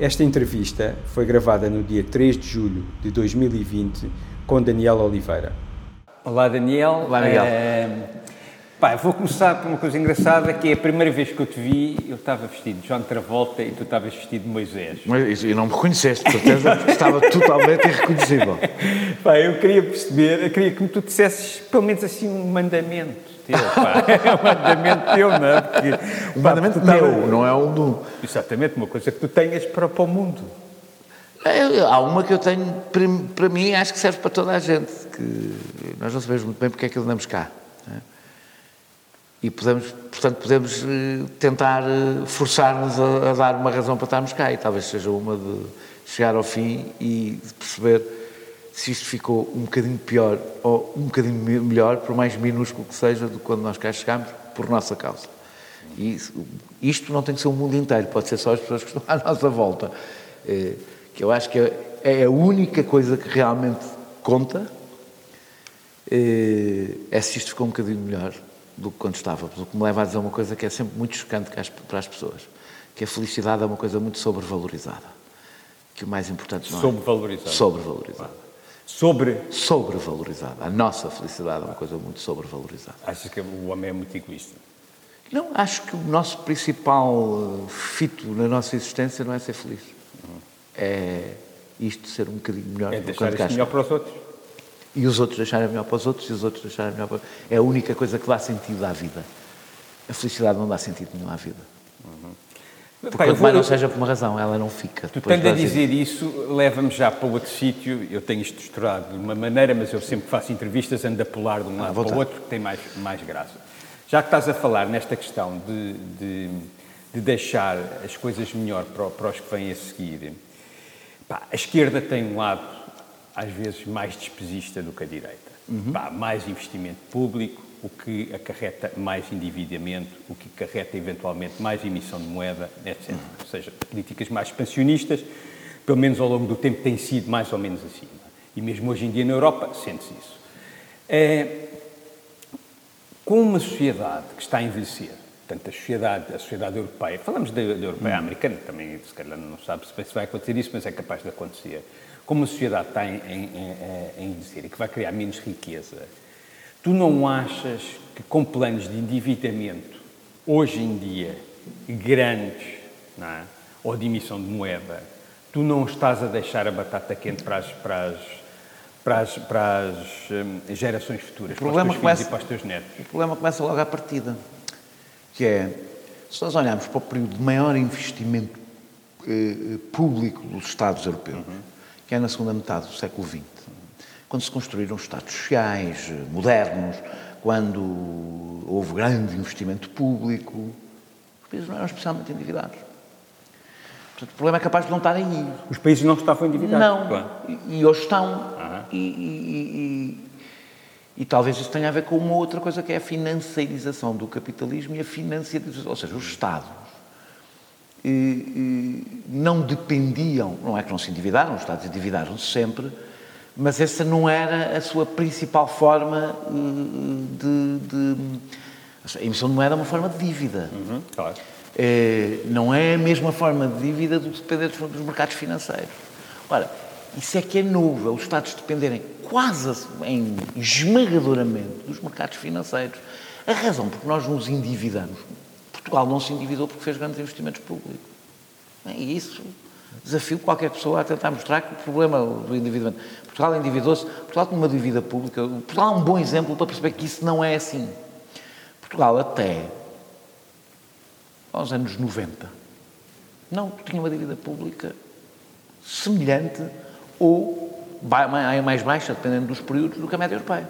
Esta entrevista foi gravada no dia 3 de julho de 2020 com Daniel Oliveira. Olá, Daniel. Olá, Miguel. Pá, vou começar por uma coisa engraçada, que é a primeira vez que eu te vi, eu estava vestido de João Travolta e tu estavas vestido de Moisés. Mas e não me reconheceste, de certeza, porque estava totalmente irreconhecível. Pá, eu queria perceber, eu queria que tu dissesses pelo menos assim um mandamento teu, pá. É um mandamento teu, não é? Porque, Um pá, mandamento meu, não é um do... Exatamente, uma coisa que tu tenhas para, para o mundo. É, Há uma que eu tenho, para, para mim, acho que serve para toda a gente, que nós não sabemos muito bem porque é que andamos cá. não é? E podemos, portanto, podemos eh, tentar eh, forçar-nos a, a dar uma razão para estarmos cá, e talvez seja uma de chegar ao fim e de perceber se isto ficou um bocadinho pior ou um bocadinho me- melhor, por mais minúsculo que seja, do que quando nós cá chegámos, por nossa causa. E isto não tem que ser o mundo inteiro, pode ser só as pessoas que estão à nossa volta. Eh, Que eu acho que é- é a única coisa que realmente conta eh, é se isto ficou um bocadinho melhor do que quando estávamos. O que me leva a dizer uma coisa que é sempre muito chocante para as pessoas, que a felicidade é uma coisa muito sobrevalorizada. Que o mais importante não é... Sobrevalorizada. Sobrevalorizada. Sobre. Sobrevalorizada. A nossa felicidade é uma coisa muito sobrevalorizada. Achas que o homem é muito egoísta? Não, acho que o nosso principal eh, fito na nossa existência não é ser feliz. É isto ser um bocadinho melhor É deixar isto melhor para os outros? E os outros deixarem melhor para os outros e os outros deixarem melhor para... É a única coisa que dá sentido à vida. A felicidade não dá sentido nenhum à vida. Porque quanto vou- mais não seja por uma razão, ela não fica. Tu Depois tendo a dizer isso, leva-me já para outro sítio. Eu tenho isto estruturado de uma maneira, mas eu sempre que faço entrevistas ando a pular de um lado para vontade. o outro, porque tem mais, mais graça. Já que estás a falar nesta questão de, de, de deixar as coisas melhor para, para os que vêm a seguir, pá, a esquerda tem um lado, às vezes, mais despesista do que a direita. Pá, mais investimento público, o que acarreta mais endividamento, o que acarreta eventualmente mais emissão de moeda, etc. Ou seja, políticas mais expansionistas, pelo menos ao longo do tempo, tem sido mais ou menos assim. E mesmo hoje em dia na Europa, sente-se isso. É, com uma sociedade que está a envelhecer, portanto, a sociedade, a sociedade europeia, falamos da, da europeia americana, também se calhar não sabe se vai acontecer isso, mas é capaz de acontecer. Como a sociedade está em, em, em, a envelhecer e que vai criar menos riqueza, tu não achas que com planos de endividamento, hoje em dia, grandes, é? ou de emissão de moeda, tu não estás a deixar a batata quente para as, para as, para as, para as hum, gerações futuras, para os teus filhos começa- e para os teus netos? O problema começa logo à partida, que é, se nós olharmos para o período de maior investimento eh, público dos Estados europeus, que é na segunda metade do século XX, quando se construíram os Estados sociais, eh, modernos, quando houve grande investimento público, os países não eram especialmente endividados. Portanto, o problema é capaz de não estar aí. Os países não estavam endividados. Não, claro. e, e hoje estão. E, e- e- e- e talvez isso tenha a ver com uma outra coisa que é a financiarização do capitalismo e a financiarização, ou seja, os Estados eh, eh, não dependiam, não é que não se endividaram, os Estados endividaram-se sempre, mas essa não era a sua principal forma eh, de, de- A emissão de moeda é uma forma de dívida. Uhum, claro. Eh, não é a mesma forma de dívida do que depender dos, dos mercados financeiros. Ora, isso é que é novo, é os Estados dependerem quase em esmagadoramente dos mercados financeiros. A razão por que nós nos endividamos, Portugal não se endividou porque fez grandes investimentos públicos. E isso desafio qualquer pessoa a tentar mostrar que o problema do endividamento. Portugal endividou-se, Portugal tem uma dívida pública. Portugal é um bom exemplo para perceber que isso não é assim. Portugal até aos anos 90, não tinha uma dívida pública semelhante ou mais baixa, dependendo dos períodos, do que a média europeia.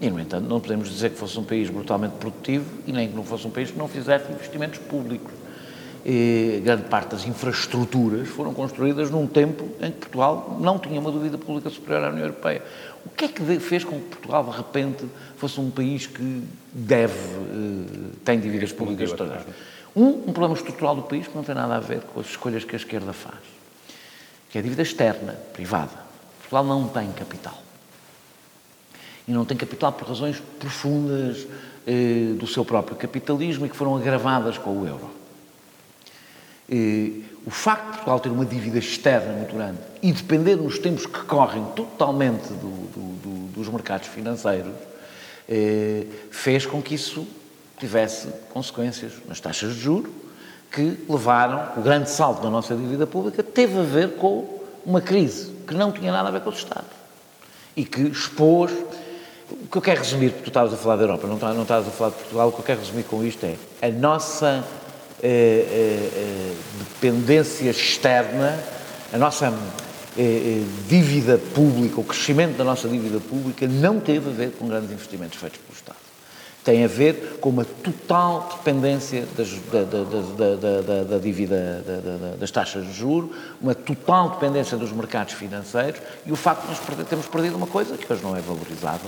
E, no entanto, não podemos dizer que fosse um país brutalmente produtivo e nem que não fosse um país que não fizesse investimentos públicos. Grande parte das infraestruturas foram construídas num tempo em que Portugal não tinha uma dívida pública superior à União Europeia. O que é que fez com que Portugal, de repente, fosse um país que deve, eh, tem dívidas públicas todas? Um, um problema estrutural do país que não tem nada a ver com as escolhas que a esquerda faz, que é a dívida externa, privada. Portugal não tem capital. E não tem capital por razões profundas eh, do seu próprio capitalismo e que foram agravadas com o euro. Eh, o facto de Portugal ter uma dívida externa muito grande e depender nos tempos que correm totalmente do, do, do, dos mercados financeiros, eh, fez com que isso tivesse consequências nas taxas de juros que levaram, o grande salto da nossa dívida pública teve a ver com uma crise que não tinha nada a ver com o Estado e que expôs. O que eu quero resumir, porque tu estavas a falar da Europa, não estavas a falar de Portugal, o que eu quero resumir com isto é a nossa dependência externa, a nossa dívida pública, o crescimento da nossa dívida pública não teve a ver com grandes investimentos feitos pelo Estado tem a ver com uma total dependência das, da, da, da, da, dívida, das taxas de juros, uma total dependência dos mercados financeiros e o facto de nós termos perdido uma coisa que hoje não é valorizada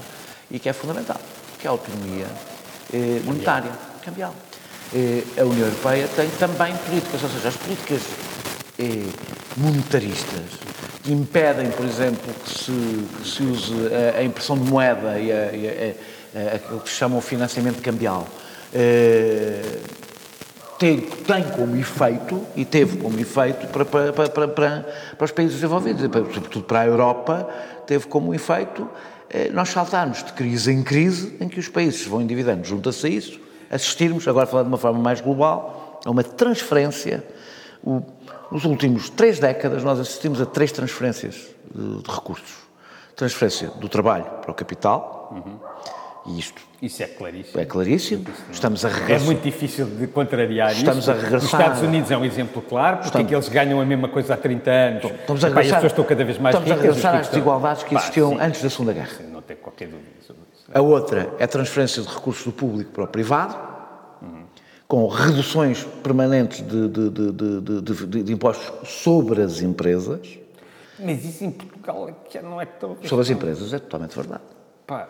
e que é fundamental, que é a autonomia eh, monetária, cambial. Eh, a União Europeia tem também políticas, ou seja, as políticas eh, monetaristas que impedem, por exemplo, que se, que se use a, a impressão de moeda e aquilo que se chama o financiamento cambial, eh, tem, tem como efeito, e teve como efeito, para, para, para, para, para os países desenvolvidos, sobretudo para a Europa, teve como efeito nós saltarmos de crise em crise, em que os países vão endividando junto-se a isso, assistirmos, agora falando de uma forma mais global, a uma transferência. O, nos últimos três décadas, nós assistimos a três transferências de, de recursos. Transferência do trabalho para o capital, uhum. E isto isso é claríssimo. É claríssimo. Estamos a regressar. É muito difícil de contrariar Estamos isso. a regressar. Os Estados Unidos é um exemplo claro, porque Estamos... é que eles ganham a mesma coisa há 30 anos. Estamos a regressar... Pá, as pessoas estão cada vez mais Estamos ricas, a regressar às desigualdades que existiam Pá, antes da Segunda Guerra. Sim, não tem qualquer dúvida sobre isso. A outra é a transferência de recursos do público para o privado, uhum. com reduções permanentes de, de, de, de, impostos sobre as empresas. Mas isso em Portugal é não é tão... Sobre as empresas é totalmente verdade.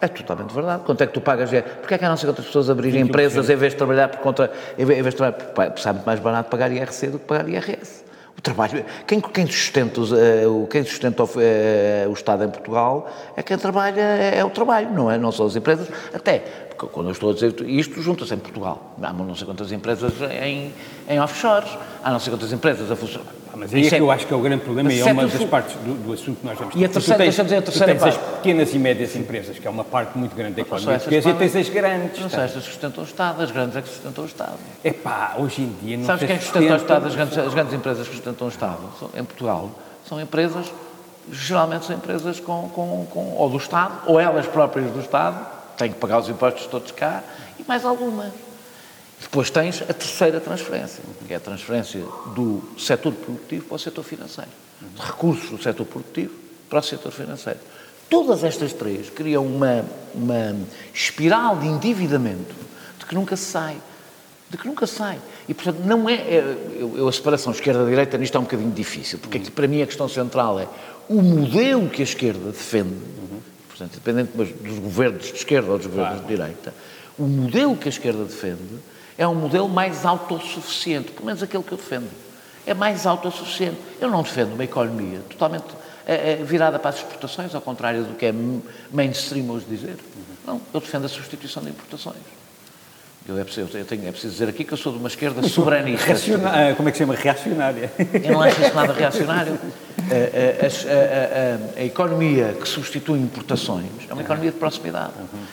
É totalmente verdade. Quanto é que tu pagas? É, Porquê é que há não sei quantas pessoas abrirem empresas em vez de trabalhar por conta. Em vez de trabalhar. Sabe muito mais barato pagar IRC do que pagar IRS. O trabalho. Quem, quem sustenta, uh, quem sustenta o, uh, o Estado em Portugal é quem trabalha, é, é, o trabalho, não é? Não são as empresas. Até, quando eu estou a dizer isto, junta-se em Portugal. Há não sei quantas empresas em, em offshores, há não sei quantas empresas a funcionar ah, mas aí é que eu acho que é o grande problema e é uma das partes do, do, assunto que nós vamos ter. E a terceira, tens, dizer a terceira tens parte. as pequenas e médias empresas, que é uma parte muito grande da economia portuguesa, e tens as grandes. Não são estas que sustentam o Estado, as grandes é que sustentam o Estado. É pá, hoje em dia não Sabes quem é que sustenta o Estado, as grandes, as grandes empresas que sustentam o Estado, em Portugal, são empresas, geralmente são empresas com, com, com, ou do Estado, ou elas próprias do Estado, têm que pagar os impostos todos cá, e mais algumas. Depois tens a terceira transferência, que é a transferência do setor produtivo para o setor financeiro. De recursos do setor produtivo para o setor financeiro. Todas estas três criam uma, uma espiral de endividamento de que nunca se sai. De que nunca se sai. E, portanto, não é. é eu, a separação esquerda-direita nisto é um bocadinho difícil, porque aqui, para mim a questão central é o modelo que a esquerda defende, portanto, independente dos governos de esquerda ou dos governos claro. de direita, o modelo que a esquerda defende é um modelo mais autossuficiente, pelo menos aquele que eu defendo. É mais autossuficiente. Eu não defendo uma economia totalmente é, é, virada para as exportações, ao contrário do que é mainstream hoje dizer. Não, eu defendo a substituição de importações. Eu é, preciso, eu tenho, é preciso dizer aqui que eu sou de uma esquerda soberanista. Ah, como é que se chama? Reacionária. Eu não acho isso nada reacionário. A, a, a, a, economia que substitui importações é uma economia de proximidade.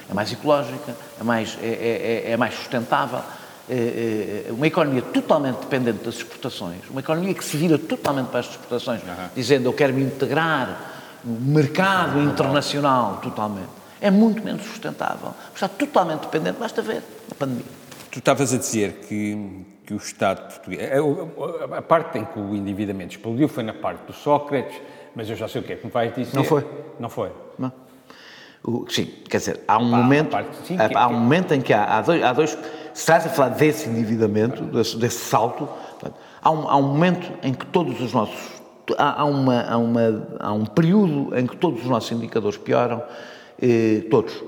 É mais ecológica, é mais, é, é, é mais sustentável. Eh, eh, uma economia totalmente dependente das exportações, uma economia que se vira totalmente para as exportações, uhum. dizendo eu quero me integrar no mercado internacional totalmente, é muito menos sustentável. Está totalmente dependente, basta ver a pandemia. Tu estavas a dizer que, que o Estado português. A, a, parte em que o endividamento explodiu foi na parte do Sócrates, mas eu já sei o que é que me vais dizer. Não foi. Não foi. Não. O, sim, quer dizer, há um, momento, parte, sim, há, há um momento em que há, há, dois, há dois se estás a falar desse endividamento, desse, desse salto, há um, há um, momento em que todos os nossos. Há, uma, há, uma, há um período em que todos os nossos indicadores pioram, eh, todos,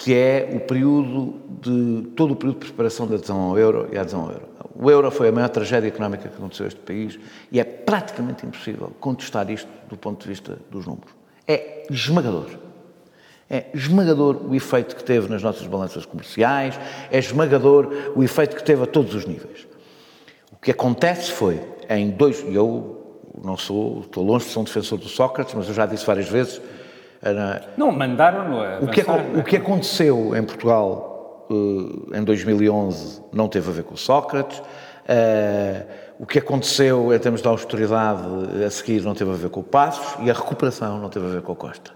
que é o período de. todo o período de preparação da adesão ao euro e à adesão ao euro. O euro foi a maior tragédia económica que aconteceu a este país e é praticamente impossível contestar isto do ponto de vista dos números. É esmagador. É esmagador o efeito que teve nas nossas balanças comerciais, é esmagador o efeito que teve a todos os níveis. O que acontece foi, em dois. Eu não sou, estou longe de ser um defensor do Sócrates, mas eu já disse várias vezes. Não, mandaram-no a o que, é, o que aconteceu em Portugal uh, em 2011 não teve a ver com o Sócrates. Uh, o que aconteceu em termos de austeridade a seguir não teve a ver com o Passos e a recuperação não teve a ver com o Costa.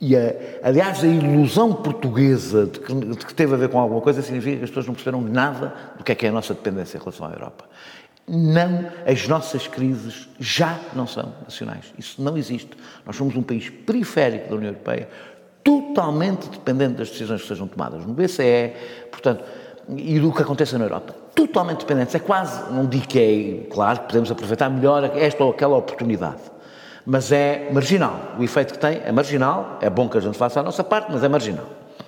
E, a, aliás, a ilusão portuguesa de que, de que, teve a ver com alguma coisa significa que as pessoas não perceberam nada do que é que é a nossa dependência em relação à Europa. Não, as nossas crises já não são nacionais. Isso não existe. Nós somos um país periférico da União Europeia, totalmente dependente das decisões que sejam tomadas no BCE, portanto, e do que acontece na Europa. Totalmente dependentes. É quase, não digo que é, claro, podemos aproveitar melhor esta ou aquela oportunidade mas é marginal. O efeito que tem é marginal, é bom que a gente faça a nossa parte, mas é marginal.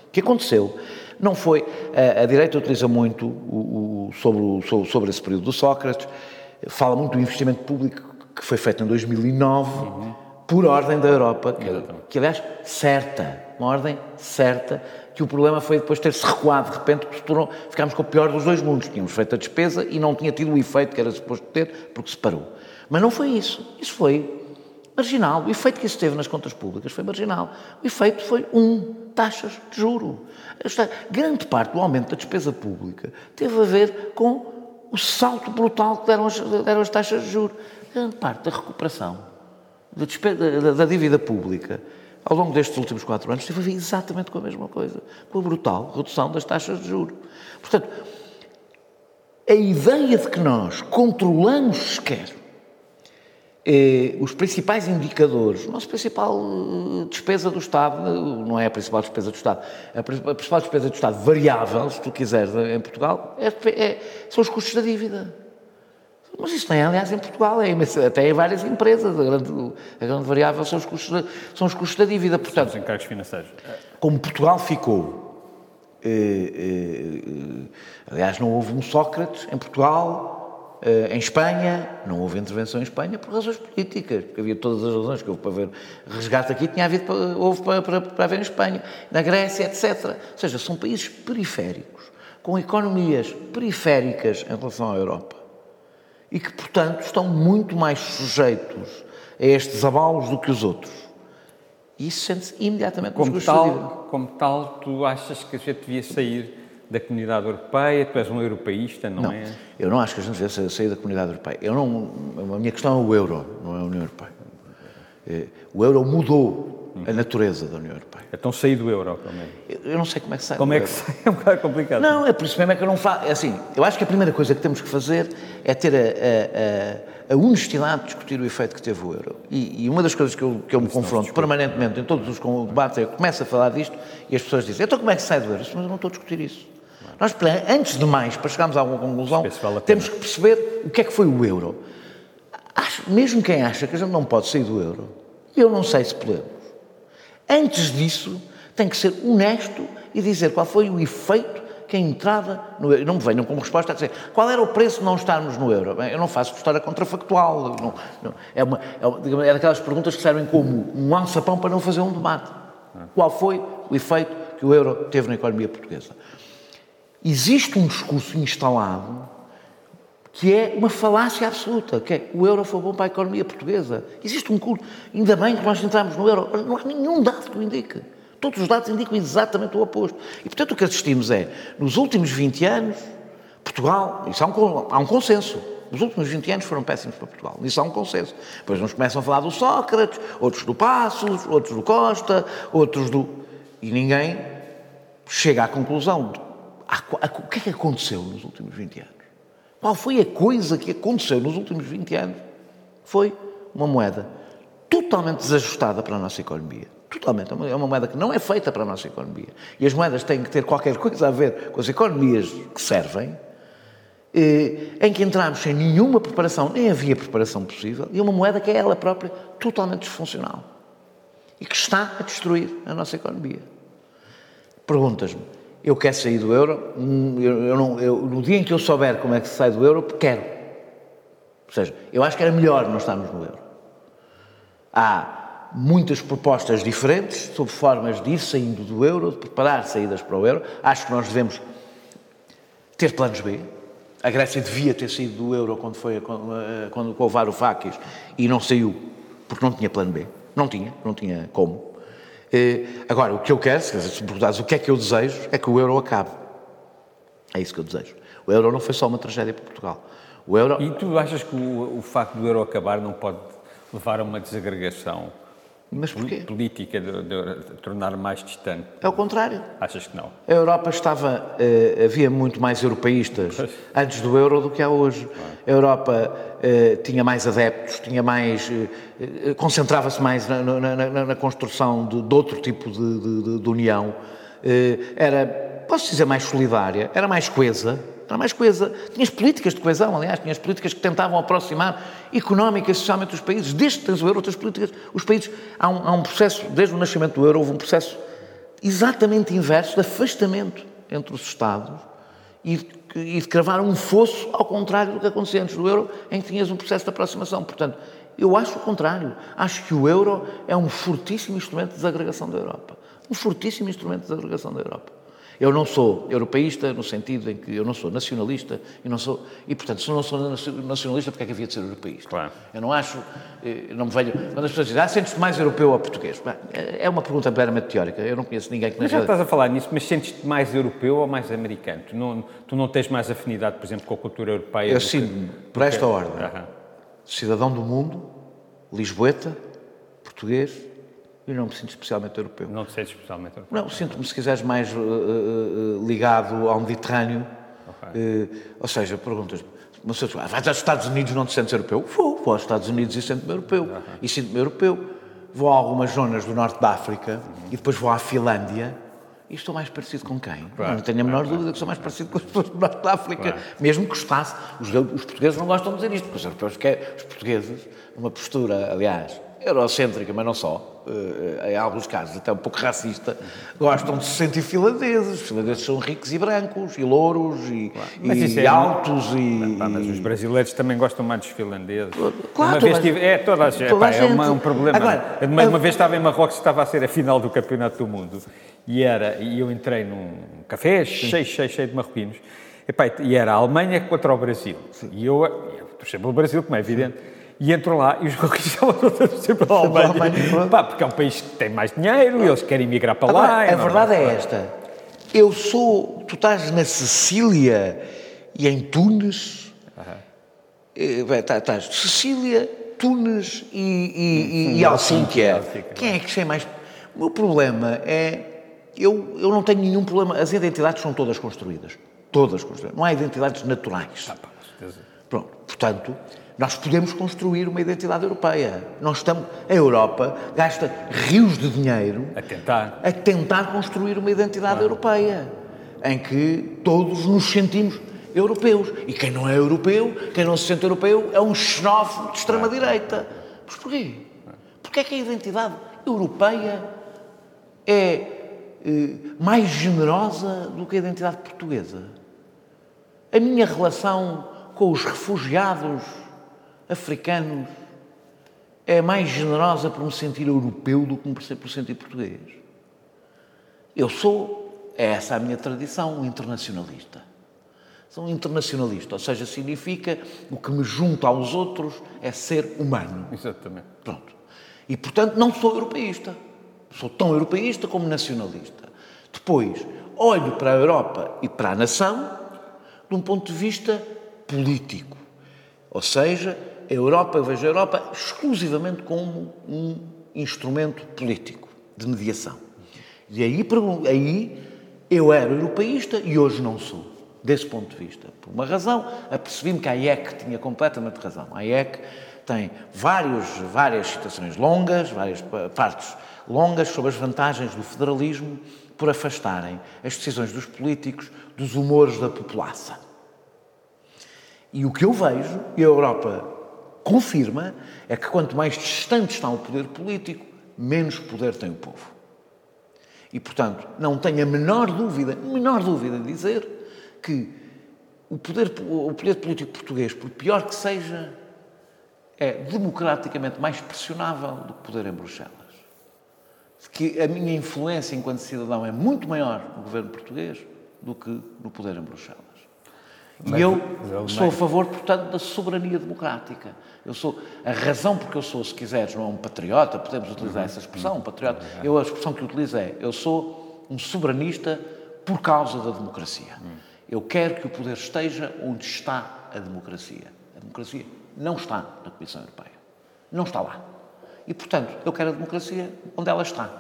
O que aconteceu não foi. A, a direita utiliza muito o, o, sobre, sobre, sobre, esse período do Sócrates, fala muito do investimento público que foi feito em 2009, uhum. por ordem da Europa, que, que, aliás, certa, uma ordem certa, que o problema foi depois ter-se recuado de repente, porque tornou, ficámos com o pior dos dois mundos. Tínhamos feito a despesa e não tinha tido o efeito que era suposto ter, porque se parou. Mas não foi isso. Isso foi marginal. O efeito que isso teve nas contas públicas foi marginal. O efeito foi, um, taxas de juro. Esta, grande parte do aumento da despesa pública teve a ver com o salto brutal que deram as, deram as taxas de juro. Grande parte da recuperação da, da, da dívida pública ao longo destes últimos quatro anos teve a ver exatamente com a mesma coisa, com a brutal redução das taxas de juro. Portanto, a ideia de que nós controlamos sequer os principais indicadores, a nossa principal eh, despesa do Estado, não é a principal despesa do Estado, a principal despesa do Estado variável, se tu quiseres, em Portugal, é, é, são os custos da dívida. Mas isso não é, aliás, em Portugal, é, até em várias empresas. A grande, a grande variável são os, custos da, são os custos da dívida. Portanto, os encargos financeiros. Como Portugal ficou. Eh, eh, eh, aliás, não houve um Sócrates em Portugal eh, em Espanha, não houve intervenção em Espanha por razões políticas, porque havia todas as razões que houve para haver resgate aqui, tinha havido, houve para, para, para haver em Espanha, na Grécia, etc. Ou seja, são países periféricos, com economias periféricas em relação à Europa e que, portanto, estão muito mais sujeitos a estes abalos do que os outros. E isso sente-se imediatamente como tal, como tal, tu achas que a gente devia sair da comunidade europeia, tu és um europeísta, não, não, é? Eu não acho que a gente devesse sair da comunidade europeia. Eu não, a minha questão é o euro, não é a União Europeia. É, o euro mudou a natureza da União Europeia. Então sair do euro, é? Eu não sei como é que sai. Como é que sai? É um bocado complicado. Não, é por isso mesmo é que eu não faço. É assim, eu acho que a primeira coisa que temos que fazer é ter a, a, a honestidade de discutir o efeito que teve o euro. E, e uma das coisas que eu, que eu me confronto permanentemente em todos os debates é que eu começo a falar disto e as pessoas dizem, então como é que sai do euro? Mas eu não estou a discutir isso. Nós, antes de mais, para chegarmos a alguma conclusão, temos que perceber o que é que foi o euro. Acho, mesmo quem acha que a gente não pode sair do euro, eu não sei se podemos. Antes disso, tem que ser honesto e dizer qual foi o efeito que a entrada no euro. Não me venham como resposta a dizer qual era o preço de não estarmos no euro. Bem, eu não faço história contrafactual. Não, não, é, uma, é, é daquelas perguntas que servem como um alçapão para não fazer um debate. Qual foi o efeito que o euro teve na economia portuguesa? Existe um discurso instalado que é uma falácia absoluta, que é o euro foi bom para a economia portuguesa. Existe um curso, ainda bem que nós entramos no euro, não há nenhum dado que o indique. Todos os dados indicam exatamente o oposto. E, portanto, o que assistimos é, nos últimos 20 anos, Portugal, isso há um, há um consenso, os últimos 20 anos foram péssimos para Portugal. Isso há um consenso. Depois uns começam a falar do Sócrates, outros do Passos, outros do Costa, outros do... E ninguém chega à conclusão o que é que aconteceu nos últimos 20 anos? Qual foi a coisa que aconteceu nos últimos 20 anos? Foi uma moeda totalmente desajustada para a nossa economia. Totalmente. É uma moeda que não é feita para a nossa economia. E as moedas têm que ter qualquer coisa a ver com as economias que servem, eh, em que entramos sem nenhuma preparação, nem havia preparação possível, e uma moeda que é ela própria totalmente disfuncional. E que está a destruir a nossa economia. Perguntas-me, eu quero sair do euro, hum, eu, eu não, eu, no dia em que eu souber como é que se sai do euro, quero. Ou seja, eu acho que era melhor não estarmos no euro. Há muitas propostas diferentes sobre formas de ir saindo do euro, de preparar saídas para o euro. Acho que nós devemos ter planos B. A Grécia devia ter saído do euro quando, foi, quando, quando com o Varoufakis e não saiu porque não tinha plano B. Não tinha, não tinha como. Eh, agora, o que eu quero, se me perguntares o que é que eu desejo, é que o euro acabe. É isso que eu desejo. O euro não foi só uma tragédia para Portugal. O euro... E tu achas que o, o facto do euro acabar não pode levar a uma desagregação mas porquê? política de, de, de, tornar mais distante? É o contrário. Achas que não? A Europa estava. Uh, havia muito mais europeístas pois. antes do euro do que há hoje. A Europa tinha mais adeptos, tinha mais. Uh, concentrava-se mais na, na, na, na construção de, de, outro tipo de, de união. era, posso dizer, mais solidária, era mais coesa era mais coesa. Tinhas políticas de coesão, aliás, tinhas políticas que tentavam aproximar económica e socialmente os países. Desde que tens o euro, outras políticas, os países. Há um, há um processo, desde o nascimento do euro, houve um processo exatamente inverso de afastamento entre os Estados e de, e de cravar um fosso ao contrário do que acontecia antes do euro, em que tinhas um processo de aproximação. Portanto, eu acho o contrário. Acho que o euro é um fortíssimo instrumento de desagregação da Europa. Um fortíssimo instrumento de desagregação da Europa. Eu não sou europeísta no sentido em que eu não sou nacionalista e não sou e portanto se eu não sou nacionalista porque é que havia de ser europeísta? Claro. Eu não acho, eh, não me vejo quando as pessoas dizem ah sentes-te mais europeu ou português? É, é uma pergunta meramente teórica. Eu não conheço ninguém que mas já estás a falar nisso, mas sentes-te mais europeu ou mais americano? Tu não, tu não tens mais afinidade, por exemplo, com a cultura europeia? Eu sinto por esta ordem. Cidadão do mundo, lisboeta, português, e não me sinto especialmente europeu. Não te sentes especialmente europeu? Não, sinto-me, se quiseres, mais uh, uh, ligado ao Mediterrâneo. Okay. Uh, ou seja, perguntas mas ah, vais aos Estados Unidos não te sentes europeu? Vou, vou aos Estados Unidos e sinto-me europeu. Uhum. E sinto-me europeu. Vou a algumas zonas do norte da África uhum. e depois vou à Finlândia e estou mais parecido com quem? Claro, não tenho a menor claro, dúvida que sou mais parecido com as pessoas do norte da África. Claro. Mesmo que gostasse. Os, os, portugueses não gostam de dizer isto, porque os europeus querem, os portugueses, uma postura, aliás, eurocêntrica, mas não só, em alguns casos até um pouco racista, gostam de se sentir finlandeses. Os finlandeses são ricos e brancos, e louros, e, e é altos. E, mas os brasileiros também gostam mais dos finlandeses. Claro, uma vez tive, é, toda a gente, toda a gente. é uma, um problema. Agora, uma, uma vez estava em Marrocos, estava a ser a final do Campeonato do Mundo, e, era, e eu entrei num café cheio, cheio, cheio de marroquinos, e era a Alemanha contra o Brasil. Sim. E eu, eu torci pelo Brasil, como é evidente. Sim e entram lá e os ricos todos sempre para a Alemanha. Pá, porque é um país que tem mais dinheiro, eles querem migrar para Agora, lá. A é verdade é esta. Eu sou. Tu estás na Sicília e em Tunis. Uhum. Estás Sicília, Tunis e, e, e, e Alcínquia. Quem é que tem mais. O meu problema é. Eu, eu não tenho nenhum problema. As identidades são todas construídas. Todas construídas. Não há identidades naturais. Ah, Pronto. Portanto, nós podemos construir uma identidade europeia. Nós estamos, a Europa gasta rios de dinheiro a tentar, a tentar construir uma identidade europeia em que todos nos sentimos europeus. E quem não é europeu, quem não se sente europeu, é um xenófobo de extrema-direita. Mas porquê? Porquê é que a identidade europeia é eh, mais generosa do que a identidade portuguesa? A minha relação com os refugiados africanos é mais generosa por me sentir europeu do que por sentir português. Eu sou, é essa a minha tradição, um internacionalista. Sou um internacionalista, ou seja, significa o que me junta aos outros é ser humano. Exatamente. Pronto. E, portanto, não sou europeísta. Sou tão europeísta como nacionalista. Depois, olho para a Europa e para a nação de um ponto de vista político. Ou seja, a Europa, eu vejo a Europa exclusivamente como um instrumento político de mediação. E aí, aí eu era europeísta e hoje não sou, desse ponto de vista. Por uma razão, apercebi-me que a IEC tinha completamente razão. A IEC tem vários, várias citações longas, várias partes longas sobre as vantagens do federalismo por afastarem as decisões dos políticos dos humores da população. E o que eu vejo, e a Europa confirma é que quanto mais distante está o poder político, menos poder tem o povo. E, portanto, não tenho a menor dúvida, menor dúvida de dizer que o poder, o poder político português, por pior que seja, é democraticamente mais pressionável do que o poder em Bruxelas. Que a minha influência enquanto cidadão é muito maior no governo português do que no poder em Bruxelas. E eu sou a favor, portanto, da soberania democrática. Eu sou a razão porque eu sou, se quiseres, não é um patriota, podemos utilizar essa expressão, um patriota. Eu a expressão que utilizo é eu sou um soberanista por causa da democracia. Eu quero que o poder esteja onde está a democracia. A democracia não está na Comissão Europeia. Não está lá. E, portanto, eu quero a democracia onde ela está.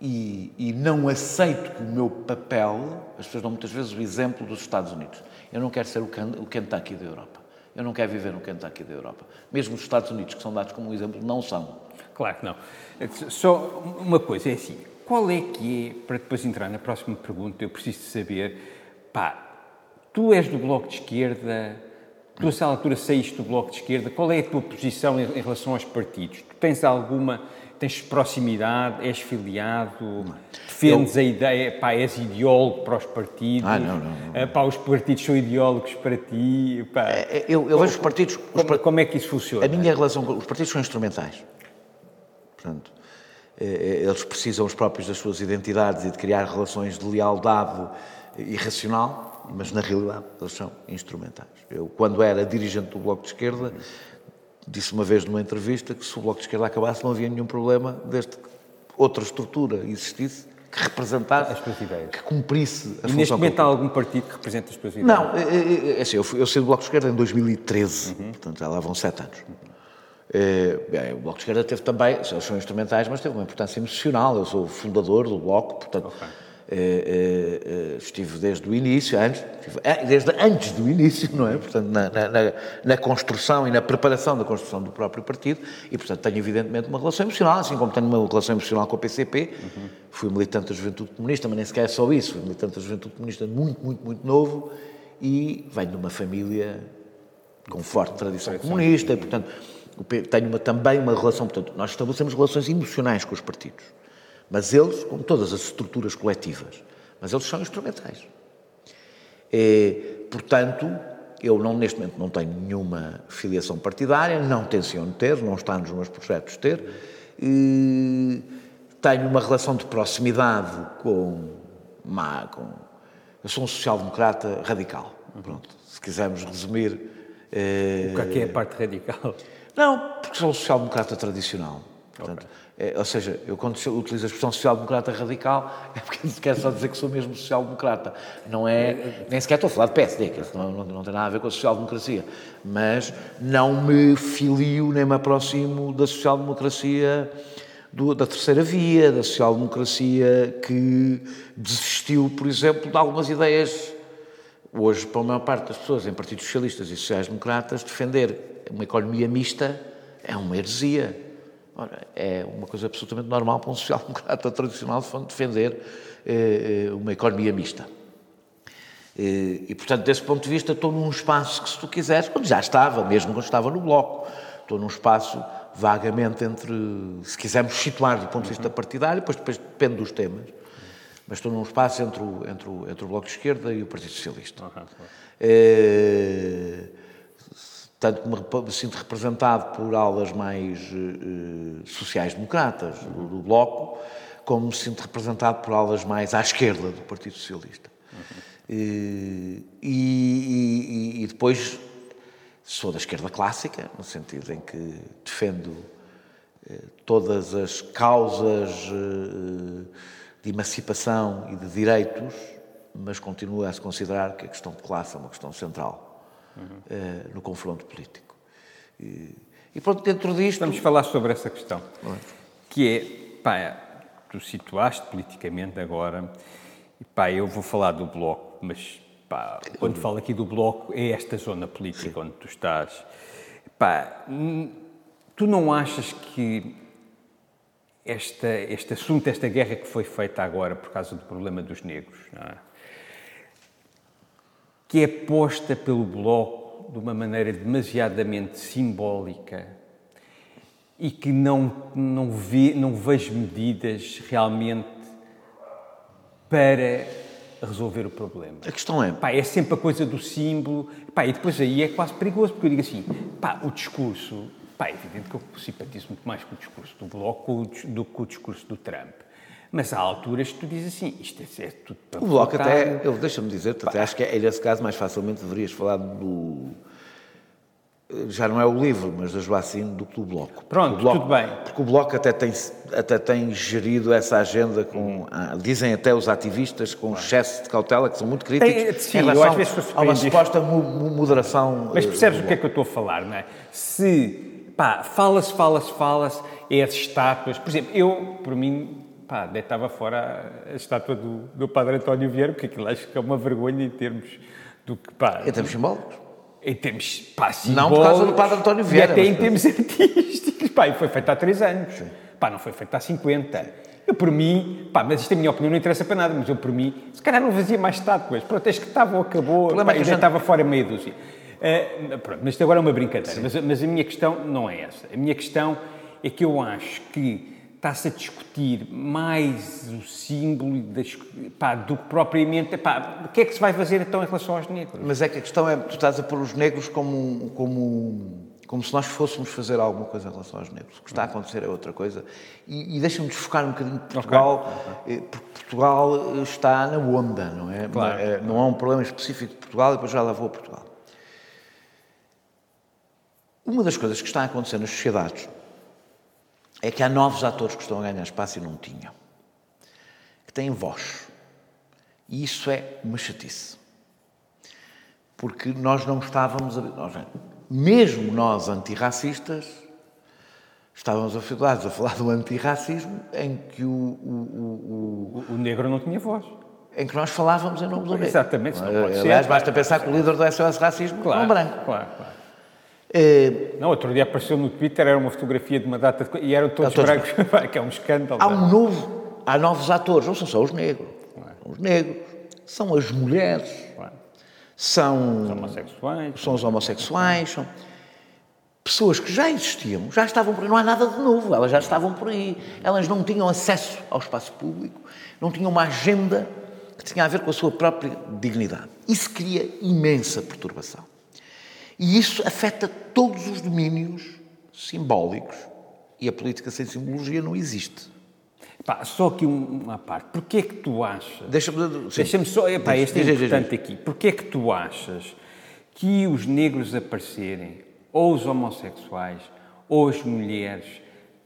E, e, não aceito que o meu papel, as pessoas dão muitas vezes o exemplo dos Estados Unidos. Eu não quero ser o, Kentucky da Europa. Eu não quero viver no Kentucky da Europa. Mesmo os Estados Unidos, que são dados como um exemplo, não são. Claro que não. Só uma coisa, é assim, qual é que é, para depois entrar na próxima pergunta, eu preciso saber, pá, tu és do Bloco de Esquerda, tu a altura saíste do Bloco de Esquerda, qual é a tua posição em relação aos partidos? Tu tens alguma tens proximidade, és filiado, defendes eu... a ideia, pá, és ideólogo para os partidos, ah, não, não, não. Eh, pá, os partidos são ideólogos para ti. Pá. É, é, eu, eu vejo os partidos. Como, os, como, é que isso funciona? A minha relação com os partidos são instrumentais. Portanto, é, eles precisam os próprios das suas identidades e de criar relações de lealdade irracional, mas na realidade eles são instrumentais. Eu, quando era dirigente do Bloco de Esquerda, disse uma vez numa entrevista que se o Bloco de Esquerda acabasse não havia nenhum problema desde que outra estrutura existisse que representasse, as tuas ideias. que cumprisse a e função. Neste momento há algum partido que represente as tuas ideias? Não, é, é, é assim, eu, fui, eu saí do Bloco de Esquerda em 2013, uhum. portanto já lá vão sete anos. Uhum. É, o Bloco de Esquerda teve também, eles são instrumentais, mas teve uma importância emocional. Eu sou o fundador do Bloco, portanto, okay. Eh, eh, estive desde o início, antes, desde antes do início, não é? Portanto, na, na, na, construção e na preparação da construção do próprio partido, e, portanto, tenho evidentemente uma relação emocional, assim como tenho uma relação emocional com a PCP. Uhum. Fui militante da Juventude Comunista, mas nem sequer é só isso, fui militante da Juventude Comunista muito, muito, muito novo, e venho de uma família com forte tradição comunista, e, portanto, tenho uma, também uma relação, portanto, nós estabelecemos relações emocionais com os partidos. Mas eles, como todas as estruturas coletivas, mas eles são instrumentais. E, portanto, eu não, neste momento não tenho nenhuma filiação partidária, não tenciono ter, não está nos meus projetos ter. E, tenho uma relação de proximidade com, uma, com eu sou um social-democrata radical. Pronto, se quisermos resumir. o que é, que é a parte radical? Não, porque sou um social-democrata tradicional. Portanto, okay. É, ou seja, eu quando utilizo a expressão social-democrata radical é porque quero só dizer que sou mesmo social-democrata. Não é, nem sequer estou a falar de PSD, que não, não, não tem nada a ver com a social-democracia. Mas não me filio nem me aproximo da social-democracia da terceira via, da social-democracia que desistiu, por exemplo, de algumas ideias. Hoje, para a maior parte das pessoas em partidos socialistas e sociais-democratas, defender uma economia mista é uma heresia Ora, é uma coisa absolutamente normal para um social-democrata tradicional defender eh, eh, uma economia mista. E, e, portanto, desse ponto de vista, estou num espaço que, se tu quiseres, quando já estava, mesmo quando estava no Bloco, estou num espaço vagamente entre, se quisermos situar do ponto de vista partidário, depois, depois depende dos temas, mas estou num espaço entre o, entre o, entre o Bloco de Esquerda e o Partido Socialista. Uhum. É, tanto me sinto representado por aulas mais uh, sociais-democratas do, do, Bloco, como me sinto representado por aulas mais à esquerda do Partido Socialista. Uhum. E, e, e, depois sou da esquerda clássica, no sentido em que defendo uh, todas as causas uh, de emancipação e de direitos, mas continuo a se considerar que a questão de classe é uma questão central uhum. no confronto político. E, e, pronto, dentro disto... Vamos falar sobre essa questão, é? que é, pá, tu situaste politicamente agora, e pá, eu vou falar do Bloco, mas pá, quando falo aqui do Bloco é esta zona política Sim. onde tu estás. Pá, tu não achas que esta, este assunto, esta guerra que foi feita agora por causa do problema dos negros, não é? Que é posta pelo Bloco de uma maneira demasiadamente simbólica e que não, não, vê, não vejo medidas realmente para resolver o problema. A questão é... Pá, é sempre a coisa do símbolo. Pá, e depois aí é quase perigoso, porque eu digo assim, pá, o discurso... Pá, é evidente que eu simpatizo muito mais com o discurso do Bloco do que com o discurso do Trump. Mas há alturas que tu dizes assim, isto é, é tudo para O Bloco até, eu deixa-me dizer, até acho que é, nesse caso mais facilmente deverias falar do... Já não é o livro, mas da Joacine, do que do Bloco. Pronto, Bloco- tudo bem. Porque o Bloco até tem, até tem gerido essa agenda com, ah, dizem até os ativistas, com excesso de cautela, que são muito críticos, Tem- sim, em eu relação às vezes a uma suposta mo- mo- moderação. Mas eh, percebes o que é que eu estou a falar, não é? Se, pá, fala-se, fala-se, fala-se, é as estátuas. Por exemplo, eu, por mim, pá, deitava fora a estátua do, do Padre António Vieira, porque aquilo acho que é uma vergonha em termos do que, pá... Em termos simbólicos. Em termos, pá, Não por causa do simbólicos Padre António Vieira, E até em termos artísticos. Pá, e foi feito há três anos. Pá, não foi feito há 50. Eu, por mim, pá, mas isto é a minha opinião, não interessa para nada, mas eu, por mim, se calhar não fazia mais estátuas. Pronto, as que estavam, acabou. Pá, é que e a gente- estava fora meia dúzia. Ah, pronto, mas isto agora é uma brincadeira. Mas, mas a minha questão não é essa. A minha questão é que eu acho que está-se a discutir mais o símbolo das, pá, do que propriamente. Pá, o que é que se vai fazer então em relação aos negros? Mas é que a questão é, tu estás a pôr os negros como, como, como se nós fôssemos fazer alguma coisa em relação aos negros. O que está a acontecer é outra coisa. E, e deixa-me desfocar um bocadinho de Portugal, eh, porque Portugal eh, está na onda, não é? Claro. Eh, Não há um problema específico de Portugal e depois já lá vou a Portugal. Uma das coisas que está a acontecer nas sociedades é que há novos atores que estão a ganhar espaço e não tinham. Que têm voz. E isso é uma chatice porque nós não estávamos, a, nós, mesmo nós antirracistas, estávamos habituados a falar do antirracismo em que, o, o- o- O, o negro não tinha voz. em que nós falávamos em nome do negro. Exatamente, não pode ser. Aliás, basta pensar que o líder do SOS Racismo é Claro, um branco. claro, claro. Eh, Não, outro dia apareceu no Twitter, era uma fotografia de uma data de... e eram todos, todos brancos, que é um escândalo. há um novo, há novos atores, não são só os negros, são os negros, são as mulheres, Claro. são Os homossexuais. são os homossexuais, são pessoas que já existiam, já estavam por aí, não há nada de novo, elas já estavam por aí. Elas não tinham acesso ao espaço público, não tinham uma agenda que tinha a ver com a sua própria dignidade. Isso cria imensa perturbação. E isso afeta todos os domínios simbólicos. E a política sem simbologia não existe. Pá, só aqui um- uma parte. Porquê é que tu achas... Deixa-me. sim. Deixa-me só... Epá, este é diz, importante aqui. Porquê é que tu achas que os negros aparecerem, ou os homossexuais, ou as mulheres,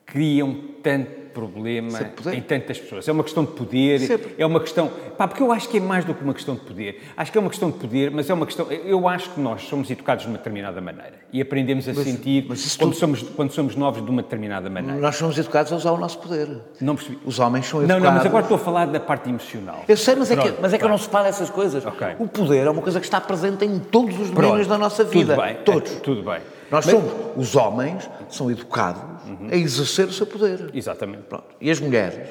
criam tanto problema em tantas pessoas? É uma questão de poder? Sempre. É uma questão... Pá, porque eu acho que é mais do que uma questão de poder. Acho que é uma questão de poder, mas é uma questão... Eu acho que nós somos educados de uma determinada maneira. E aprendemos a sentir mas quando, tu- somos, quando somos novos de uma determinada maneira. Nós somos educados a usar o nosso poder. Não percebi. Os homens são Não, educados. não, mas agora estou a falar da parte emocional. Eu sei, mas é que, mas é que não separo essas coisas. Ok. O poder é uma coisa que está presente em todos os domínios Pronto, da nossa vida. Tudo bem. Todos. é, tudo bem. Nós Mas- Uhum. somos, os homens são educados a exercer o seu poder. Exatamente. Pronto. E as mulheres,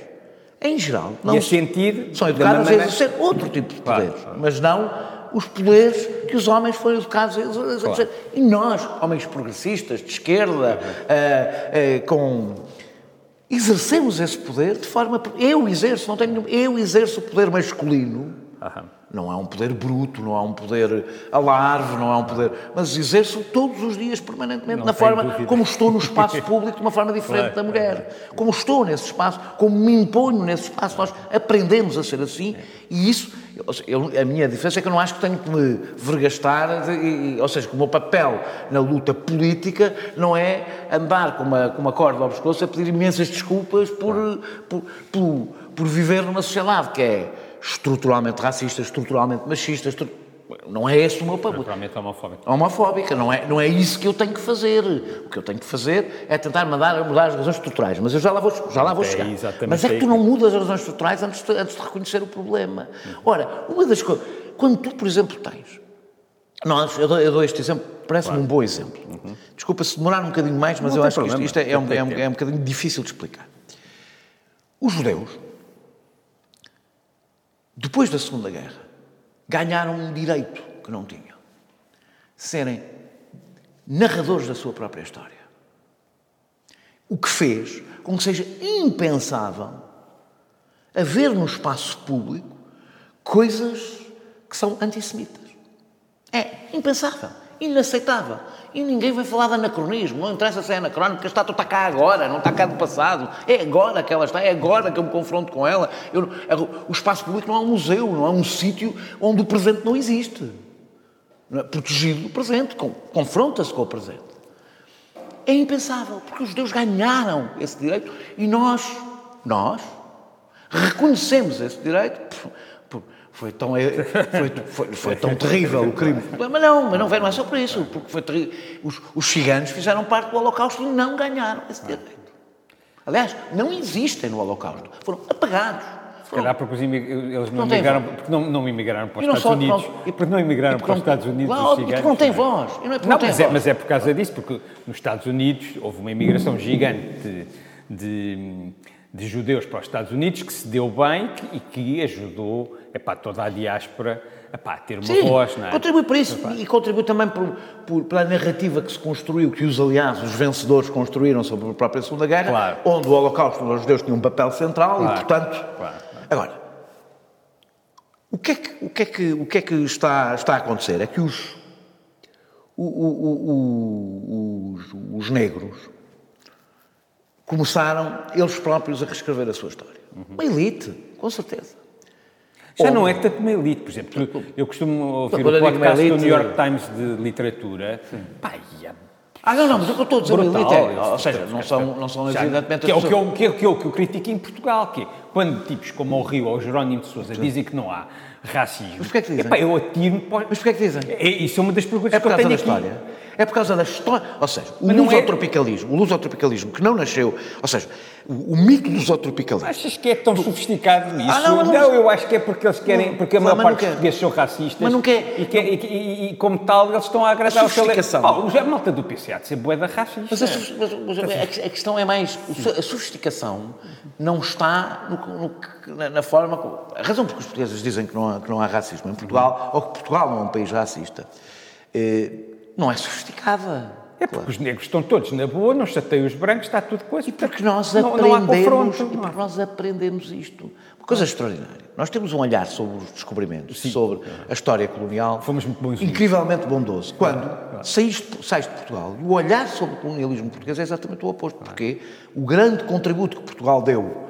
em geral, não e a sentir são da educadas a maneira- exercer outro tipo de Claro, poderes, claro. mas não os poderes que os homens foram educados a exercer. E nós, homens progressistas, de esquerda, Uhum. ah, ah, com exercemos esse poder de forma eu exerço, não tenho eu exerço o poder masculino. Aham. Não é um poder bruto, não é um poder alarve, não é um poder. Mas exerço todos os dias, permanentemente, Não na forma dúvida. como estou no espaço público de uma forma diferente Claro, da mulher. Como estou nesse espaço, como me imponho nesse espaço, nós aprendemos a ser assim e isso. eu- a minha diferença é que eu não acho que tenho que me vergastar, e- e- ou seja, que o meu papel na luta política não é andar com uma, com uma corda ao pescoço a pedir imensas desculpas por, por, por, por viver numa sociedade que é estruturalmente racista, estruturalmente machista, não é esse o meu papel. Naturalmente homofóbico. Homofóbica, não é, não é isso que eu tenho que fazer. O que eu tenho que fazer é tentar mandar mudar as razões estruturais. Mas eu já lá vou, já lá vou É chegar. Mas é que tu não mudas as razões estruturais antes de, antes de reconhecer o problema. Ora, uma das coisas. Quando tu, por exemplo, tens. Nós, eu, dou, eu dou este exemplo, parece-me um bom exemplo. Desculpa se demorar um bocadinho mais, mas Não eu acho que isto, problema. isto é, é, um, é, um, é um bocadinho difícil de explicar. Os judeus, depois da Segunda Guerra, ganharam um direito que não tinham. Serem narradores da sua própria história. O que fez com que seja impensável haver no espaço público coisas que são antissemitas. É impensável. Inaceitável. E ninguém vai falar de anacronismo, não interessa se é anacrónico, a estátua está cá agora, não está cá do passado. É agora que ela está, é agora que eu me confronto com ela. Eu, o espaço público não é um museu, não é um sítio onde o presente não existe. Não é protegido do presente, confronta-se com o presente. É impensável, porque os judeus ganharam esse direito e nós, nós, reconhecemos esse direito foi tão, foi, foi, foi tão terrível o crime. Mas não, mas não, não é só por isso, porque foi terrível. Os, os ciganos fizeram parte do Holocausto e não ganharam esse direito. Aliás, não existem no Holocausto. Foram apagados. Se calhar porque eles não, não imigraram, porque não, não imigraram para os Estados Unidos. Não, e porque não imigraram para os Estados Unidos os ciganos. Porque não tem voz. não, é não mas, é, mas, é, por causa disso, porque nos Estados Unidos houve uma imigração gigante de, de de judeus para os Estados Unidos que se deu bem e que ajudou epá, toda a diáspora epá, ter uma Sim, voz. Não é? contribui para isso epá. e contribui também por, por, pela narrativa que se construiu, que os aliados, os vencedores construíram sobre a própria Segunda Guerra, claro. onde o Holocausto os judeus tinha um papel central claro. e, portanto... Claro. Agora, o que é que, o que, é que, o que, é que está, está a acontecer? É que os, o, o, os, os negros começaram eles próprios a reescrever a sua história. Uhum. Uma elite, com certeza. Já não é tanto uma elite, por exemplo. Eu costumo ouvir o podcast elite, do New York Times de literatura. Pá, e ah, não, não, mas o que eu estou a dizer brutal, elite é, ou seja, não são, não são evidentemente... Que é, o que, eu, que, é, que, é eu critico em Portugal, que é, quando tipos como o Rio ou o Jerónimo de Sousa dizem que não há racismo... Mas porquê é que dizem? Epá, eu atiro-me... Mas porquê é que dizem? É, isso é uma das perguntas é que eu tenho da história. Aqui. É por causa da história. Ou seja, o lusotropicalismo, é... o lusotropicalismo que não nasceu. Ou seja, o, o mito do lusotropicalismo. Achas que é tão sofisticado isso? Ah, não, não, não, eu acho que é porque eles querem. Porque a maior parte dos portugueses são racistas. Mas não quer. E, quer, e, e, e, como tal, eles estão a agradar a sofisticação. o a malta do PCA de ser boeda racista. Mas, a, mas, mas a, questão é mais. A sofisticação não está no, no, na forma. A razão porque os portugueses dizem que não há, que não há racismo em Portugal, ou que Portugal não é um país racista, é, não é sofisticada. É porque claro. os negros estão todos na boa, não chateiam os brancos, está tudo coisa. E porque nós não, aprendemos, não e porque nós aprendemos isto. Uma coisa extraordinária. Nós temos um olhar sobre os descobrimentos, Sim. sobre a história colonial. Fomos muito bons. Incrivelmente bondoso. Quando claro. saíste, sais de Portugal, e o olhar sobre o colonialismo português é exatamente o oposto. Porque o grande contributo que Portugal deu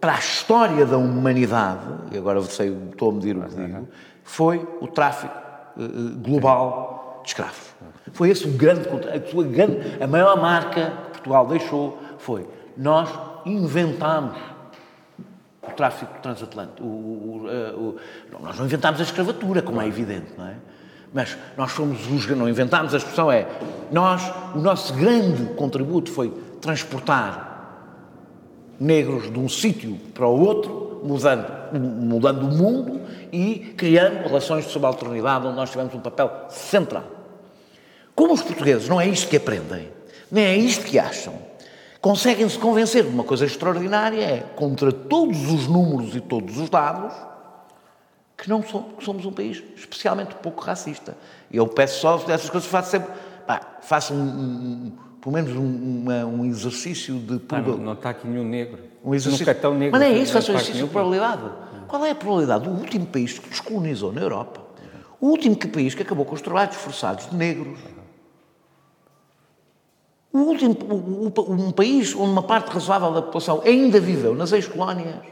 para a história da humanidade, e agora sei, estou a medir o que digo, foi o tráfico uh, global de escravos. Foi esse o grande, a, sua grande, a maior marca que Portugal deixou foi nós inventámos o tráfico transatlântico. O, o, o, nós não inventámos a escravatura, como é evidente, não é? Mas nós fomos os não inventámos, a expressão é nós, o nosso grande contributo foi transportar negros de um sítio para o outro, mudando, mudando o mundo e criando relações de subalternidade onde nós tivemos um papel central. Como os portugueses não é isto que aprendem, nem é isto que acham, conseguem-se convencer de uma coisa extraordinária, é, contra todos os números e todos os dados, que não somos, que somos um país especialmente pouco racista. E eu peço só dessas coisas, faço sempre, pá, faço um, um, pelo menos um, uma, um exercício de... Ah, não, não, está aqui nenhum negro. Um exercício... Nunca é tão negro. Mas não é isso, faço um exercício de probabilidade. Qual é a probabilidade do último país que nos colonizou na Europa? O último país que acabou com os trabalhos forçados de negros o último, um país onde uma parte razoável da população ainda viveu nas ex-colónias,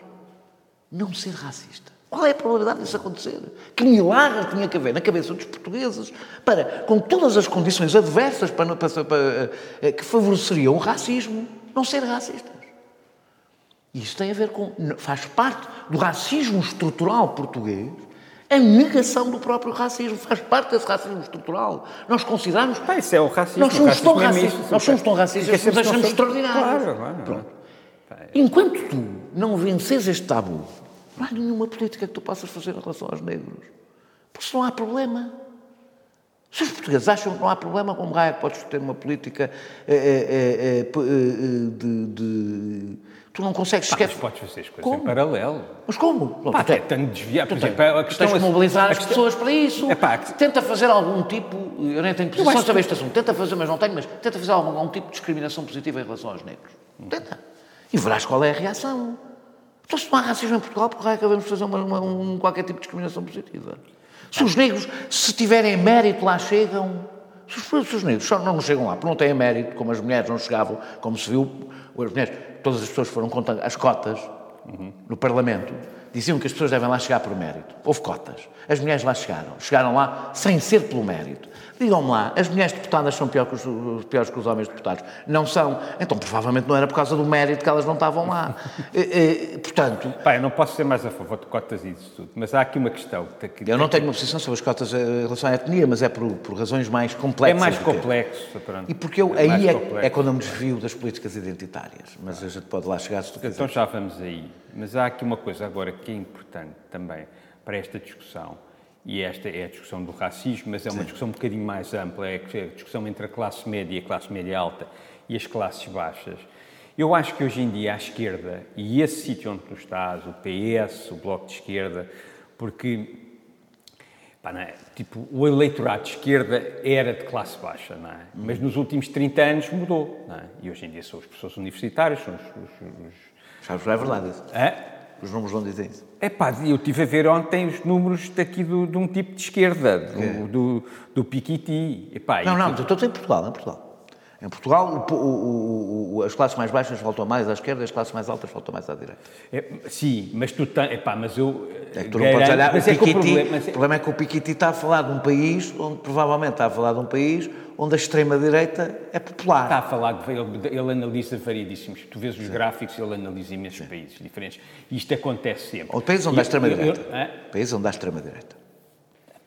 não ser racista. Qual é a probabilidade disso acontecer? Que milagre tinha que haver na cabeça dos portugueses para, com todas as condições adversas para, para, para, eh, que favoreceriam o racismo, não ser racistas? Isso tem a ver com. faz parte do racismo estrutural português a negação do próprio racismo. Faz parte desse racismo estrutural. Nós consideramos. Pá, isso é o racismo. Nós somos tão racistas. Nós somos tão racistas que nos achamos extraordinários. Claro, claro. Pronto. Enquanto tu não vences este tabu, não há nenhuma política que tu possas fazer em relação aos negros. Por isso não há problema. Se os portugueses acham que não há problema, como raio podes ter uma política é, é, é, de, de Tu não consegues sequer... Mas podes fazer as coisas como? em paralelo. Mas como? Pá, até tanto desviar. Por exemplo, a questão... Tens de mobilizar as pessoas para isso. É pá, que... Tenta fazer algum tipo... Eu nem tenho posição sobre este assunto. Tenta fazer, mas não tenho, mas tenta fazer algum, algum tipo de discriminação positiva em relação aos negros. Tenta. E verás qual é a reação. Então, se não há racismo em Portugal, por que acabamos de fazer uma, uma, um, qualquer tipo de discriminação positiva? Se os negros, se tiverem mérito, lá chegam, Se os, se os negros só não chegam lá porque não têm mérito, como as mulheres não chegavam, como se viu, as mulheres, todas as pessoas foram contra as cotas no Parlamento, diziam que as pessoas devem lá chegar por mérito. Houve cotas. As mulheres lá chegaram. Chegaram lá sem ser pelo mérito. Digam-me lá, as mulheres deputadas são pior que os, piores que os homens deputados? Não são. Então, provavelmente não era por causa do mérito que elas não estavam lá. e, e, portanto... Pai, eu não posso ser mais a favor de cotas e disso tudo, mas há aqui uma questão. Que, eu não tenho uma posição sobre as cotas em relação à etnia, mas é por, por razões mais complexas. É mais complexo. E porque eu, é aí é, é, quando eu me desvio das políticas identitárias. Mas a gente pode lá chegar se tu. Então já vamos aí. Mas há aqui uma coisa agora que é importante também para esta discussão e esta é a discussão do racismo, mas é uma Sim. discussão um bocadinho mais ampla, é a discussão entre a classe média e a classe média alta e as classes baixas. Eu acho que hoje em dia a esquerda, e esse sítio onde tu estás, o PS, o Bloco de Esquerda, porque pá, é? tipo, o eleitorado de esquerda era de classe baixa, é? mas nos últimos 30 anos mudou. É? E hoje em dia são os professores universitários, são os. os, os... Sabes, é verdade? Os números não dizem isso. É pá, eu estive a ver ontem os números daqui do, de um tipo de esquerda, do, é. do, do Piquiti. Epá, não, não, estou em Portugal, em Portugal. Em Portugal, o, o, o, as classes mais baixas voltam mais à esquerda, as classes mais altas voltam mais à direita. É, sim, mas tu tens. Epá, mas eu. É que tu não podes olhar. O, Piquiti, é o, problema, mas... o problema é que o Piquiti está a falar de um país onde, provavelmente, está a falar de um país onde a extrema-direita é popular. Está a falar, de, ele, ele analisa variedíssimos. Tu vês os Sim. gráficos, ele analisa imensos Sim. países diferentes. E isto acontece sempre. Ou países onde há extrema-direita. Países onde há extrema-direita.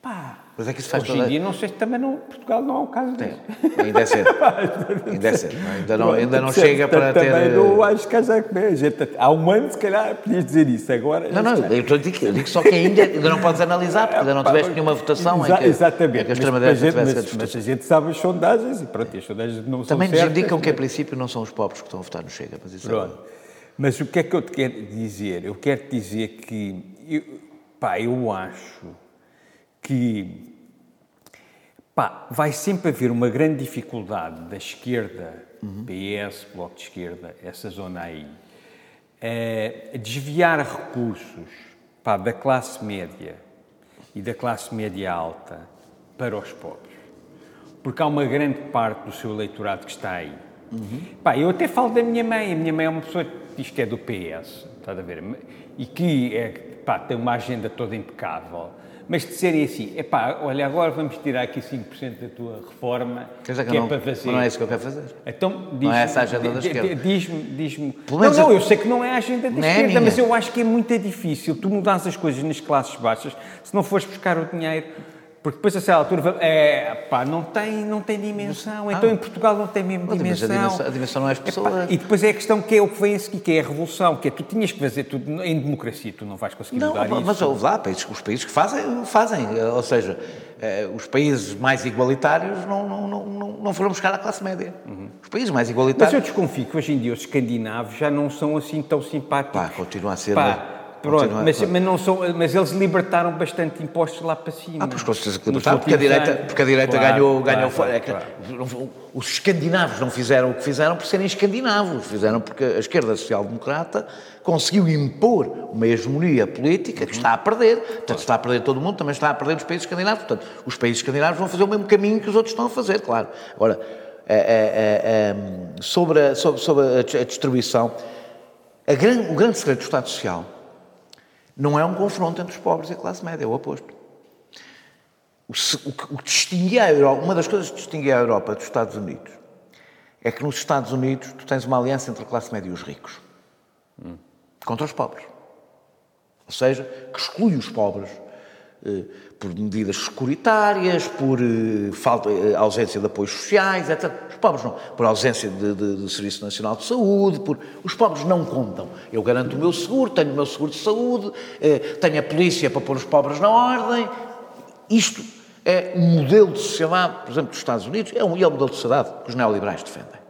Pá, mas é que isso faz Hoje em dia, não sei se também não, Portugal não é o caso disso. Ainda é cedo. ainda é cedo. Ainda não, ainda não chega para também ter... Também não acho que haja... Gente, há um ano, se calhar, podias dizer isso. Agora... Não, não, eu, estou a dizer, eu digo só que ainda, ainda não podes analisar, porque ainda não tiveste nenhuma votação Exa em que, exatamente. Em que a extrema-direita tivesse mas, mas a gente sabe as sondagens e pronto, as sondagens não também são certas. Também nos indicam que, a princípio, não são os pobres que estão a votar no Chega. Mas, isso é pronto. É... mas o que é que eu te quero dizer? Eu quero te dizer que... Eu, pá, eu acho que Pá, vai sempre haver uma grande dificuldade da esquerda, uhum. PS, Bloco de Esquerda, essa zona aí, a desviar recursos pá, da classe média e da classe média alta para os pobres. Porque há uma grande parte do seu eleitorado que está aí. Uhum. Pá, eu até falo da minha mãe. A minha mãe é uma pessoa que diz que é do PS, está a ver? E que é, pá, tem uma agenda toda impecável mas de serem assim, epá, olha, agora vamos tirar aqui 5% da tua reforma, que, que, que não, é para fazer. não é isso que eu quero fazer. Então, diz não é essa a agenda da esquerda. Diz-me, diz-me... Não, não, eu sei que não é a agenda da é esquerda, mas eu acho que é muito difícil tu mudares as coisas nas classes baixas se não fores buscar o dinheiro porque depois, a certa altura, é, pá, não tem, não tem dimensão. Então, ah, em Portugal não tem mesmo dimensão. A dimensão, a dimensão não é as pessoas. E depois é a questão que é o que vem a seguir, que é a revolução, que é tu tinhas que fazer tudo em democracia, tu não vais conseguir não, mudar mas, isso. Mas lá, países, os países que fazem, fazem. Ou seja, eh, os países mais igualitários não, não, não, não foram buscar a classe média. Uhum. Os países mais igualitários... Mas eu desconfio que hoje em dia os escandinavos já não são assim tão simpáticos. Pá, continuam a ser... Pá, Pronto, mas, mas, não são, mas eles libertaram bastante impostos lá para cima. Ah, pois com certeza que libertaram, porque a direita, porque a direita claro, ganhou, ganhou claro, é claro. Os escandinavos não fizeram o que fizeram por serem escandinavos, fizeram porque a esquerda social-democrata conseguiu impor uma hegemonia política que está a perder. Portanto, está a perder todo mundo, também está a perder os países escandinavos. Portanto, os países escandinavos vão fazer o mesmo caminho que os outros estão a fazer, claro. Agora, é, é, sobre, a, sobre, sobre a distribuição, a grande, o grande segredo do Estado Social não é um confronto entre os pobres e a classe média, é o oposto. O, o, o distinguia a Europa, uma das coisas que distinguia a Europa dos Estados Unidos é que nos Estados Unidos tu tens uma aliança entre a classe média e os ricos hum. contra os pobres. Ou seja, que exclui os pobres eh, por medidas securitárias, por eh, falta, eh, ausência de apoios sociais, etc. Os pobres não, por ausência de, de, de, Serviço Nacional de Saúde, por... os pobres não contam. Eu garanto o meu seguro, tenho o meu seguro de saúde, tenho a polícia para pôr os pobres na ordem. Isto é um modelo de sociedade, por exemplo, dos Estados Unidos, é um, é um modelo de sociedade que os neoliberais defendem.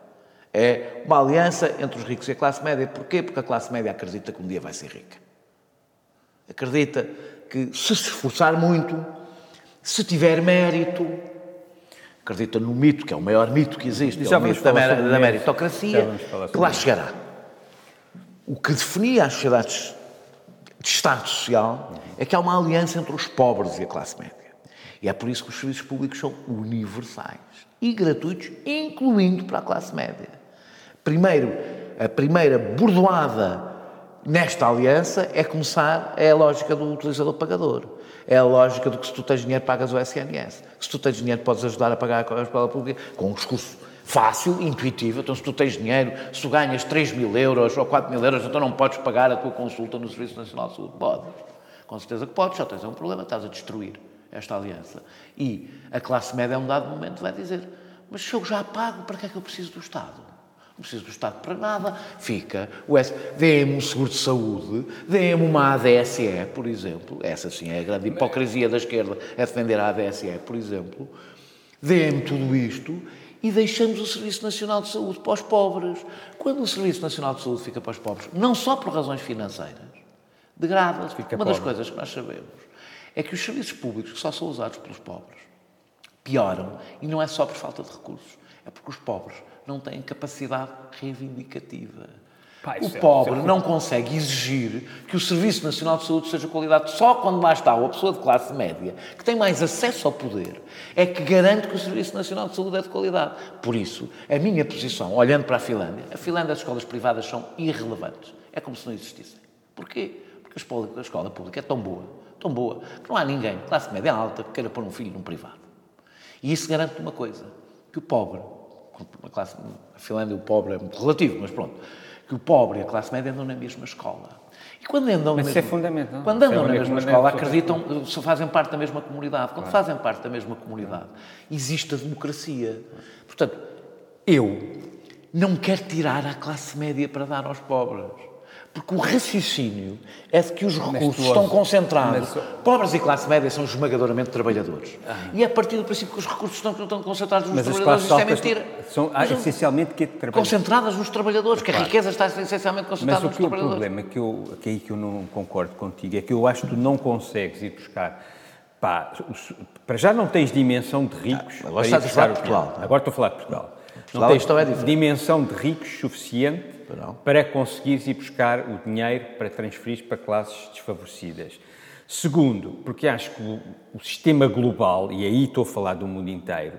É uma aliança entre os ricos e a classe média. Porquê? Porque a classe média acredita que um dia vai ser rica. Acredita que, se se esforçar muito, se tiver mérito, acredita no mito, que é o maior mito que existe, é o mito da, da meritocracia, que lá chegará. O que definia as sociedades de Estado Social é que há uma aliança entre os pobres e a classe média. E é por isso que os serviços públicos são universais e gratuitos, incluindo para a classe média. Primeiro, a primeira bordoada nesta aliança é começar, é a lógica do utilizador pagador. É a lógica do que se tu tens dinheiro pagas o SNS. Se tu tens dinheiro podes ajudar a pagar a escola pública com um discurso fácil, intuitivo. Então se tu tens dinheiro, se tu ganhas 3 mil euros ou 4 mil euros, então não podes pagar a tua consulta no Serviço Nacional de Saúde. Podes. Com certeza que podes, só tens um problema, estás a destruir esta aliança. E a classe média, a um dado momento, vai dizer: Mas se eu já pago, para que é que eu preciso do Estado? Não preciso do Estado para nada. Fica, dê-me um seguro de saúde, dê-me uma ADSE, por exemplo. Essa sim é a grande hipocrisia da esquerda, é defender a ADSE, por exemplo. Dê-me tudo isto e deixamos o Serviço Nacional de Saúde para os pobres. Quando o Serviço Nacional de Saúde fica para os pobres, não só por razões financeiras, degrada-se. Uma pobre. das coisas que nós sabemos é que os serviços públicos que só são usados pelos pobres pioram e não é só por falta de recursos, é porque os pobres não têm capacidade reivindicativa. Pai, o é pobre é não consegue exigir que o Serviço Nacional de Saúde seja qualidade só quando lá está uma pessoa de classe média, que tem mais acesso ao poder, é que garante que o Serviço Nacional de Saúde é de qualidade. Por isso, a minha posição, olhando para a Finlândia, a Finlândia as escolas privadas são irrelevantes. É como se não existissem. Porquê? Porque a escola pública é tão boa, tão boa, que não há ninguém, classe média alta, que queira pôr um filho num privado. E isso garante uma coisa, que o pobre, a, classe, a Finlândia o pobre é muito relativo, mas pronto, que o pobre e a classe média andam na mesma escola. E quando andam, Mas mesma, é fundamental. Quando andam é na mesma escola, acreditam, fazem parte da mesma comunidade. Quando claro. fazem parte da mesma comunidade, existe a democracia. Portanto, eu não quero tirar a classe média para dar aos pobres. Porque o raciocínio é de que os recursos estão concentrados. Pobres e classe média são esmagadoramente trabalhadores. Ah. E é a partir do princípio que os recursos estão, estão concentrados nos mas trabalhadores. Isso é mentira. São ah, essencialmente que trabalhadores. Concentradas nos trabalhadores, claro. que a riqueza está essencialmente concentrada nos trabalhadores. Mas o problema é que, eu, que é aí que eu não concordo contigo é que eu acho que tu não consegues ir buscar. Pá, para já não tens dimensão de ricos. Ah, agora estás a falar de Portugal. Agora estou a falar de Portugal. Não tens é dimensão de ricos suficiente para conseguires ir buscar o dinheiro para transferir para classes desfavorecidas. Segundo, porque acho que o, sistema global, e aí estou a falar do mundo inteiro,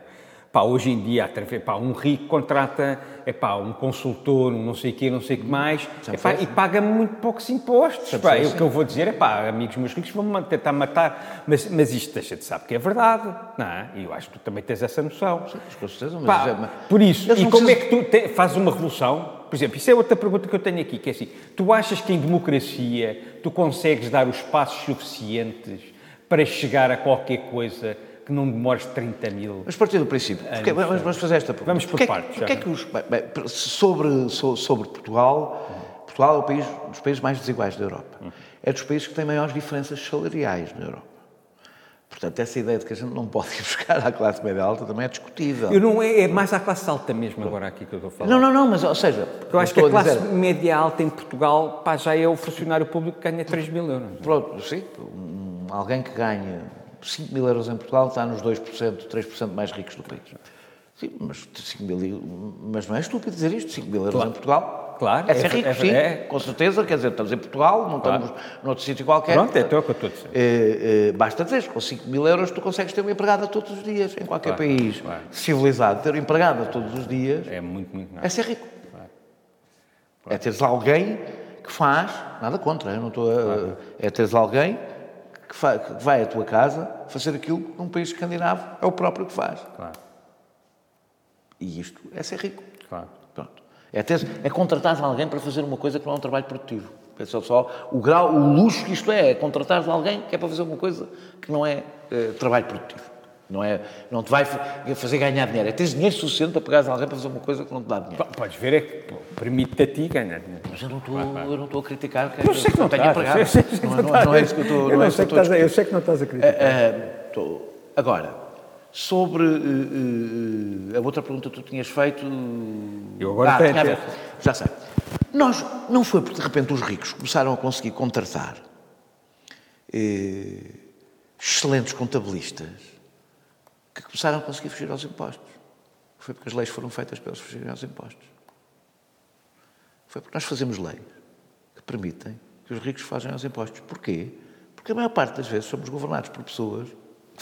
Pá, hoje em dia, pá, um rico contrata epá, um consultor, um não sei o quê, não sei o que mais, epá, e paga muito poucos impostos. Epá, o que eu vou dizer é, pá, amigos meus ricos vão tentar matar, mas, mas isto deixa de saber que é verdade, não é? E eu acho que tu também tens essa noção. Sim, com certeza, mas... Pá, é, por isso, e como é que tu te, fazes uma revolução? Por exemplo, isso é outra pergunta que eu tenho aqui, que é assim, tu achas que em democracia tu consegues dar os passos suficientes para chegar a qualquer coisa que não demores 30 mil. Mas partir do princípio, porque, vamos, vamos, fazer esta pergunta. Vamos por porque partes. Porque é que os, bem, sobre, sobre Portugal, Portugal é o país, dos países mais desiguais da Europa. É dos países que têm maiores diferenças salariais na Europa. Portanto, essa ideia de que a gente não pode ir buscar à classe média alta também é discutível. Eu não é, é mais à classe alta mesmo agora aqui que eu estou a falar. Não, não, não, mas, ou seja... eu acho que a classe dizer... média alta em Portugal pá, já é o funcionário público que ganha 3 mil euros. Pronto, sim. Um, alguém que ganha 5 mil euros em Portugal está nos 2%, 3% mais ricos do país. Sim, mas, 5 mil, mas não é estúpido dizer isto, 5 mil euros claro. em Portugal. Claro. É ser rico, é, sim, é. com certeza. Quer dizer, estamos em Portugal, não claro. estamos noutro sítio qualquer. Pronto, é o que eu estou a dizer. É, é, basta dizer, com 5 mil euros tu consegues ter uma empregada todos os dias, em qualquer claro, país claro. civilizado. Ter uma empregada todos os dias é muito, muito É ser rico. É teres alguém que faz, nada contra, eu não estou a, é teres alguém que, que vai à tua casa fazer aquilo que num país escandinavo é o próprio que faz. Claro. E isto é ser rico. Claro. Pronto. É, ter, é contratar alguém para fazer uma coisa que não é um trabalho produtivo. Pensa só o grau, o luxo que isto é, é contratar alguém que é para fazer uma coisa que não é, é trabalho produtivo. Não, é, não te vai fazer ganhar dinheiro. É teres dinheiro suficiente para pegares alguém para fazer uma coisa que não te dá dinheiro. Podes ver, é que permite-te a ti ganhar dinheiro. Mas eu não estou, eu não estou a criticar que eu sei que não, tenho empregado. Eu sei que não, não, não é isso que eu estou, eu não, sei que, eu sei que não estás a criticar. Uh, uh, agora, sobre uh, a outra pergunta que tu tinhas feito... Eu agora ah, tenho. Já sei. Nós, não foi porque de repente os ricos começaram a conseguir contratar excelentes contabilistas que começaram a conseguir fugir aos impostos. Foi porque as leis foram feitas para eles fugirem aos impostos. Foi porque nós fazemos leis que permitem que os ricos façam aos impostos. Porquê? Porque a maior parte das vezes somos governados por pessoas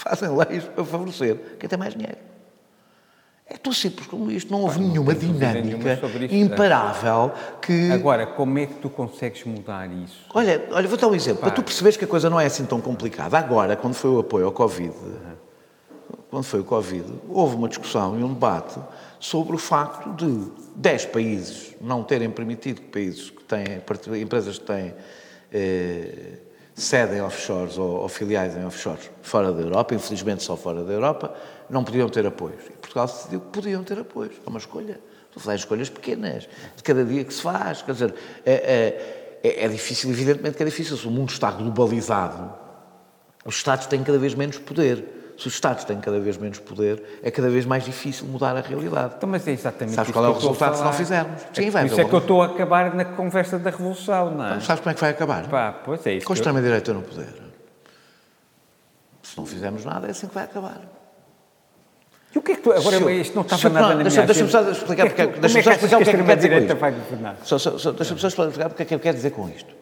fazem leis para favorecer quem tem mais dinheiro. É tão simples como isto. Não houve nenhuma dinâmica nenhuma é. imparável que. Agora, como é que tu consegues mudar isso? Olha, olha, vou dar um exemplo. Para tu perceberes que a coisa não é assim tão complicada. Agora, quando foi o apoio ao Covid, quando foi o Covid, houve uma discussão e um debate sobre o facto de 10 países não terem permitido que países que têm, empresas que têm eh, sede em offshores ou, ou, filiais em offshores fora da Europa, infelizmente só fora da Europa, não podiam ter apoios. E Portugal decidiu que podiam ter apoios. É uma escolha. Estou a falar de escolhas pequenas, de cada dia que se faz. Quer dizer, é, é, é difícil, evidentemente que é difícil. Se o mundo está globalizado, os Estados têm cada vez menos poder se os Estados têm cada vez menos poder, é cada vez mais difícil mudar a realidade. Então, mas é exatamente Sabes qual é o resultado se não fizermos? Sim, vai. Isso é que eu estou a acabar na conversa da revolução, não é? Então, sabes como é que vai acabar? Pá, pois é isso. Com a extrema-direita no poder. Se não fizermos nada, é assim que vai acabar. E o que é que tu. Agora, eu, isto não estava nada não, na deixa, Deixa-me só explicar porque, que, deixa explicar o que é que quer dizer com. Vai só, só, só, deixa-me só explicar o que é que eu quero dizer com isto.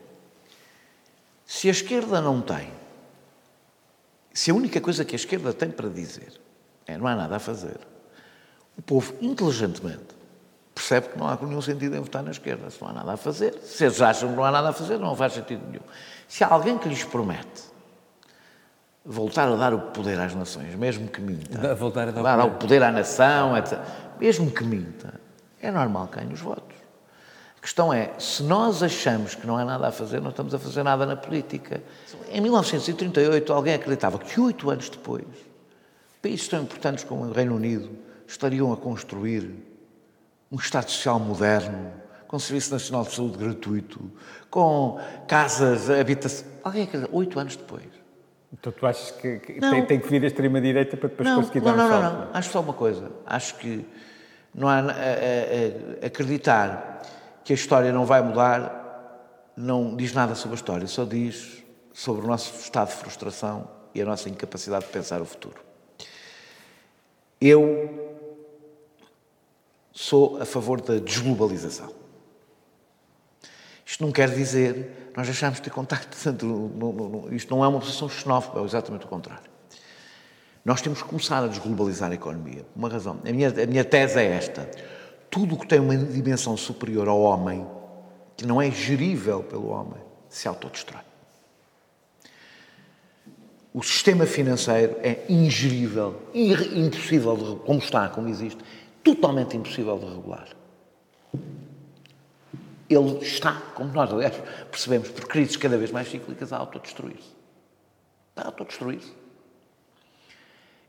Se a esquerda não tem se a única coisa que a esquerda tem para dizer é não há nada a fazer, o povo, inteligentemente, percebe que não há nenhum sentido em votar na esquerda. Se não há nada a fazer, se eles acham que não há nada a fazer, não faz sentido nenhum. Se há alguém que lhes promete voltar a dar o poder às nações, mesmo que minta, voltar a dar, dar o poder à nação, etc., mesmo que minta, é normal que ganhe os votos. A questão é, se nós achamos que não há nada a fazer, não estamos a fazer nada na política. Em 1938, alguém acreditava que oito anos depois, países tão importantes como o Reino Unido estariam a construir um Estado Social moderno, com Serviço Nacional de Saúde gratuito, com casas, habitação. Alguém acredita, oito anos depois. Então tu achas que, que tem, tem, que vir a extrema-direita para depois não, conseguir não, dar não, um salto? Não, não, não. Acho só uma coisa. Acho que não há a, a, a, acreditar que a história não vai mudar, não diz nada sobre a história, só diz sobre o nosso estado de frustração e a nossa incapacidade de pensar o futuro. Eu sou a favor da desglobalização. Isto não quer dizer nós deixamos de ter contacto. Isto não é uma posição xenófoba, é exatamente o contrário. Nós temos que começar a desglobalizar a economia. Uma razão. A minha, a minha tese é esta tudo o que tem uma dimensão superior ao homem, que não é gerível pelo homem, se autodestrói. O sistema financeiro é ingerível, impossível, de, como está, como existe, totalmente impossível de regular. Ele está, como nós, aliás, percebemos, por crises cada vez mais cíclicas, a autodestruir-se. Está a autodestruir-se.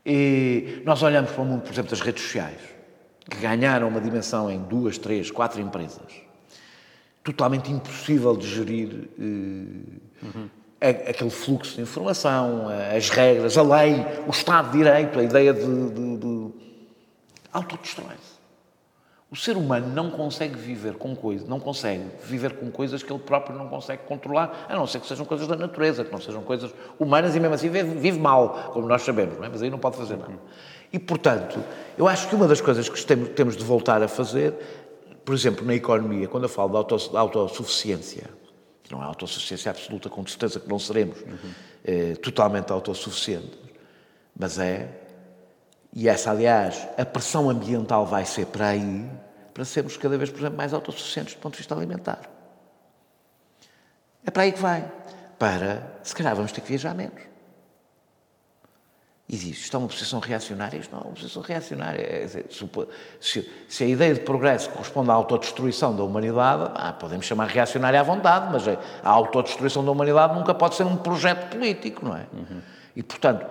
E nós olhamos para o mundo, por exemplo, das redes sociais que ganharam uma dimensão em duas, três, quatro empresas, totalmente impossível de gerir uhum. aquele fluxo de informação, as regras, a lei, o Estado de Direito, a ideia de, de, de... autodestrói-se. O ser humano não consegue viver com coisas, não consegue viver com coisas que ele próprio não consegue controlar, a não ser que sejam coisas da natureza, que não sejam coisas humanas e mesmo assim vive, vive mal, como nós sabemos, é? mas aí não pode fazer nada. E, portanto, eu acho que uma das coisas que temos de voltar a fazer, por exemplo, na economia, quando eu falo de autossuficiência, não é autossuficiência absoluta, com certeza que não seremos uhum. é, totalmente autossuficientes, mas é, e essa, aliás, a pressão ambiental vai ser para aí, para sermos cada vez, por exemplo, mais autossuficientes do ponto de vista alimentar. É para aí que vai. Para, se calhar, vamos ter que viajar menos e diz, isto é uma posição reacionária, isto não é uma posição reacionária. É, se, se, a ideia de progresso corresponde à autodestruição da humanidade, ah, podemos chamar reacionária à vontade, mas a autodestruição da humanidade nunca pode ser um projeto político, não é? Uhum. E, portanto,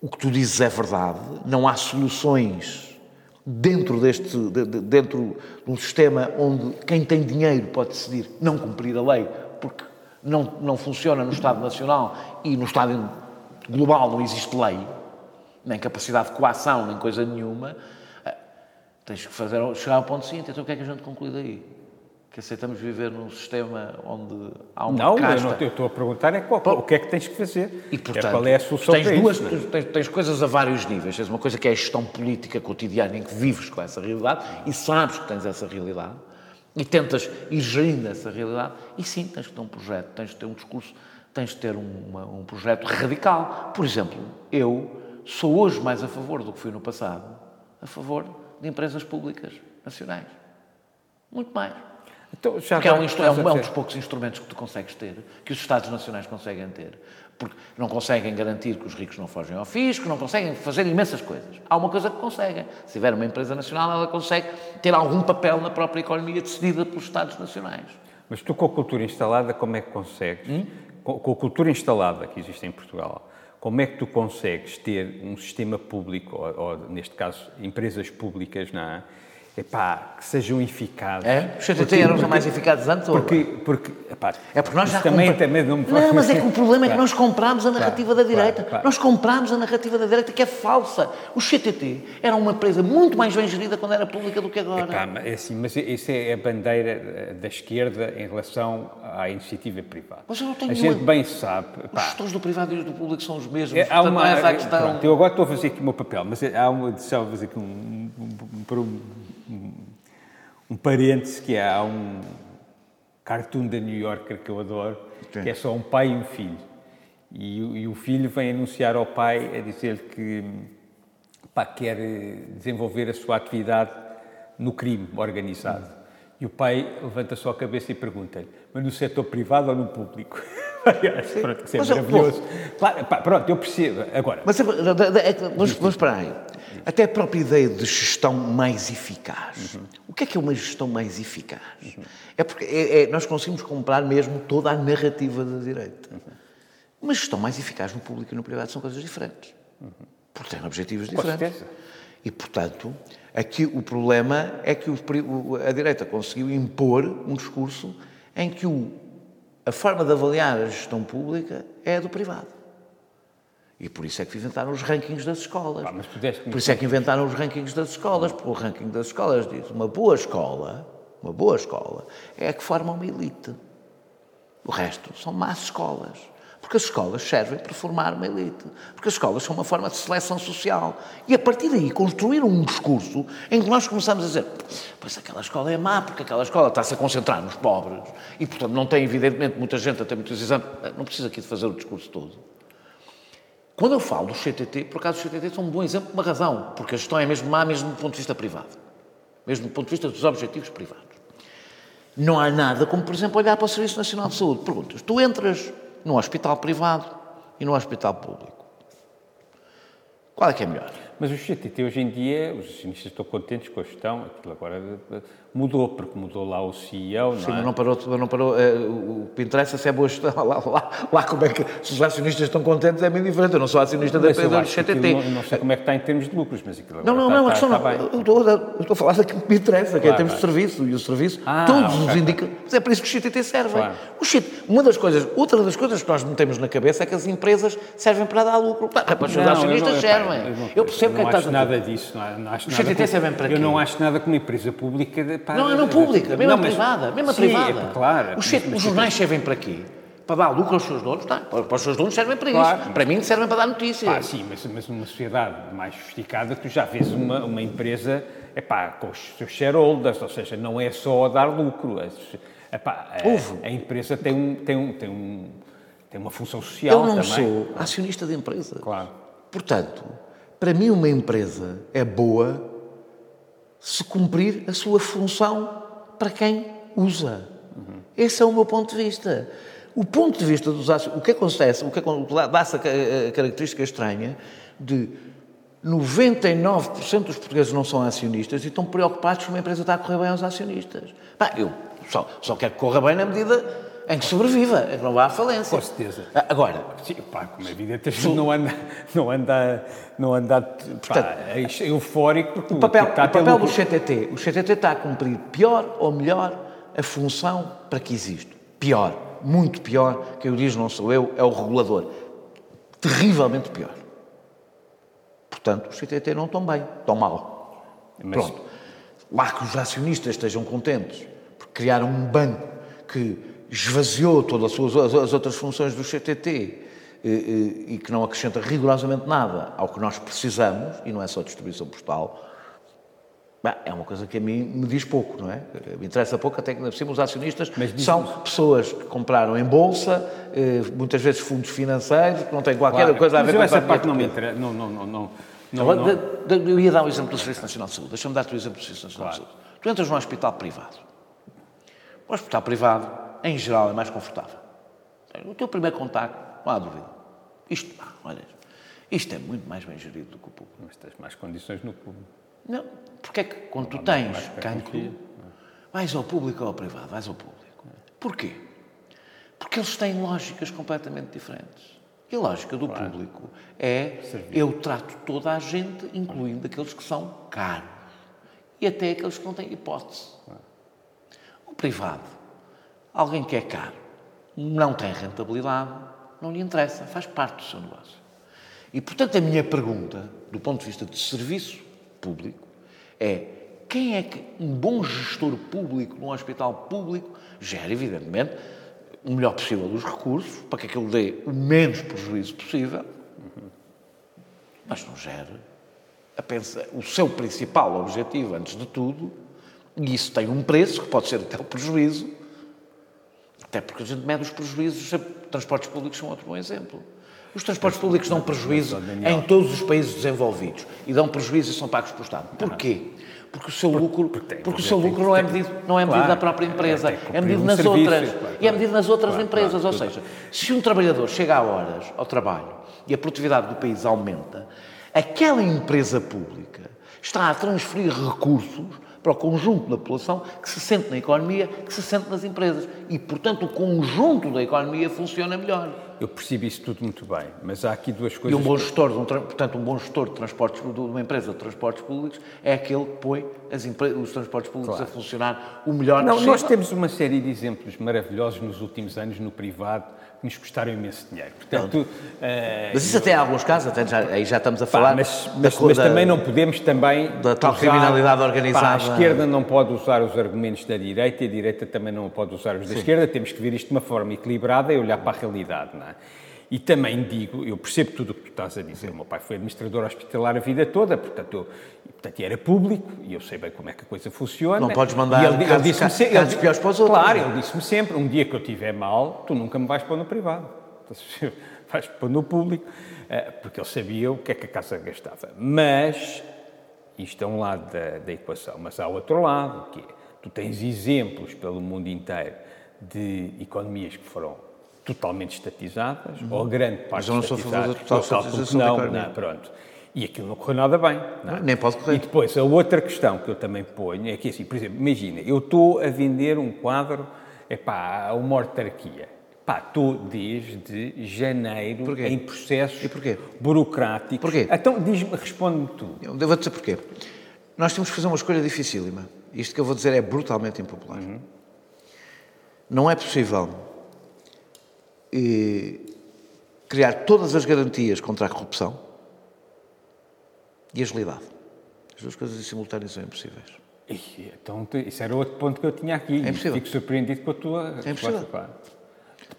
o que tu dizes é verdade, não há soluções dentro deste, dentro de um sistema onde quem tem dinheiro pode decidir não cumprir a lei, porque não, não funciona no Estado Nacional e no Estado global não existe lei, nem capacidade de coação, nem coisa nenhuma, eh, tens que fazer, chegar ao ponto seguinte. Então o que é que a gente conclui daí? Que aceitamos viver num sistema onde há uma não, casta... Não, eu estou a perguntar é qual, o que é que tens que fazer. E, portanto, é qual é a solução tens, duas, isso, é? tens, tens, coisas a vários níveis. Tens uma coisa que é a gestão política cotidiana em que vives com essa realidade e sabes que tens essa realidade e tentas ir gerindo essa realidade. E sim, tens que ter um projeto, tens que ter um discurso tens de ter uma, um projeto radical. Por exemplo, eu sou hoje mais a favor do que fui no passado, a favor de empresas públicas nacionais. Muito mais. Então, já Porque é um, é, um, é um dos poucos instrumentos que tu consegues ter, que os Estados Nacionais conseguem ter. Porque não conseguem garantir que os ricos não fogem ao fisco, não conseguem fazer imensas coisas. Há uma coisa que conseguem. Se tiver uma empresa nacional, ela consegue ter algum papel na própria economia decidida pelos Estados Nacionais. Mas tu, com a cultura instalada, como é que consegues? Hum? Com, a cultura instalada que existe em Portugal, como é que tu consegues ter um sistema público, ou, ou, neste caso, empresas públicas, não é? Epá, que sejam eficazes. É? Os CTT Porque- eram porque- mais eficazes antes ou Porque, porque epá, É porque nós já também, compra- também não, me- Não, mas é que o problema é que nós comprámos a narrativa Claro, da direita. claro, claro. Nós comprámos a narrativa da direita que é falsa. O CTT era uma empresa muito mais bem gerida quando era pública do que agora. Epá, mas é assim, mas isso é a bandeira eh, da esquerda em relação à iniciativa privada. Mas eu não tenho a gente bem sabe. Os pá, gestores do privado e do público são os mesmos. É, há portanto, uma, é essa a questão. pronto, eu agora estou a fazer aqui o meu papel, mas há uma, deixa eu fazer aqui um, um, um, um, um parêntese que é, há um cartoon da New Yorker que eu adoro, que é só um pai e um filho. E, o- e o filho vem anunciar ao pai a dizer-lhe que pá, quer eh, desenvolver a sua atividade no crime organizado. E o pai levanta só a cabeça e pergunta-lhe, mas no setor privado ou no público? Aliás, pronto, isso é Mas, maravilhoso. Claro, pá, pronto, eu percebo. Agora, Mas é- é que- vamos, para aí. Até a própria ideia de gestão mais eficaz. O que é que é uma gestão mais eficaz? É porque é- é- nós conseguimos comprar mesmo toda a narrativa da direita. Uma gestão mais eficaz no público e no privado são coisas diferentes. Porque têm objetivos diferentes. certeza. E, portanto, aqui o problema é que o- a direita conseguiu impor um discurso em que o- a forma de avaliar a gestão pública é a do privado. E por isso é que inventaram os rankings das escolas. Deste Por isso é que inventaram os rankings das escolas, porque o ranking das escolas diz uma boa escola, uma boa escola, é a que forma uma elite. O resto são más escolas. Porque as escolas servem para formar uma elite. Porque as escolas são uma forma de seleção social. E a partir daí construíram um discurso em que nós começamos a dizer pois aquela escola é má, porque aquela escola está-se a concentrar nos pobres. E, portanto, não tem, evidentemente, muita gente a ter muitos exames. Não precisa aqui de fazer o discurso todo. Quando eu falo do CTT, por acaso os CTT são um bom exemplo, uma razão. Porque a gestão é mesmo má, mesmo do ponto de vista privado. Mesmo do ponto de vista dos objetivos privados. Não há nada como, por exemplo, olhar para o Serviço Nacional de Saúde. Perguntas, tu entras num hospital privado e num hospital público. Qual é que é melhor? Mas o CTT hoje em dia, os acionistas estão contentes com a gestão, aquilo agora mudou, porque mudou lá o CEO, Sim, não é? mas não parou, não parou eh, o que interessa se é boa gestão. Lá, lá, lá como é que, se os acionistas estão contentes é bem diferente. Eu não sou acionista da Mas eu empresa do acho que CTT. não, não sei como é que está em termos de lucros, mas aquilo Não, não, está, não, a está, questão não. Eu estou, a- eu estou a falar daquilo que me interessa, que é em Claro, termos de claro. serviço. E o serviço, Ah, todos ok. os indicadores. É para isso que os CTT servem. Claro. O CTT, uma das coisas, outra das coisas que nós metemos na cabeça é que as empresas servem para dar lucro. Para os Não, eu acionistas não- servem. não- Eu percebo que é não que acho estás a nada dizer. disso. Não, não acho Os nada CTT servem para Eu quê? não acho nada como empresa pública. Pá, Não, é não de- pública, mesmo Não, a mas- privada. Mesmo a Sim, privada. é, claro. Os, CT mas- os jornais servem para quê? Para dar lucro aos seus donos? Não, para os seus donos servem para Claro. isso. Para mim servem para dar notícias. Pá, sim, mas, mas numa sociedade mais sofisticada, tu já vês uma, uma empresa epá, com os seus shareholders, ou seja, não é só a dar lucro. Epá, a, a empresa tem, um, tem, um, tem, um, tem uma função social Eu não também. sou acionista de empresa. Claro. Portanto, para mim uma empresa é boa se cumprir a sua função para quem usa. Esse é o meu ponto de vista. O ponto de vista dos acionistas, o que acontece, o que dá-se a ca- a característica estranha de 99% dos portugueses não são acionistas e estão preocupados que uma empresa está a correr bem aos acionistas. Pá, eu só, só quero que corra bem na medida em que sobreviva, em que não vá à falência. Com certeza. Ah, Agora, Sim, pá, como é evidente, a gente não anda, não anda, não anda pá, é eufórico porque O papel, o papel do. CTT, o CTT está a cumprir pior ou melhor a função para que existe. Pior, muito pior, quem o diz não sou eu, é o regulador. Terrivelmente pior. Portanto, os CTT não estão bem, estão mal. Mas- Pronto. Lá que os acionistas estejam contentes, porque criaram um banco que esvaziou todas as, outras funções do CTT eh, eh, e que não acrescenta rigorosamente nada ao que nós precisamos, e não é só distribuição postal, é uma coisa que a mim me diz pouco, não é? Me interessa pouco, até que, por cima, os acionistas são pessoas que compraram em bolsa, eh, muitas vezes fundos financeiros, que não têm qualquer Claro. coisa a ver com essa parte não me interessa. Não, não, não, não, não, não. Eu ia dar o exemplo do Serviço Nacional de Saúde. Deixa-me dar-te o exemplo do Serviço Nacional Claro. de Saúde. Tu entras num hospital privado. O hospital privado, em geral, é mais confortável. O teu primeiro contacto, não há dúvida. Isto, pá, olha, isto é muito mais bem gerido do que o público. Mas tens mais condições no público. Não, porque é que quando tu tens mais para cancro, confia. vais ao público ou ao privado? Vais ao público. Porquê? Porque eles têm lógicas completamente diferentes. E a lógica do público é eu trato toda a gente, incluindo aqueles que são caros. E até aqueles que não têm hipótese. O privado, alguém que é caro, não tem rentabilidade, não lhe interessa, faz parte do seu negócio. E, portanto, a minha pergunta, do ponto de vista de serviço público, é quem é que um bom gestor público num hospital público gera, evidentemente, o melhor possível dos recursos, para que aquilo dê o menos prejuízo possível, mas não pensa, o seu principal objetivo, antes de tudo, e isso tem um preço, que pode ser até o prejuízo, até porque a gente mede os prejuízos, os transportes públicos são outro bom exemplo. Os transportes públicos dão prejuízo em todos os países desenvolvidos e dão prejuízo e são pagos pelo Estado. Porquê? Porque o seu lucro, porque o seu não é medido, não é medido claro, na própria empresa, que cumprir é medido nas outras. E é medido nas outras empresas. Ou seja, se um trabalhador chega a horas ao trabalho e a produtividade do país aumenta, aquela empresa pública está a transferir recursos para o conjunto da população que se sente na economia, que se sente nas empresas. E, portanto, o conjunto da economia funciona melhor. Eu percebo isso tudo muito bem, mas há aqui duas E coisas. um bom gestor, um portanto, um bom gestor de transportes, de uma empresa de transportes públicos é aquele que põe as os transportes públicos a funcionar o melhor Não, possível. nós temos uma série de exemplos maravilhosos nos últimos anos no privado que nos custaram imenso dinheiro. Portanto, eh, Mas isso até em alguns casos, até já, aí já estamos a pá, falar mas, da mas, co- mas da- também não podemos também da tal criminalidade pá, organizada. a esquerda não pode usar os argumentos da direita e a direita também não pode usar os da esquerda. Temos que ver isto de uma forma equilibrada e olhar para a realidade, não é? E também digo, eu percebo tudo o que tu estás a dizer. O meu pai foi administrador hospitalar a vida toda, portanto, eu, portanto era público e eu sei bem como é que a coisa funciona. Não podes mandar E ele, casos- sempre, ele- piores para os outros, Claro, ele disse-me sempre, um dia que eu estiver mal, tu nunca me vais pôr no privado. Vais pôr no público, eh, porque ele sabia o que é que a casa gastava. Mas, isto é um lado da, da equação, mas há outro lado, que é, tu tens exemplos pelo mundo inteiro de economias que foram totalmente estatizadas, ou grande parte Uhum. eu não sou a favor da total estatização não, não, pronto. E aquilo não correu nada bem. não é? Nem pode correr. E depois, a outra questão que eu também ponho é que, assim, por exemplo, imagina, eu estou a vender um quadro epá, a uma autarquia. Pá, estou desde janeiro Porquê? em processos E porquê? burocráticos. Porquê? Então, diz-me, responde-me tu. Eu devo dizer porquê. Nós temos que fazer uma escolha dificílima. Isto que eu vou dizer é brutalmente impopular. Não é possível eh, criar todas as garantias contra a corrupção e agilidade. As duas coisas em simultâneo são impossíveis. Então, isso era outro ponto que eu tinha aqui. É impossível. Fico surpreendido com a tua resposta. impossível. pá.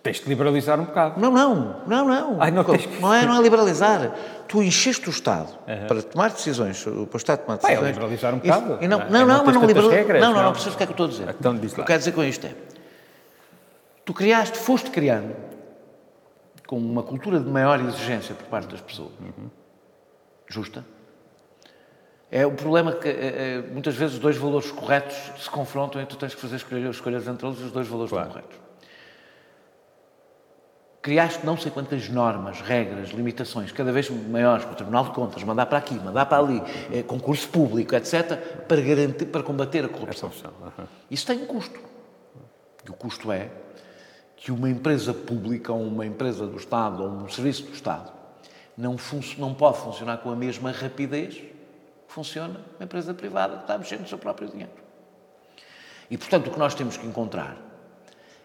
Tens de liberalizar um bocado. Não, não, não, não. Ai, não que- não, é, não é liberalizar. Tu encheste o Estado para tomar decisões, para o Estado tomar é decisões. liberalizar um E- bocado, e não, não é? não, É não, não mas não liberalizar. Não, não, não. percebes o que é que eu estou a dizer. Então diz o que eu quero dizer com isto é. Tu criaste, foste criando com uma cultura de maior exigência por parte das pessoas. Justa. É o problema que eh, muitas vezes os dois valores corretos se confrontam e tu tens que fazer escolhas, escolhas entre eles e os dois valores Claro. estão corretos. Criaste não sei quantas normas, regras, limitações, cada vez maiores, para o Tribunal de Contas, mandar para aqui, mandar para ali, eh, concurso público, etc., para, garantir, para combater a corrupção. Isso tem um custo. E o custo é que uma empresa pública, ou uma empresa do Estado, ou um serviço do Estado, não, não pode funcionar com a mesma rapidez que funciona uma empresa privada que está mexendo no seu próprio dinheiro. E, portanto, o que nós temos que encontrar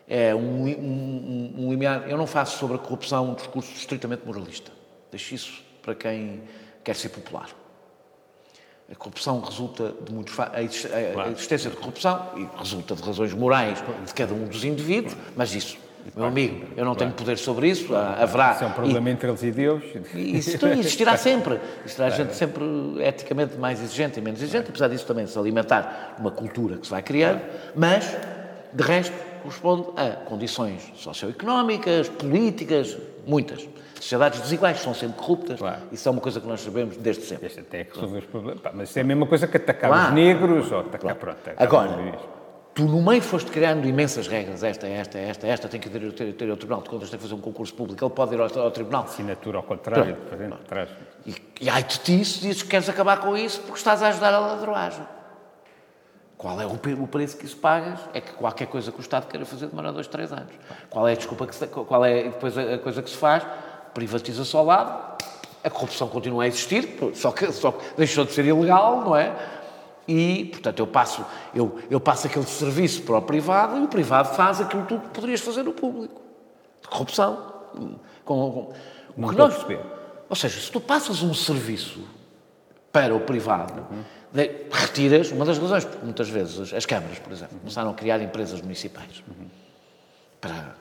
é um, um, um, um limiar. Eu não faço sobre a corrupção um discurso estritamente moralista. Deixo isso para quem quer ser popular. A corrupção resulta de muitos a exis- a- a existência de corrupção e resulta de razões morais de cada um dos indivíduos, mas isso Meu amigo, eu não tenho poder sobre isso, haverá. Isso é um problema entre eles e Deus. E isso existirá sempre. Existirá gente sempre eticamente mais exigente e menos exigente, apesar disso também se alimentar uma cultura que se vai criando, mas, de resto, corresponde a condições socioeconómicas, políticas, muitas. Sociedades desiguais são sempre corruptas. Claro. Isso é uma coisa que nós sabemos desde sempre. Este até é que resolver os problemas. Mas isso é a mesma coisa que atacar Claro. os negros ou atacar, pronto. atacar Agora. Tu no meio foste criando imensas regras, esta, esta, esta, esta, tem que ter, ter, ter ao Tribunal de Contas, tem que fazer um concurso público, ele pode ir ao, ao Tribunal. Assinatura ao contrário. E, e ai de ti se dizes que queres acabar com isso porque estás a ajudar a ladroagem. Qual é o, o preço que isso pagas? É que qualquer coisa que o Estado queira fazer demora dois, três anos. Qual é a desculpa que se, qual é depois a, a coisa que se faz? Privatiza-se ao lado, a corrupção continua a existir, só que, só que deixou de ser ilegal, não é? E, portanto, eu passo, eu, eu passo aquele serviço para o privado e o privado faz aquilo que tu poderias fazer no público. De corrupção. Com, com, Não que a nós- perceber. Ou seja, se tu passas um serviço para o privado, de- retiras uma das razões, porque muitas vezes as, as câmaras, por exemplo, começaram a criar empresas municipais. Para,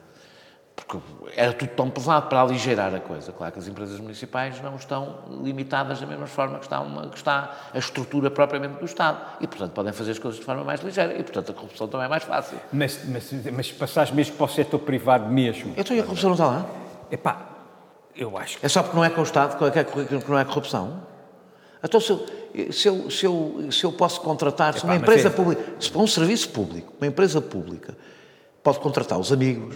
porque era tudo tão pesado para aligeirar a coisa. Claro que as empresas municipais não estão limitadas da mesma forma que está, uma, que está a estrutura propriamente do Estado. E, portanto, podem fazer as coisas de forma mais ligeira. E, portanto, a corrupção também é mais fácil. Mas, mas, mas se passares mesmo para o setor privado mesmo, Então, e a corrupção não está lá? epá, eu acho que É só porque não é com o Estado que é- que não é corrupção? Então, se eu, se eu, se eu, se eu posso contratar, se Epá, uma mas empresa é- pública, se para um serviço público, uma empresa pública pode contratar os amigos,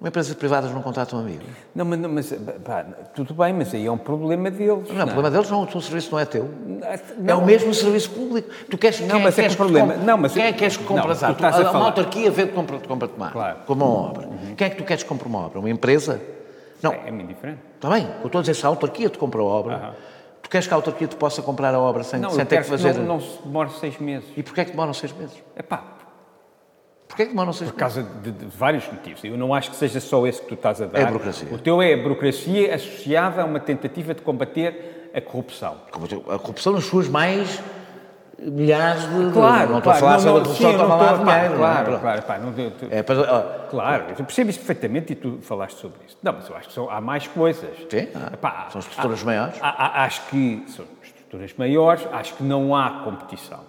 uma empresa privada não contratam amigos. Não, mas, não, mas pá, tudo bem, mas aí é um problema deles. Não, o problema deles não, o teu serviço não é teu. É Não, o mesmo serviço público. Tu queres, Não, quem é mas é que problema- compre- não, mas- quem é que queres que compre não, as a Uma falar- autarquia vê que compra, tomate, Claro. como uma obra. Quem é que tu queres que compre uma obra? Uma empresa? Não, É, é muito diferente. está bem. Eu estou a dizer, se a autarquia te compra a obra, Aham. tu queres que a autarquia te possa comprar a obra sem, Não, sem ter que fazer... não, não se demore seis meses. E porquê é que demoram seis meses? Epá, Porquê que demoram seis por meses? causa de, de vários motivos. Eu não acho que seja só esse que tu estás a dar. É a burocracia. O teu é a burocracia associada a uma tentativa de combater a corrupção. A corrupção nas suas mais milhares de... Claro, não estou a claro, falar não, sobre a não, corrupção toma lá dinheiro. não é? Claro, claro, pá, não, eu- tu- É, para, ó, Claro, eu percebo isso perfeitamente e tu falaste sobre isso. Não, mas eu acho que são- há mais coisas. Sim, há. Epá, São estruturas há- maiores. há- acho que são estruturas maiores, acho que não há competição.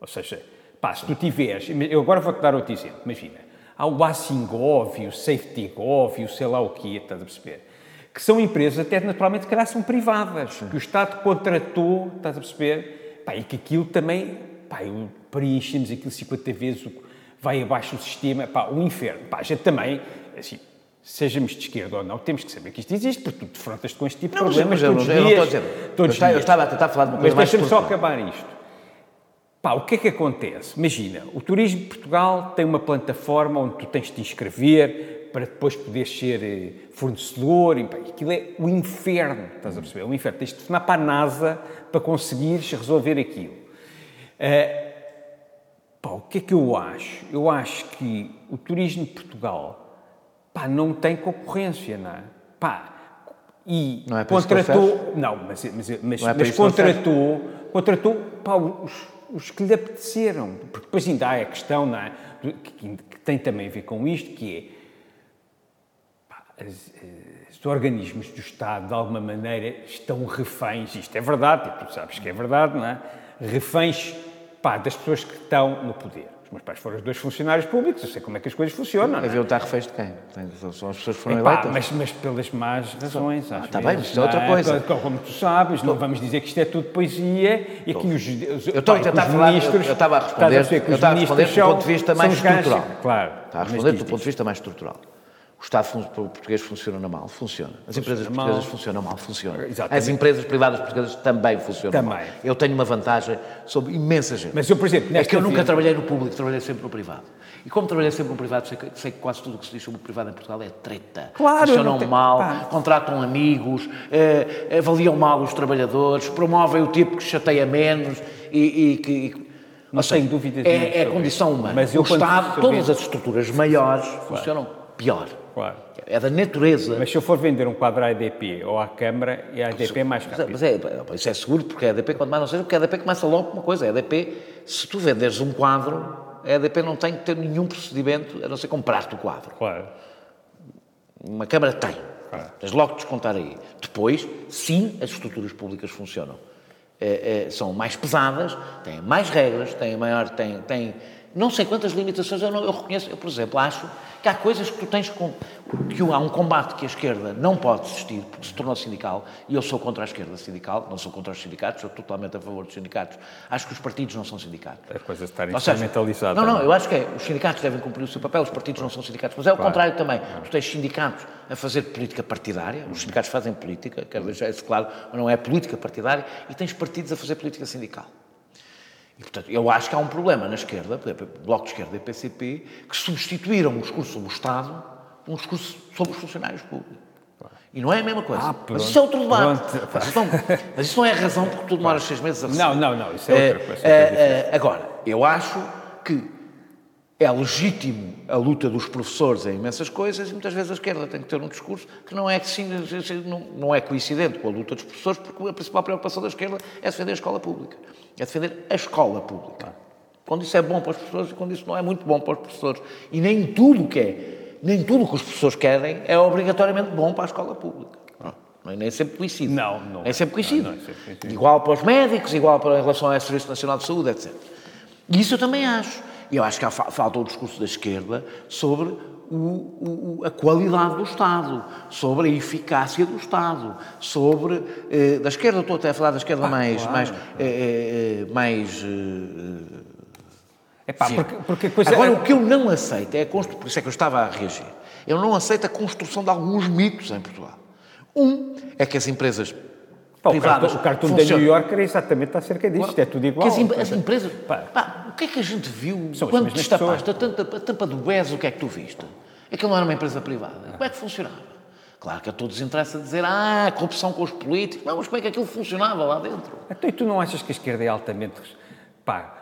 Ou seja, pá, se tu tiveres. Eu agora vou-te dar outro exemplo. Imagina, há o Assingov, o SafetyGov, o sei lá o quê, estás a perceber? Que são empresas, até naturalmente, que são privadas, que o Estado contratou, estás a perceber? Pá, e que aquilo também, pá, eu preenchemos aquilo 50 vezes, vai abaixo do sistema, pá, o inferno. Pá, a gente também, assim, sejamos de esquerda ou não, temos que saber que isto existe, porque tu defrontas com este tipo de Não, mas, problemas mas eu, todos não, os eu não dias. estou a dizer. eu, estava, eu dias. estava a tentar falar de uma Mas coisa mais deixa-me só acabar isto. Pá, o que é que acontece? Imagina, o Turismo de Portugal tem uma plataforma onde tu tens de te inscrever para depois poderes ser eh, fornecedor. E, pá, aquilo é o inferno, estás a perceber? É o inferno. Tens de telefonar para a NASA para conseguires resolver aquilo. Eh, pá, o que é que eu acho? Eu acho que o Turismo de Portugal pá, não tem concorrência, não é? Pá, e Não é contratou. Não, mas, mas, mas, Não é mas contratou, contratou pá, os, os que lhe apeteceram. Porque depois ainda há a questão, é? Que, tem também a ver com isto, que é os organismos do Estado, de alguma maneira, estão reféns, isto é verdade, e tu sabes que é verdade, não é? Reféns pá, das pessoas que estão no poder. Os meus pais foram os dois funcionários públicos, eu sei como é que as coisas funcionam. é? Havia estar reféns de quem? São as pessoas que foram Epá, eleitas. mas, mas pelas más razões, às tá vezes, bem, mas é outra não coisa. Como, tu sabes, não vamos dizer que isto é tudo poesia e que os, os, Eu estou a tentar que os falar- ministros... eu estava a responder- que eu estava a responder do ponto de vista mais estrutural. Claro. Está a responder do ponto de vista mais estrutural. O Estado português funciona mal? Funciona. As empresas mal. portuguesas funcionam mal? Funcionam. Exatamente. As empresas privadas portuguesas também funcionam Também. mal. Eu tenho uma vantagem sobre imensa gente. Mas eu, por exemplo, É que eu nunca vida- trabalhei no público, trabalhei sempre no privado. E como trabalhei sempre no privado, sei que, sei que quase tudo o que se diz sobre o privado em Portugal é treta. Claro, Funcionam tenho- mal, pá. contratam amigos, eh, avaliam mal os trabalhadores, promovem o tipo que chateia menos e, e que... Não ou tenho dúvidas É, é condição humana. Mas eu o Estado, todas as estruturas maiores funcionam pior. Claro. É da natureza. Mas se eu for vender um quadro à EDP ou à Câmara, e a EDP é mais Mas é- rápido. Mas é, isso é seguro, porque a EDP, quanto mais não seja, porque a EDP começa logo com uma coisa. A EDP, se tu venderes um quadro, A EDP não tem que ter nenhum procedimento a não ser comprar-te o quadro. Claro. Uma Câmara tem. Claro. Tens logo de descontar aí. Depois, sim, as estruturas públicas funcionam. É, é, são mais pesadas, têm mais regras, têm maior. Têm, têm não sei quantas limitações eu, não, eu reconheço. Eu, por exemplo, acho que há coisas que tu tens com. que há um combate que a esquerda não pode existir porque se tornou sindical, e eu sou contra a esquerda sindical, não sou contra os sindicatos, sou totalmente a favor dos sindicatos. Acho que os partidos não são sindicatos. É coisa de seja, instrumentalizadas. Não, não, eu acho que é, os sindicatos devem cumprir o seu papel, os partidos não são sindicatos, mas é o Claro. contrário também. Tu tens sindicatos a fazer política partidária, os sindicatos fazem política, quero deixar isso claro, mas não é política partidária, e tens partidos a fazer política sindical. E, portanto, eu acho que há um problema na esquerda, por exemplo, o Bloco de Esquerda e PCP, que substituíram um discurso sobre o Estado por um discurso sobre os funcionários públicos. E não é a mesma coisa. Ah, mas isso é outro debate. Mas, isso não, mas isso não é a razão porque tu demoras seis meses a receber. Não, não, não, isso é outra coisa. Eh, eh, agora, eu acho que é legítimo a luta dos professores em imensas coisas e muitas vezes a esquerda tem que ter um discurso que não é, não, é coincidente com a luta dos professores, porque a principal preocupação da esquerda é defender a escola pública. É defender a escola pública. Quando isso é bom para os professores e quando isso não é muito bom para os professores. E nem tudo que é, nem tudo que os professores querem é obrigatoriamente bom para a escola pública. Nem sempre coincide. Não, não Nem é. sempre coincide. Não, não é sempre coincide. Igual para os médicos, igual para em relação ao Serviço Nacional de Saúde, etc. E isso eu também acho. E eu acho que há, fa- falta o discurso da esquerda sobre o- o- o- a qualidade do Estado, sobre a eficácia do Estado, sobre. eh, da esquerda, estou até a falar da esquerda mais. mais, eh, eh, mais eh, Epá, porque, porque a coisa. Agora, o que eu não aceito é a construção, por isso é que eu estava a reagir, eu não aceito a construção de alguns mitos em Portugal. Um é que as empresas Pá, o privadas cartoon, o cartoon da New York era exatamente acerca disto. Isto é tudo igual. que as, em- as empresas. Pá. Pá, o que é que a gente viu São quando destapaste a, tampa- a tampa do BES? O que é que tu viste? Aquilo não era uma empresa privada. Como é que funcionava? Claro que a todos interessa dizer, ah, corrupção com os políticos. Não, mas como é que aquilo funcionava lá dentro? Então, e tu não achas que a esquerda é altamente pá,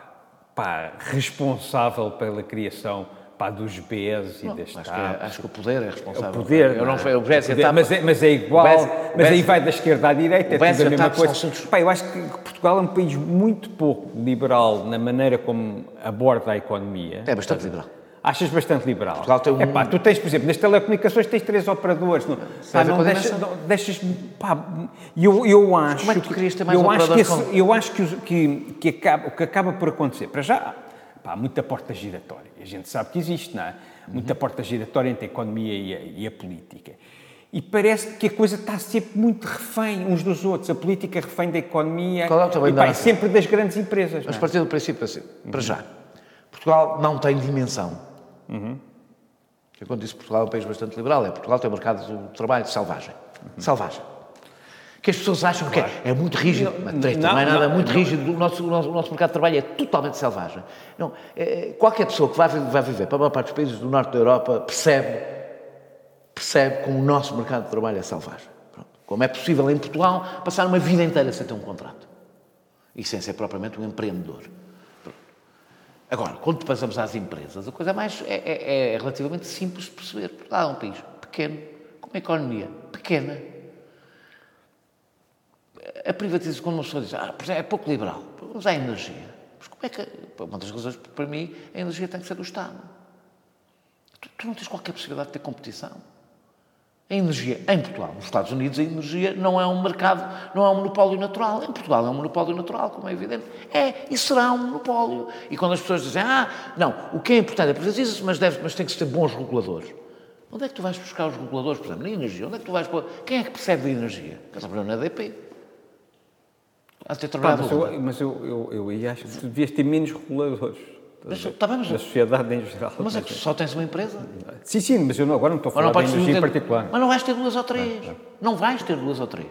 pá, responsável pela criação pá, dos BES e das Acho que, é- acho que o poder é O responsável. poder, Eu não, é? o BES poder, mas, é, mas é igual, O BES mas o BES aí vai da esquerda à direita, é o BES tudo a mesma coisa. assuntos- Pá, eu acho que Portugal é um país muito pouco liberal na maneira como aborda a economia. É bastante liberal. Achas bastante liberal? Portugal tem um- Epá, tu tens, por exemplo, nas telecomunicações tens três operadores. Não, pá, não com deixa- não deixas... Pá, eu, eu acho... como é que tu querias ter mais eu acho que, esse- eu acho que, que, que acaba, o que acaba por acontecer, para já, pá, há muita porta giratória. A gente sabe que existe, não é? Muita porta giratória entre a economia e a, e a política. E parece que a coisa está sempre muito refém uns dos outros. A política é refém da economia Qual é e pá, é nação? sempre das grandes empresas. Mas é? partindo do princípio assim, para já, Portugal não tem dimensão. Eu, quando disse Portugal é um país bastante liberal, é Portugal tem um mercado de trabalho selvagem. Selvagem. Que as pessoas acham que é, é muito rígido, uma treta, não, não, é nada não, muito não. rígido, o nosso, o, nosso, o nosso mercado de trabalho é totalmente selvagem. Não, é, qualquer pessoa que vai, vai viver para a maior parte dos países do norte da Europa percebe, percebe como o nosso mercado de trabalho é selvagem. Pronto. Como é possível em Portugal passar uma vida inteira sem ter um contrato. E sem ser propriamente um empreendedor. Agora, quando passamos às empresas, a coisa mais é, é- é relativamente simples de perceber. Portugal é um país pequeno, com uma economia pequena. A privatização, quando uma pessoa diz, ah, é, é pouco liberal, mas há energia. Mas como é que. Uma das razões, para mim, a energia tem que ser do Estado. Tu, tu não tens qualquer possibilidade de ter competição. A energia, em Portugal, nos Estados Unidos, a energia não é um mercado, não é um monopólio natural. Em Portugal é um monopólio natural, como é evidente. É, e será um monopólio. E quando as pessoas dizem, ah, não, o que é importante é privatizar-se, mas, deve, mas tem que ter bons reguladores. Onde é que tu vais buscar os reguladores, por exemplo, na energia? Onde é que tu vais pôr? Quem é que percebe da energia? Quem trabalhou na EDP. Pá, mas eu, mas eu, eu, eu acho que tu devias ter menos reguladores. Mas, tá bem, mas- da sociedade em geral. Mas é que só tens uma empresa. Sim, sim, mas eu não, agora não estou a não falar de energia em particular. Mas não vais ter duas ou três. Não vais ter duas ou três.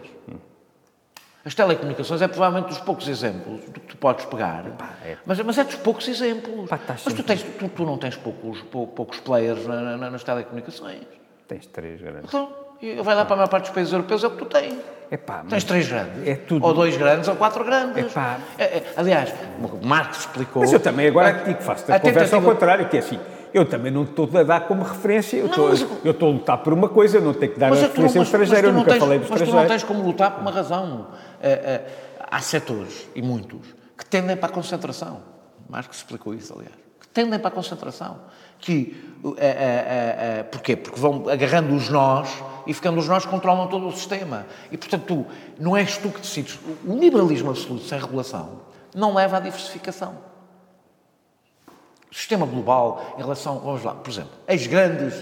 As telecomunicações é provavelmente dos poucos exemplos do que tu podes pegar. é. Mas, mas é dos poucos exemplos. Pá, estás mas tu, tens, tu, tu não tens poucos, pou- poucos players na- na- nas telecomunicações. Tens três grandes. Então, e vai lá para a maior parte dos países europeus, é o que tu tens. Epá, Tens três grandes. É tudo. Ou dois grandes, ou quatro grandes. Epá. É, é, aliás, Marx explicou... mas eu também agora digo, faço a, A conversa ao contrário, que é assim, eu também não estou a dar como referência, eu Não, estou, mas- eu estou a lutar por uma coisa, eu não tenho que dar a Mas é que tu não- referência ao estrangeiro, eu nunca tens- falei do Mas tu não estrangeiro. tens como lutar por uma razão. É, é, há setores, e muitos, que tendem para a concentração. Marx explicou isso, aliás. Que tendem para a concentração. Que, é, é, é, porquê? Porque vão agarrando os nós e ficando os nós controlam todo o sistema. E, portanto, tu, não és tu que decides. O liberalismo absoluto, sem regulação, não leva à diversificação. O sistema global, em relação, vamos lá, por exemplo, as grandes,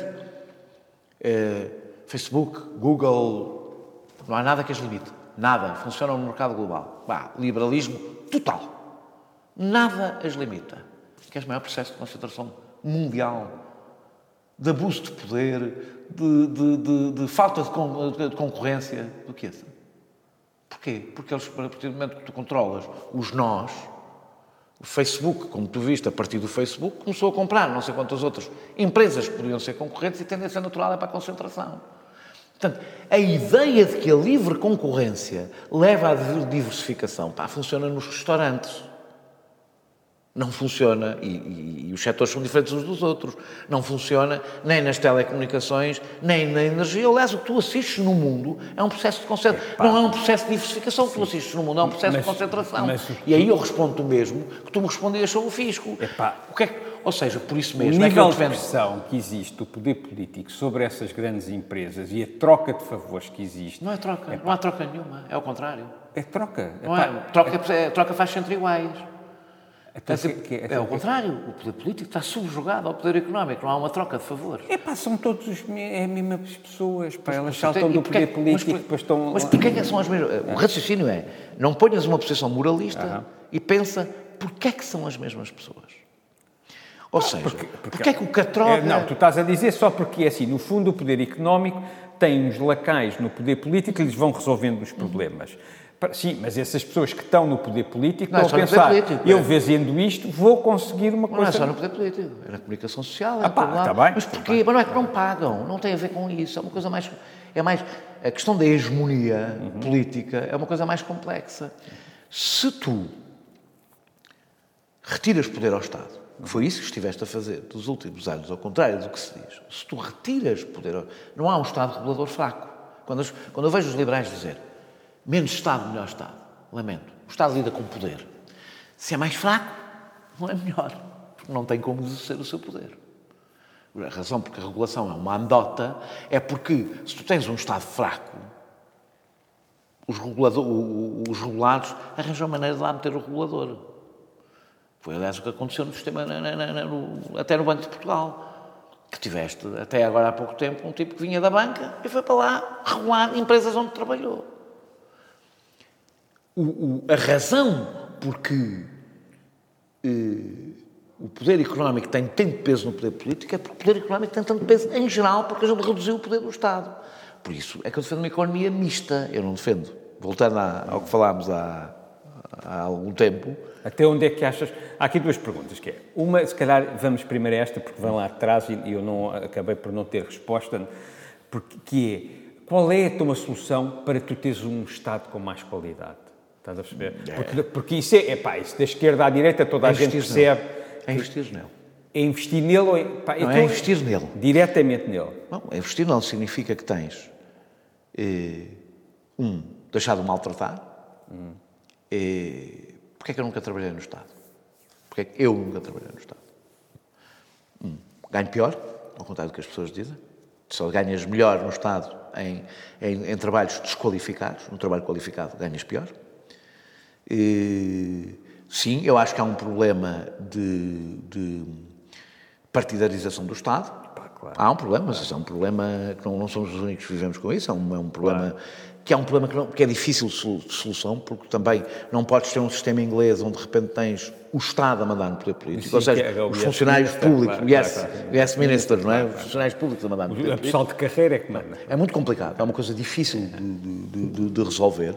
eh, Facebook, Google, não há nada que as limite. Nada. Funcionam no mercado global. Bah, liberalismo total. Nada as limita. Queres maior processo de concentração mundial, de abuso de poder, de, de, de, de falta de, con de, concorrência do que esse. Porquê? Porque eles, a partir do momento que tu controlas os nós, o Facebook, como tu viste, a partir do Facebook, começou a comprar não sei quantas outras empresas que podiam ser concorrentes e a tendência natural é para a concentração. Portanto, a ideia de que a livre concorrência leva à diversificação, pá, funciona nos restaurantes não funciona, e, e, e, os setores são diferentes uns dos outros, não funciona nem nas telecomunicações, nem na energia. Aliás, o que tu assistes no mundo é um processo de concentração. Não é um processo de diversificação o que tu assistes no mundo, é um processo mas, de concentração. Mas, e aí eu respondo o mesmo que tu me respondias sobre o fisco. Epá, o que é, ou seja, por isso mesmo. O nível é que de pressão que existe do poder político sobre essas grandes empresas e a troca de favores que existe. Não é troca, não há troca nenhuma, é o contrário. É troca. Não é, troca, é, troca faz entre iguais. Então, é, é, é o contrário. O poder político está subjugado ao poder económico. Não há uma troca de favores. É pá, são todos os, é as mesmas pessoas. Pá, elas saltam do poder político mas, depois estão... Mas porquê que são as mesmas... O raciocínio é, não ponhas uma posição moralista e pensa porquê que são as mesmas pessoas. Ou seja, porque, porque, porquê é que o catroga... É, não, tu estás a dizer só porque é assim. No fundo, o poder económico tem uns lacais no poder político que lhes vão resolvendo os problemas. Uhum. Sim, mas essas pessoas que estão no poder político não estão é a pensar, político, eu é. fazendo isto vou conseguir uma coisa... Não é só no poder político, é na comunicação social, é ah, pá, está bem. Mas porquê? Mas não é que não pagam, não tem a ver com isso, é uma coisa mais... É mais a questão da hegemonia uhum. política é uma coisa mais complexa. Se tu retiras poder ao Estado, que foi isso que estiveste a fazer dos últimos anos, ao contrário do que se diz, se tu retiras poder... Ao... Não há um Estado regulador fraco. Quando, quando eu vejo os liberais dizer Menos Estado, melhor Estado. Lamento. O Estado lida com poder. Se é mais fraco, não é melhor. Porque não tem como exercer o seu poder. A razão porque a regulação é uma andota é porque, se tu tens um Estado fraco, os, os regulados arranjam maneira de lá meter o regulador. Foi, aliás, o que aconteceu no sistema, na, na, na, no, até no Banco de Portugal. Que tiveste, até agora há pouco tempo, um tipo que vinha da banca e foi para lá regular empresas onde trabalhou o, o, a razão porque eh, o poder económico tem tanto peso no poder político é porque o poder económico tem tanto peso em geral porque a gente reduziu o poder do Estado. Por isso é que eu defendo uma economia mista. Eu não defendo. Voltando ao que falámos há, há algum tempo. Até onde é que achas? Há aqui duas perguntas, que é, uma, se calhar vamos primeiro a esta, porque vão lá atrás e eu não acabei por não ter resposta, porque, que é, qual é a tua solução para tu teres um Estado com mais qualidade? Estás a perceber? É. Porque, porque isso é, é pá, isso da esquerda à direita toda é a gente percebe. É investir nele. É investir nele ou é, pá, não, é investir nele. Diretamente nele. Não, investir nele significa que tens, eh, um, deixar de maltratar. Hum. Eh, Porquê é que eu nunca trabalhei no Estado? Porquê é que eu nunca trabalhei no Estado? Um, ganho pior, ao contrário do que as pessoas dizem. Se ganhas melhor no Estado em, em, em trabalhos desqualificados, no trabalho qualificado ganhas pior. Sim, eu acho que há um problema de, de partidarização do Estado. Claro. Há um problema, mas é um problema que não, não, somos os únicos que vivemos com isso. É um, é um problema claro. que é um problema que, não, que, é difícil de solução, porque também não podes ter um sistema inglês onde de repente tens o Estado a mandar no poder político, Sim, ou seja, é os funcionários públicos, claro, yes, claro, yes ministers, não é? Os funcionários públicos a mandar no poder político. A pessoal de carreira é que manda. É muito complicado, é uma coisa difícil de, de, de resolver.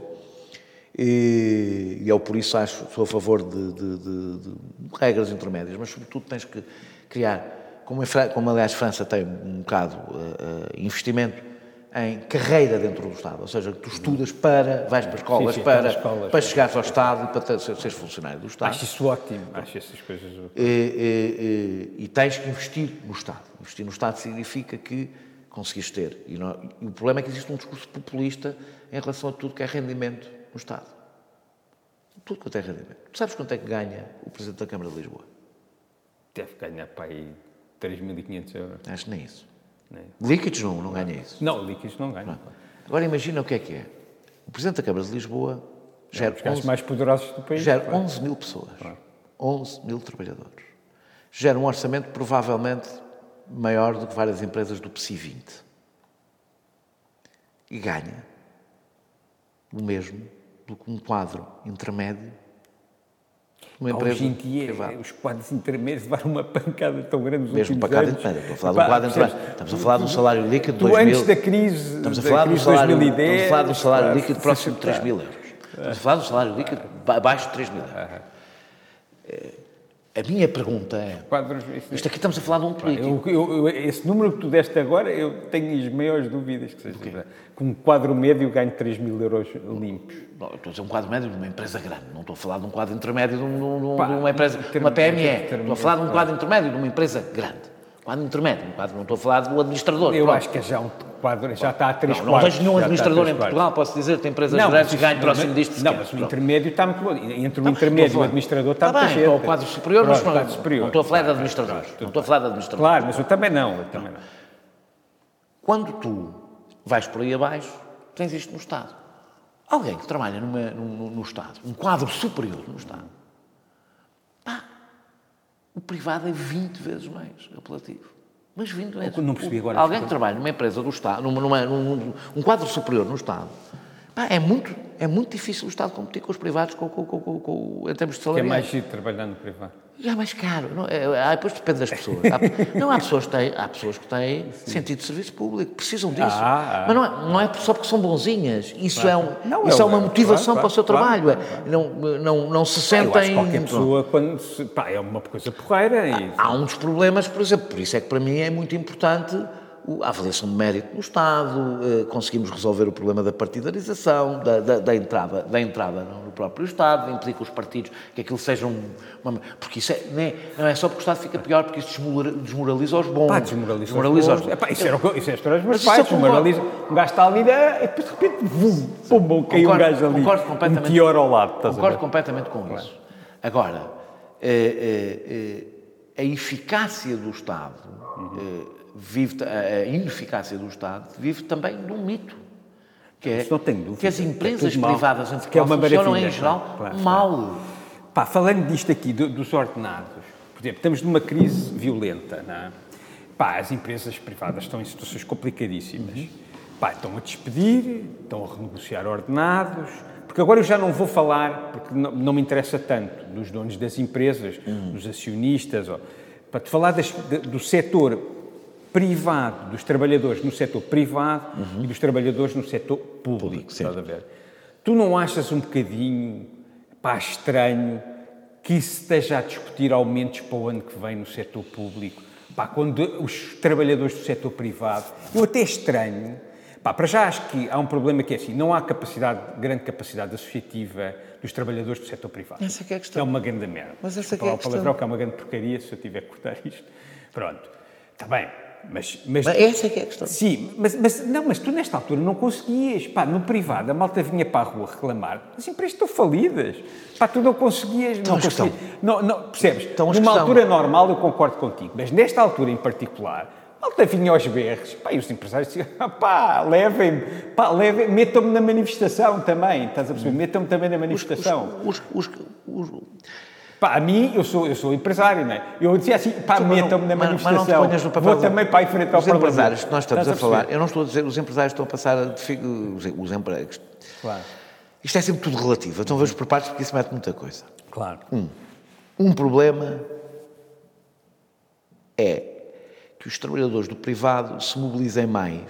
E, e eu, por isso, acho, sou a favor de, de, de, de regras intermédias, mas, sobretudo, tens que criar, como, como aliás, a França tem um bocado uh, investimento em carreira dentro do Estado, ou seja, tu estudas para, vais para escolas, sim, sim, para, escolas, para chegares ao Estado e para ter, seres funcionário do Estado. Acho isso ótimo, acho essas coisas. E, e, e, e, tens que investir no Estado. Investir no Estado significa que conseguiste ter. Não, e o problema é que existe um discurso populista em relação a tudo que é rendimento no Estado. Tudo quanto é rendimento. Tu sabes quanto é que ganha o Presidente da Câmara de Lisboa? deve ganhar para aí 3.500 euros. Acho que nem isso. Nem. Líquidos não, não ganha isso. Não, líquidos não ganham. Agora imagina o que é que é. O Presidente da Câmara de Lisboa gera, Os gajos 11, mais poderosos do país. gera claro. 11 mil pessoas. 11 mil trabalhadores. Gera um orçamento provavelmente maior do que várias empresas do PSI 20. E ganha o mesmo um quadro intermédio uma Pá, Hoje em empresa dia, privada. os quadros intermédios levaram uma pancada tão grande nos Mesmo últimos para cada anos. intermédio. Estou a falar de um quadro percebes? intermédio. Estamos a falar de um salário líquido de Tu 2 mil. antes da crise, Estamos a da falar de um crise de salário, 2010, estamos a falar de um salário pá, líquido próximo de 3 pá. mil euros. Estamos a falar de um salário líquido ba- abaixo de 3 mil euros. A minha pergunta é, Quadros, isto aqui estamos a falar de um político. eu, eu- esse número que tu deste agora, eu tenho as maiores dúvidas que seja verdade. Que um quadro médio ganhe 3 mil euros limpos. Não, eu estou a dizer um quadro médio de uma empresa grande, não estou a falar de um quadro intermédio de, um- de um- de Pá, uma empresa, em de uma PME. Estou a falar de um quadro intermédio de uma empresa grande. Quadro intermédio, um quadro, não estou a falar do administrador. Eu pronto. acho que é já um quadro, já está a 3 Não, não quartos. vejo nenhum administrador três em. Portugal, posso dizer, tem empresas Não, grandes que ganham próximo disto. Não, mas o intermédio está muito bom. Entre o Não, mas intermédio e o administrador está Está muita bem, gente. para o quadro superior, mas não, quadro superior. não estou a falar de administradores. claro, Não estou a falar de administradores. Claro, mas eu também não. Eu também não. Quando tu vais por aí abaixo, tens isto no Estado. Alguém que trabalha numa- no, no Estado, um quadro superior no Estado, o privado é 20 vezes mais apelativo. Mas 20 vezes. não percebi agora, Alguém que trabalha numa empresa do Estado, numa, numa- num, um quadro superior no Estado, pá, é, muito, é muito difícil o Estado competir com os privados com, com, com, com- com- em termos de Que é salário. mais giro trabalhar no privado. E é mais caro. Não, é, ah, depois depende das pessoas. Há, não, há pessoas que têm, há pessoas que têm sentido de serviço público, precisam disso. Ah, ah. Mas não é, não é só porque são bonzinhas. Isso é, um, Não, isso é é uma um- motivação claro, para o seu claro, trabalho. claro, É, Não, não, não se Eu acho sentem. que qualquer pessoa, quando se, pá, é uma coisa porreira e... Há um dos problemas, por exemplo, por isso é que para mim é muito importante a avaliação de mérito no Estado, eh, conseguimos resolver o problema da partidarização, da, da- da entrada, da entrada no próprio Estado, que os partidos, que aquilo seja um... Uma, porque isso é, não, é, não é só porque o Estado fica pior, porque isso desmora- desmoraliza os bons. Pá, desmoraliza, desmoraliza os os bons. Epá, isso era que- isso é a história dos meus Mas isso pais, eu concordo. desmoraliza. Um gajo está ali e depois de repente, vum, pum, caiu um Concordo- gajo ali. concordo Um completamente. meteoro ao lado, a Concordo completamente com isso. Agora, eh, eh, eh, a eficácia do Estado eh, vive, ta- a ineficácia do Estado vive também de um mito. Que é Isso não tenho dúvida. que as É empresas mal. privadas em Que é Portugal uma funcionam em geral claro, claro. mal. Pá, falando disto aqui, do- dos ordenados, por exemplo, estamos numa crise violenta, não é? Pá, as empresas privadas estão em situações complicadíssimas. Pá, estão a despedir, estão a renegociar ordenados, porque agora eu já não vou falar, porque não, não me interessa tanto, dos donos das empresas, dos acionistas, ó. para te falar das- do setor privado, dos trabalhadores no setor privado e dos trabalhadores no setor público, estás a ver? Tu não achas um bocadinho, pá, estranho que se esteja a discutir aumentos para o ano que vem no setor público, pá, quando os trabalhadores do setor privado, eu até estranho, pá, para já acho que há um problema que é assim, não há capacidade, grande capacidade associativa dos trabalhadores do setor privado. Essa que é a questão. É uma grande merda. Mas essa Desculpa que é a o questão. palavrão, que é uma grande porcaria se eu tiver que cortar isto. Pronto, está bem, mas... mas Mas essa é que é a questão. Sim, mas, mas- não, mas tu nesta altura não conseguias. Pá, no privado a malta vinha para a rua reclamar. As empresas estão falidas. Pá, tu não conseguias. Então, não, conseguias. não, não Percebes? As Numa altura estão. normal eu concordo contigo, mas nesta altura em particular. a Malta vinha aos berros, pá, e os empresários diziam, "Ah, pá, levem-me, pá, levem, metam-me na manifestação também, estás a perceber? Metam-me também na manifestação. Os, os, os, Pá, a mim, eu sou, eu sou empresário, não é? Eu dizia assim, pá, metam-me na mas- mas não te manifestação, ponhas no papel vou também para a frente ao Os Parlamento. empresários que nós estamos Estás a falar, eu não estou a dizer, os empresários estão a passar a os, os empregos. Claro, Isto é sempre tudo relativo. Então vejo por partes porque isso mete muita coisa. claro. Um problema é que os trabalhadores do privado se mobilizem mais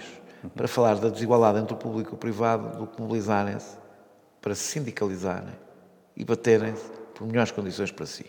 para falar da desigualdade entre o público e o privado do que mobilizarem-se para se sindicalizarem e baterem-se melhores condições para si.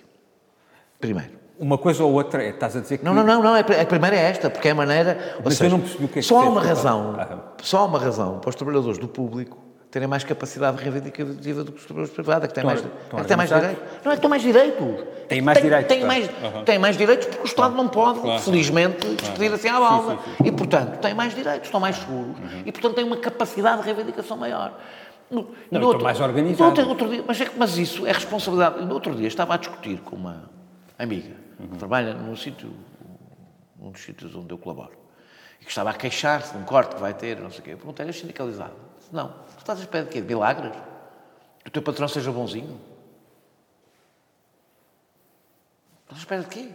Primeiro. Uma coisa ou outra, é, estás a dizer que... Não, não, não, não. é- A primeira é esta, porque é a maneira. Mas eu seja, não percebi o que é que só há uma razão, Aham. só há uma razão para os trabalhadores do público terem mais capacidade reivindicativa do que os trabalhadores privados, é que têm mais, Estão é que têm mais direitos. Não é que têm mais direitos. Têm mais direitos, Têm mais, têm mais direitos porque o Estado não pode, Claro. felizmente, despedir assim à balda. sim, E, portanto, têm mais direitos, estão mais seguros Uhum. e, portanto, têm uma capacidade de reivindicação maior. No, Não, no estão mais no organizados. outro dia, mas, é mas isso é responsabilidade. No outro dia estava a discutir com uma amiga que trabalha num sítio, um dos sítios onde eu colaboro, e que estava a queixar-se de um corte que vai ter, não sei o quê. Eu perguntei, és sindicalizado? Disse, não. Tu estás à espera de quê? De milagres? Que o teu patrão seja bonzinho? Estás à espera de quê?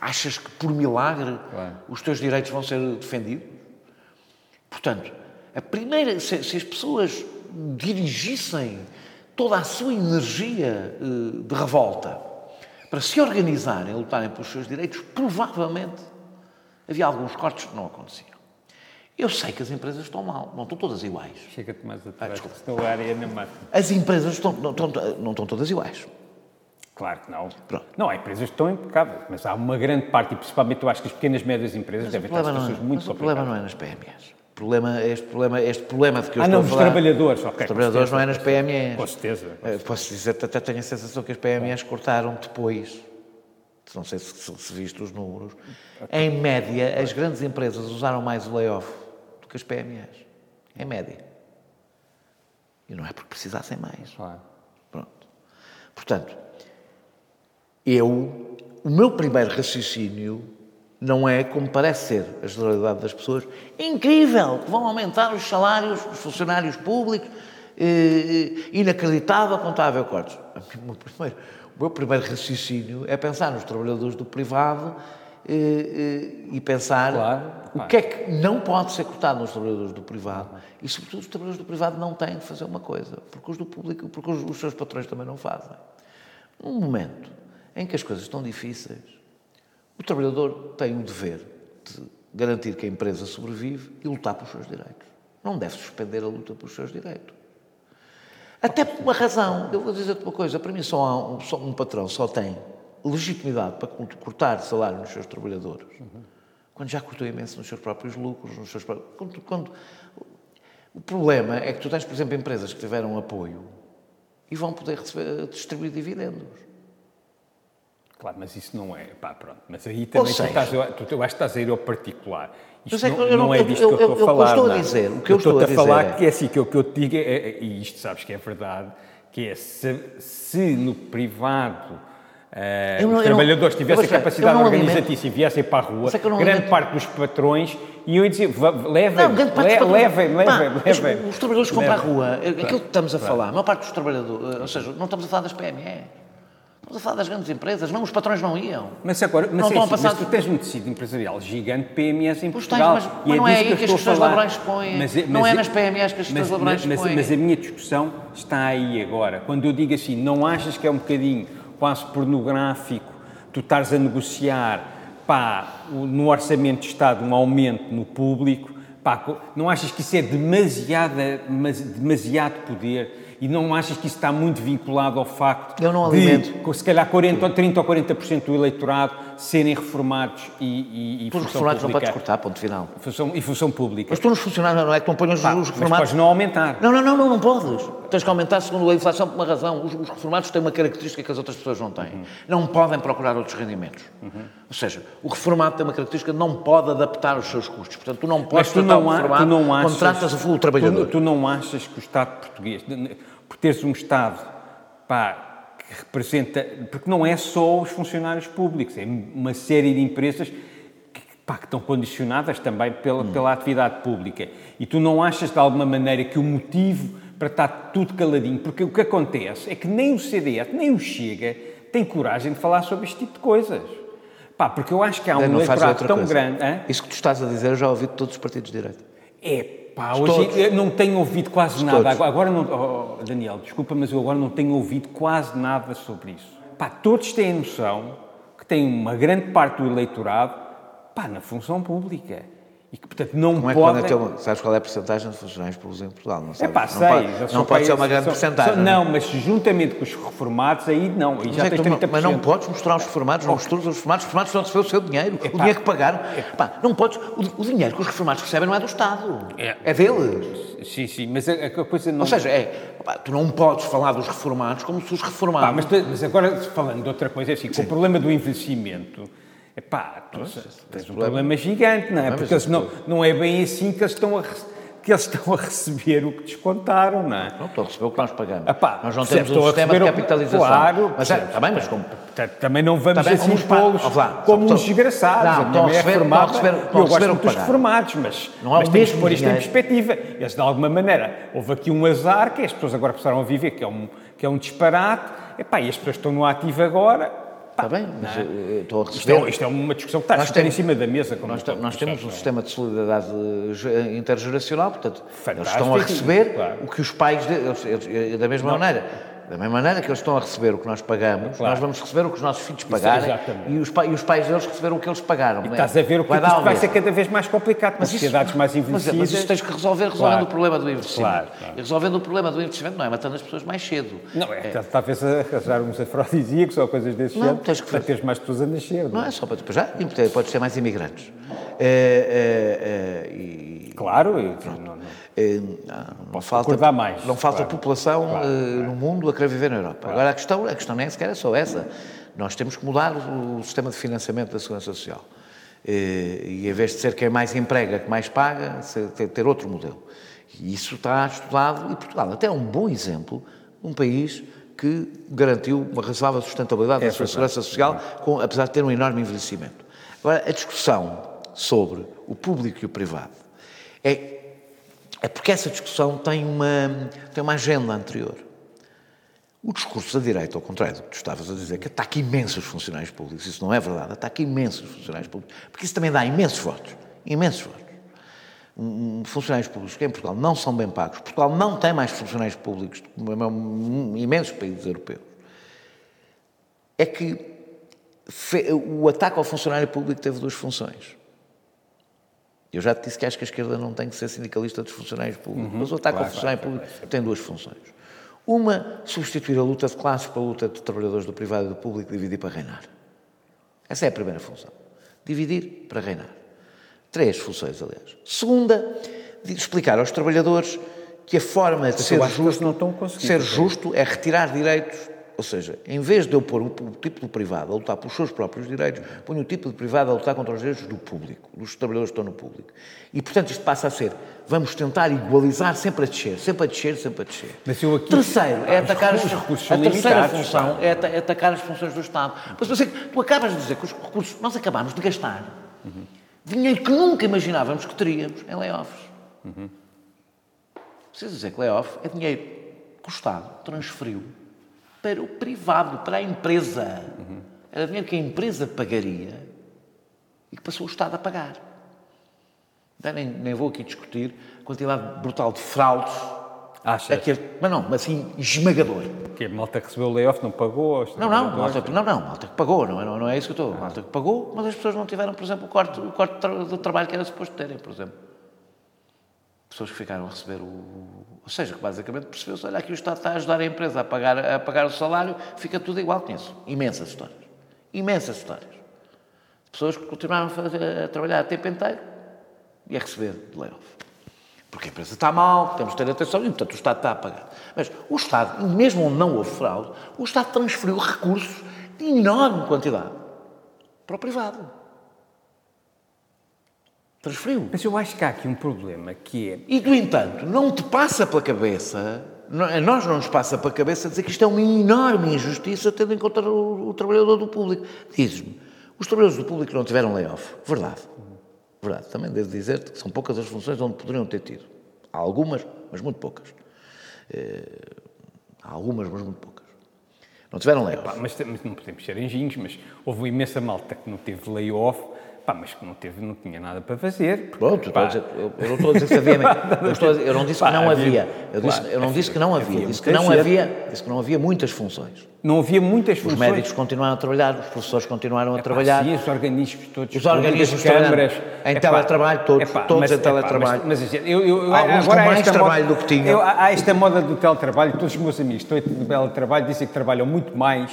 Achas que por milagre os teus direitos vão ser defendidos? Portanto, a primeira, se, se as pessoas dirigissem toda a sua energia eh, de revolta para se organizarem, lutarem pelos seus direitos, provavelmente havia alguns cortes que não aconteciam. Eu sei que as empresas estão mal, não estão todas iguais. Chega-te mais atrás, desculpa. senão a área na mata. As empresas estão, não, estão, não estão todas iguais. Claro que não. Pronto. Não, há empresas que estão impecáveis, mas há uma grande parte, e principalmente eu acho que as pequenas e médias empresas Mas, devem estar problema, não é, situações muito mas o problema não é nas PMEs. Problema, este, problema, este problema de que eu Ah, estou não, a dos falar... trabalhadores, ok. Os com trabalhadores certeza. não é nas PMEs. Com certeza. Eh, Posso dizer, até tenho a sensação que as PMEs cortaram depois, não sei se, se, se viste os números, em média, as grandes empresas usaram mais o layoff do que as PMEs. Em média. E não é porque precisassem mais. Claro. Pronto. Portanto, eu, o meu primeiro raciocínio não é como parece ser a generalidade das pessoas. Incrível que vão aumentar os salários dos funcionários públicos, eh, inacreditável quanto a haver cortes. O meu primeiro, o meu primeiro raciocínio é pensar nos trabalhadores do privado eh, eh, e pensar Claro. o que é que não pode ser cortado nos trabalhadores do privado e, sobretudo, os trabalhadores do privado não têm de fazer uma coisa, porque os do público, porque os, os seus patrões também não fazem. Num momento em que as coisas estão difíceis, o trabalhador tem o dever de garantir que a empresa sobrevive e lutar pelos seus direitos. Não deve suspender a luta pelos seus direitos. Até por uma razão. Eu vou dizer-te uma coisa. Para mim, só, um, só um patrão só tem legitimidade para cortar salário nos seus trabalhadores quando já cortou imenso nos seus próprios lucros, nos seus próprios... Quando, quando... O problema é que tu tens, por exemplo, empresas que tiveram apoio e vão poder receber, distribuir dividendos. Claro, mas isso não é. Pá, pronto. Mas aí também tu seja- estás, tu, tu, eu acho que estás a ir ao particular. Isto é que não, não- não é disto eu- que eu estou a eu- eu falar. estou a não. dizer, o que eu estou estou a falar é- que é assim, que o que eu te digo é, é- e isto sabes que é verdade, que é se, se no privado Eu não- os trabalhadores tivessem capacidade organizatícia e viessem para a rua, é grande alimento- parte dos patrões iam dizer, "Va- levem, Não, grande parte le- levem, levem, os- levem. Os, trabalhadores que vão para a rua, é aquilo que estamos a falar, a maior parte dos trabalhadores, ou seja, não estamos a falar das PME, estamos a falar das grandes empresas, não, os patrões não iam. Mas agora, mas, Não é assim, passar- mas tu tens um tecido empresarial gigante PMEs em Pois tens, Portugal. mas- e mas não é aí que eu as questões laborais põem. Mas Não é mas nas PMEs que as questões mas- laborais mas, põem. Mas a minha discussão está aí agora. Quando eu digo assim, não achas que é um bocadinho quase pornográfico tu estares a negociar pá, no orçamento de Estado um aumento no público, pá, não achas que isso é demasiada, mas- demasiado poder e não achas que isso está muito vinculado ao facto Eu não de, alimento. com, se calhar 40, ou 30 ou 40% do eleitorado serem reformados e, e, e os reformados não podes pública. cortar, ponto final. Função, e função pública. Mas tu nos funcionários não é que não ponhas os- Pá, os mas reformados. podes não aumentar. Não, não, não, não, não podes. Tens que aumentar segundo a inflação por uma razão. Os, os reformados têm uma característica que as outras pessoas não têm. Uhum. Não podem procurar outros rendimentos. Ou seja, o reformado tem uma característica de não pode adaptar os seus custos. Portanto, tu não podes Mas tu não, o há- reformado tu não achas. o, trabalhador. Tu, tu não achas que o Estado português, de- por teres um Estado pá, que representa. Porque não é só os funcionários públicos, é uma série de empresas que, pá, que estão condicionadas também pela, Hum. pela atividade pública. E tu não achas de alguma maneira que o motivo para estar tudo caladinho, porque o que acontece é que nem o CDS, nem o Chega tem coragem de falar sobre este tipo de coisas. Pá, porque eu acho que há um eleitorado tão coisa. grande. hã? Isso que tu estás a dizer, eu já ouvi de todos os partidos de direita. É pá, hoje eu não tenho ouvido quase nada. Agora, agora não. oh, Daniel, desculpa, mas eu agora não tenho ouvido quase nada sobre isso. Pá, todos têm noção que tem uma grande parte do eleitorado pá, na função pública. E que, portanto, não Como é que podem podem. ter uma, sabes qual é a porcentagem de funcionários públicos em Portugal? Não É sabes? pá, não sei. pode, eles não pode ser uma grande porcentagem. são- Não, mas juntamente com os reformados, aí não. Aí Mas, já é tens tu não- 30%. mas não podes mostrar os reformados, não misturas os reformados, os reformados estão a receber o seu dinheiro, o dinheiro que pagaram. Pá, não podes, o, o dinheiro que os reformados recebem não é do Estado, É. é, deles. Sim, sim, mas a, a coisa não. Ou seja, é, pá, tu não podes falar dos reformados como se os reformados... Pá, mas, mas agora, falando de outra coisa, é assim, com o problema do envelhecimento, é pá, tu tens um problema- problema gigante, não é? mas Porque eles não, não é bem assim que eles estão a, que eles estão a receber o que descontaram, não é? Não estou a receber o que nós pagamos. Epá, nós não temos um sistema de capitalização. Claro, mas é, está bem, mas como... Portanto, Também não vamos Também, assim pa- pô-los como estão- uns desgraçados. Não, estão a mãe é receber- formada estão a receber- estão eu gosto muito dos pagaram. formados, mas, Não há mas temos que pôr isto em perspectiva. Eles, de alguma maneira, houve aqui um azar que as pessoas agora precisaram a viver, que é um, que é um disparate. Epá, e as pessoas estão no ativo agora. Está bem, mas não é? eu- eu estou a Isto receber... é, isto é uma discussão que está Nós sempre em cima da mesa. Nós, nós tu temos um sabes, sistema de solidariedade eh, intergeracional, portanto, eles Fantástico, estão a receber claro. o que os pais, de- eles- eles- da mesma maneira, da mesma maneira que eles estão a receber o que nós pagamos, Claro. nós vamos receber o que os nossos filhos pagarem exatamente. e os, e os pais deles receberam o que eles pagaram. E não é? estás a ver o que Vai isto ao vai ser cada vez mais complicado, com Mas isso- sociedades mais mas, envelhecidas. mas isso tens que resolver resolvendo Claro. o problema do investimento. Claro, claro. E resolvendo o problema do investimento não é matando as pessoas mais cedo. Não, é, talvez arranjar uns afrodisíacos ou coisas desse Não, género tens que para fazer. teres mais pessoas a nascer. Não é só para depois já, podes ter mais imigrantes. É, é, é, e, Claro, e, não, não. Eh, não falta, mais, não falta claro. população Claro, eh, claro. no mundo a querer viver na Europa. Agora a questão, a questão nem sequer é só essa. Nós temos que mudar o, sistema de financiamento da Segurança Social. Eh, e em vez de ser quem mais emprega, que mais paga, ter, outro modelo. E isso está estudado e Portugal até é um bom exemplo, um país que garantiu uma razoável sustentabilidade É da sua segurança social, com, apesar de ter um enorme envelhecimento. Agora, a discussão sobre o público e o privado é é porque essa discussão tem uma, tem uma agenda anterior. O discurso da direita, ao contrário do que tu estavas a dizer, que ataca imensos funcionários públicos, isso não é verdade, ataca imensos funcionários públicos, porque isso também dá imensos votos, imensos votos. Funcionários públicos que em Portugal não são bem pagos, Portugal não tem mais funcionários públicos hum, imensos países europeus. É que o ataque ao funcionário público teve duas funções. Eu já te disse que acho que a esquerda não tem que ser sindicalista dos funcionários públicos, mas o ataque ao claro, funcionário claro, público tem duas funções. Uma, substituir a luta de classes pela luta de trabalhadores do privado e do público, dividir para reinar. Essa é a primeira função. Dividir para reinar. Três funções, aliás. Segunda, explicar aos trabalhadores que a forma de ser justo, ser justo é retirar direitos. Ou seja, em vez de eu pôr o, tipo do privado a lutar pelos seus próprios direitos, ponho o tipo de privado a lutar contra os direitos do público, dos trabalhadores que estão no público. E, portanto, isto passa a ser, vamos tentar igualizar sempre a descer, sempre a descer, sempre a descer. Mas eu aqui- Terceiro, é Ah, atacar os recursos a terceira função é é atacar as funções do Estado. Mas você, tu acabas de dizer que os recursos, nós acabámos de gastar dinheiro que nunca imaginávamos que teríamos em layoffs. Preciso dizer que layoff é dinheiro que o Estado transferiu para o privado, para a empresa. Era dinheiro que a empresa pagaria e que passou o Estado a pagar. Já Nem, nem vou aqui discutir a quantidade brutal de fraudes. Achas Aquele, mas não, mas assim, esmagador. que a malta que recebeu o layoff não pagou? Não, não, malta, não, não, malta que pagou, não é, não, não é isso que eu estou. Malta que pagou, mas as pessoas não tiveram, por exemplo, o corte, o corte do trabalho que era suposto terem, por exemplo. Pessoas que ficaram a receber o. Ou seja, que basicamente percebeu-se: olha, aqui o Estado está a ajudar a empresa a pagar, a pagar o salário, fica tudo igual isso. Imensas histórias. Imensas histórias. Pessoas que continuaram a, fazer- a trabalhar a tempo inteiro e a receber de layoff. Porque a empresa está mal, temos de ter atenção e, portanto, o Estado está a pagar. Mas o Estado, mesmo onde não houve fraude, o Estado transferiu recursos de enorme quantidade para o privado. Transferiu. Mas eu acho que há aqui um problema que é. E, no entanto, não te passa pela cabeça, a nós não nos passa pela cabeça dizer que isto é uma enorme injustiça tendo em conta o, o trabalhador do público. Dizes-me, os trabalhadores do público não tiveram layoff. Verdade. Verdade. Também devo dizer-te que são poucas as funções onde poderiam ter tido. Há algumas, mas muito poucas. Eh, há algumas, mas muito poucas. Não tiveram layoff. Pá, mas, mas não podemos ser engenhos, mas houve uma imensa malta que não teve layoff, pá, mas que não, teve, não tinha nada para fazer. porque, Pronto, pá, dizer- eu, eu não estou a dizer que havia. Eu, eu não disse que Pá, não havia-. Eu, disse, claro, eu não disse que não havia. havia Disse que não havia, disse que não havia muitas funções. não havia muitas Os funções. médicos continuaram a trabalhar, os professores continuaram a Epá, trabalhar. Sim, os organismos todos. Os organismos as câmaras. em Epá, teletrabalho, todos, epá, todos mas- em teletrabalho. Mas, mas, eu, eu, Alguns agora com há mais trabalho moda- do que tinham. há esta moda do teletrabalho, todos os meus amigos que estão em teletrabalho dizem que trabalham muito mais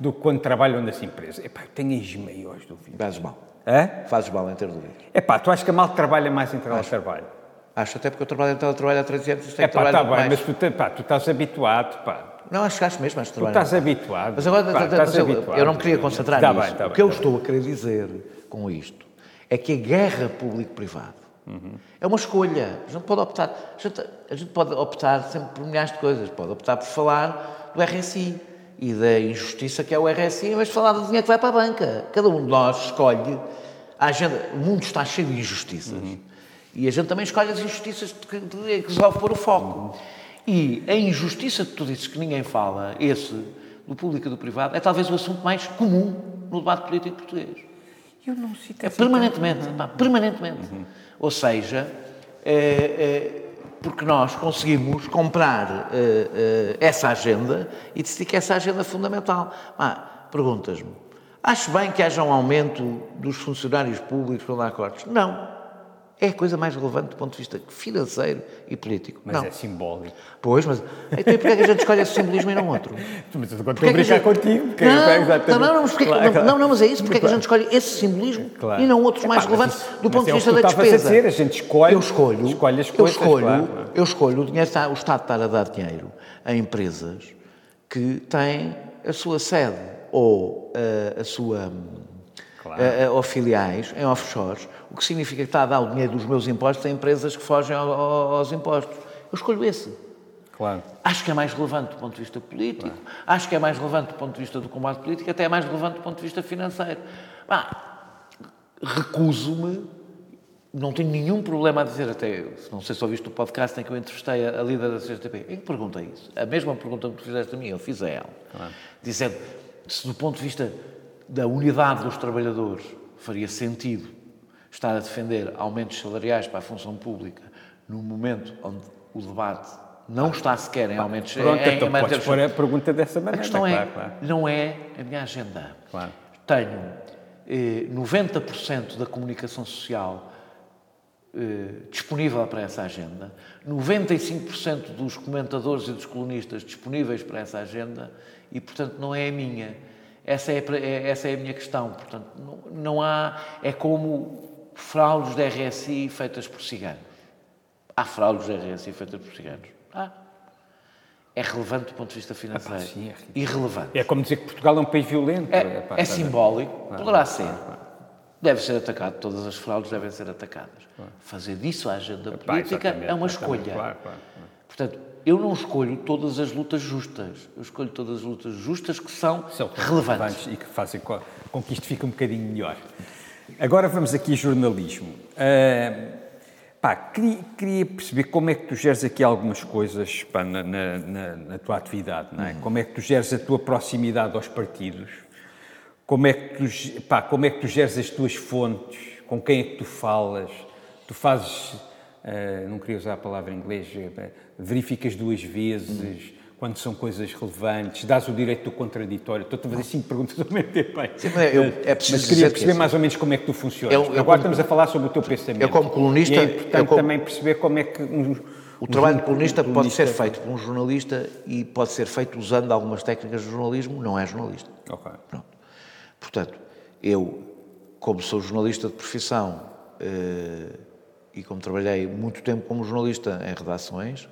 do que quando trabalham nas empresas. Epá, eu tenho as maiores dúvidas. Fazes mal. Hã? Fazes mal em ter dúvidas. Epá, tu achas que a malta trabalha mais em teletrabalho? Acho até porque eu trabalho em teletrabalho há 13 anos, é trabalho está bem, mas tu, pá, tu estás habituado, pá. Não, acho que acho mesmo, acho que Tu trabalho. estás habituado. Mas agora, Pá, mas estás eu, habituado. eu não me queria concentrar Tá nisso. bem, tá o que eu tá estou a querer dizer com isto é que a guerra público-privado Uhum. É uma escolha. A gente pode optar. A gente, a gente pode optar sempre por milhares de coisas. Pode optar por falar do RSI e da injustiça que é o RSI, em vez de falar do dinheiro que vai para a banca. Cada um de nós escolhe. A agenda, o mundo está cheio de injustiças. Uhum. E a gente também escolhe as injustiças que, que resolve pôr o foco. Uhum. E a injustiça que tu dizes que ninguém fala, esse, do público e do privado, é talvez o assunto mais comum no debate político português. Eu não cito é permanentemente, pá, permanentemente. Uhum. Ou seja, é, é, porque nós conseguimos comprar é, é essa agenda e decidir que essa agenda é fundamental. Ah, Perguntas-me, acho bem que haja um aumento dos funcionários públicos para dar cortes? Não. É a coisa mais relevante do ponto de vista financeiro e político. Mas não. é simbólico. Pois, mas então porquê é que a gente escolhe esse simbolismo e não outro? Mas eu estou a brincar gente... contigo. Não, não, não, não, mas porquê, claro, não, não, mas é isso. Porquê claro. é que a gente escolhe esse simbolismo claro. e não outros é, mais relevantes isso, do ponto de é vista da despesa? A, dizer, a gente escolhe, eu escolho, escolhe as coisas. Eu escolho, eu escolho o, dinheiro, o Estado estar a dar dinheiro a empresas que têm a sua sede ou a, a sua claro. a, a, ou filiais em offshores, o que significa que está a dar o dinheiro dos meus impostos a empresas que fogem ao, ao, aos impostos. Eu escolho esse. Claro. Acho que é mais relevante do ponto de vista político, claro. acho que é mais relevante do ponto de vista do combate político, até é mais relevante do ponto de vista financeiro. recuso-me, não tenho nenhum problema a dizer, até, não sei se ouviste o podcast em que eu entrevistei a, a líder da CGTP, em que perguntei isso. A mesma pergunta que tu fizeste a mim, eu fiz a ela, claro. dizendo se do ponto de vista da unidade dos trabalhadores faria sentido estar a defender aumentos salariais para a função pública num momento onde o debate não está sequer em aumentos Pronto, em, então em podes pôr a pergunta dessa maneira. A questão é, claro, claro. não é a minha agenda. Claro. Tenho eh, 90% da comunicação social eh, disponível para essa agenda, 95% dos comentadores e dos colunistas disponíveis para essa agenda e, portanto, não é a minha. Essa é, é, essa é a minha questão. Portanto, não, não há. É como fraudes de RSI feitas por ciganos. Há fraudes de RSI feitas por ciganos. Ah. É relevante do ponto de vista financeiro. Epá, sim, é Irrelevante. É como dizer que Portugal é um país violento. É, Epá, é simbólico. Claro, Poderá ser. Claro, Deve ser atacado. Todas as fraudes devem ser atacadas. Fazer disso a agenda política é uma escolha. Portanto, eu não escolho todas as lutas justas. Eu escolho todas as lutas justas que são, são relevantes. relevantes. E que fazem com que isto fique um bocadinho melhor. Agora vamos aqui jornalismo. Uh, pá, queria, queria, perceber como é que tu geres aqui algumas coisas pá, na, na, na, tua atividade, não é? Uhum. Como é que tu geres a tua proximidade aos partidos? Como é, que tu, pá, como é que tu geres as tuas fontes? Com quem é que tu falas? Tu fazes Uh, não queria usar a palavra em inglês, eh, verificas duas vezes, uhum. Quando são coisas relevantes, dás o direito do contraditório. Estou a fazer cinco perguntas ao mesmo tempo. Sim, mas, eu, é mas queria perceber assim, mais ou menos como é que tu funcionas. Eu, eu Agora como, estamos a falar sobre o teu pensamento. Eu, como colunista. E é importante como, também perceber como é que. Um, o trabalho de colunista, pode ser feito por um jornalista e pode ser feito usando algumas técnicas de jornalismo, não é jornalista. Ok. Pronto. Portanto, eu, como sou jornalista de profissão. Uh, e como trabalhei muito tempo como jornalista em redações,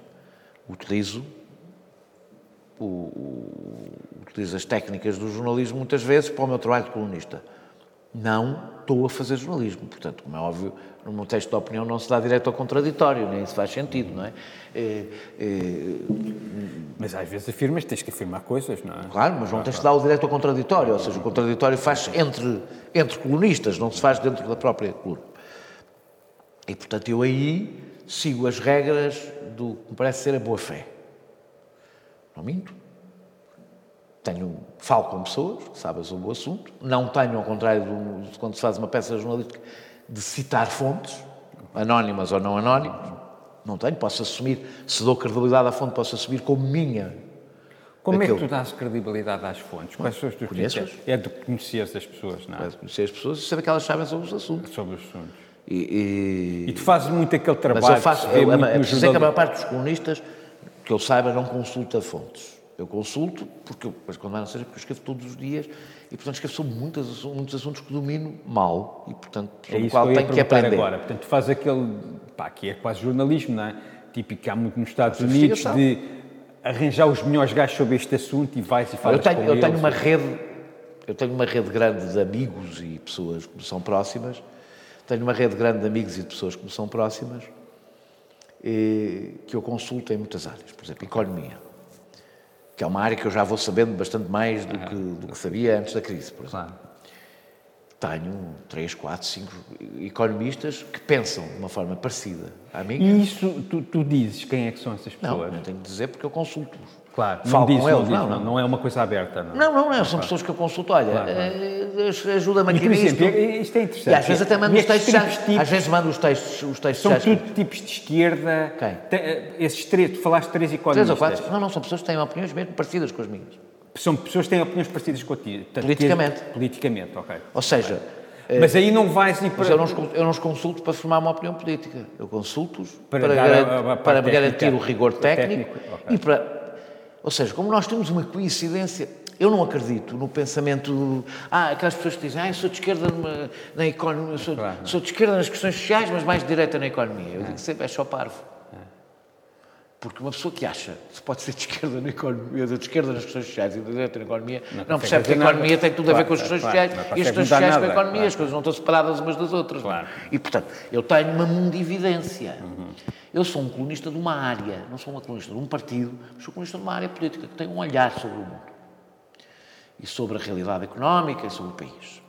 utilizo, o, o, utilizo as técnicas do jornalismo muitas vezes para o meu trabalho de colunista. Não estou a fazer jornalismo. Portanto, como é óbvio, no meu texto de opinião não se dá direito ao contraditório, nem isso faz sentido, não é? é, é mas às vezes afirmas, tens que afirmar coisas, não é? Claro, mas não tens de dar o direito ao contraditório, ou seja, o contraditório faz entre, entre colunistas, não se faz dentro da própria coluna. E, portanto, eu aí sigo as regras do que me parece ser a boa-fé. Não minto. Tenho, falo com pessoas que sabem sobre o assunto. Não tenho, ao contrário de quando se faz uma peça jornalística, de citar fontes, anónimas ou não anónimas. Não tenho. Posso assumir, se dou credibilidade à fonte, posso assumir como minha. Como Aquilo. é que tu dás credibilidade às fontes? Quais são os teus critérios? É de conhecer as pessoas, não é? É de conhecer as pessoas e saber que elas sabem sobre os assuntos. Sobre os assuntos. E, e, e tu fazes muito aquele trabalho. Mas eu faço, eu, eu, é preciso que a maior parte dos comunistas, que eu saiba, não consulta fontes. Eu consulto, porque eu, mas quando não seja, porque eu escrevo todos os dias e, portanto, escrevo sobre muitos, muitos assuntos que domino mal e, portanto, sobre é isso qual que tenho que aprender. agora. Portanto, fazes aquele, pá, que é quase jornalismo, não é? Típico que há muito nos Estados Unidos de arranjar os melhores gajos sobre este assunto e vais e falas eu tenho, eu eles. Tenho uma rede, eu tenho uma rede grande de amigos e pessoas que são próximas tenho uma rede grande de amigos e de pessoas que me são próximas que eu consulto em muitas áreas. Por exemplo, economia, que é uma área que eu já vou sabendo bastante mais do que, do que sabia antes da crise, por exemplo. Claro. Tenho três, quatro, cinco economistas que pensam de uma forma parecida à minha. E isso, tu, tu dizes quem é que são essas Não, pessoas? não tenho de dizer porque eu consulto-os. Claro, Falo com eles, não, não, não. é uma coisa aberta. Não, Não, não, não, são pessoas que eu consulto. Olha, Claro, claro. eh, ajuda-me aqui nisto. exemplo, isto é interessante. E às vezes até mando os textos, já- tipos às vezes mando os textos, os textos São já tudo tipos de esquerda. Quem? Tem, eh, esses três, tu falaste três Três economistas. ou quatro. Não, não, são pessoas que têm opiniões mesmo parecidas com as minhas. São pessoas que têm opiniões parecidas com a ti. Politicamente. Politicamente, ok. Ou seja, Mas aí não vais ir para... mas eu não, os, eu não os consulto para formar uma opinião política. Eu consulto-os Para para, para garantir o rigor técnico, técnico, ok. e para. Ou seja, como nós temos uma coincidência. Eu não acredito no pensamento. Ah, aquelas pessoas que dizem, ah, sou de esquerda numa- na economia, sou, Claro. sou de esquerda nas questões sociais, mas mais de direita na economia. Eu digo sempre, é só parvo. Porque uma pessoa que acha que se pode ser de esquerda na economia, de esquerda nas questões sociais e de direita na economia, não, consegue percebe que a fazer nada. economia tem tudo a ver Claro, com as questões claro, sociais não e as questões sociais com a nada, economia, claro. as coisas não estão separadas umas das outras. Claro. E, portanto, eu tenho uma mundividência. Eu sou um colunista de uma área, não sou uma colunista de um partido, mas sou colunista de uma área política que tem um olhar sobre o mundo e sobre a realidade económica e sobre o país.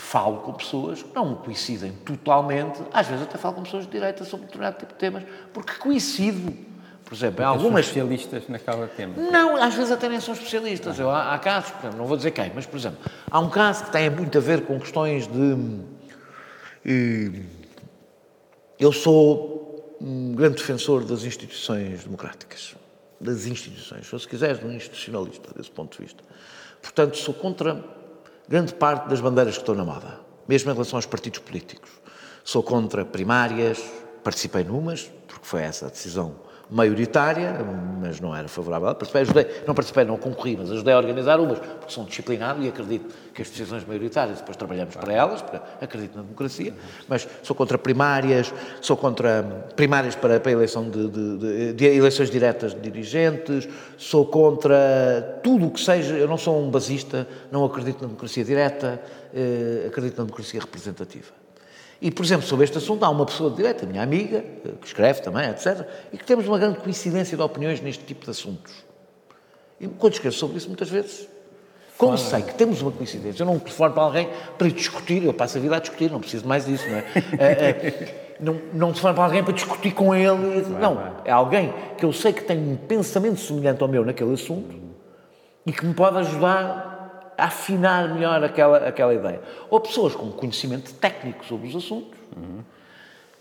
Falo com pessoas que não coincidem totalmente, às vezes até falo com pessoas de direita sobre determinado tipo de temas, porque coincido. Por exemplo, em São algumas especialistas naquela tema. não, às vezes até nem são especialistas. Eu, há, há casos, por exemplo, não vou dizer quem, mas, por exemplo, há um caso que tem muito a ver com questões de. eh, Eu sou um grande defensor das instituições democráticas. Das instituições. Se quiseres, um institucionalista, desse ponto de vista. Portanto, sou contra grande parte das bandeiras que estão na moda, mesmo em relação aos partidos políticos. Sou contra primárias, participei numas, porque foi essa a decisão maioritária, mas não era favorável. Participei, ajudei, não participei, não concorri, mas ajudei a organizar umas, porque sou disciplinado e acredito que as decisões maioritárias, depois trabalhamos para elas, porque acredito na democracia, mas sou contra primárias, sou contra primárias para, para eleição de, de- de- de eleições diretas de dirigentes, sou contra tudo o que seja, eu não sou um basista, não acredito na democracia direta, eh, acredito na democracia representativa. E, por exemplo, sobre este assunto, há uma pessoa de direita, minha amiga, eh, que escreve também, etc., e que temos uma grande coincidência de opiniões neste tipo de assuntos. E quando escrevo sobre isso, muitas vezes, como sei que temos uma coincidência, eu não telefono para alguém para discutir, eu passo a vida a discutir, não preciso mais disso, não é? Eh, eh, não, não telefono para alguém para discutir com ele, e- não, é alguém que eu sei que tem um pensamento semelhante ao meu naquele assunto e que me pode ajudar afinar melhor aquela, aquela ideia. Ou pessoas com conhecimento técnico sobre os assuntos,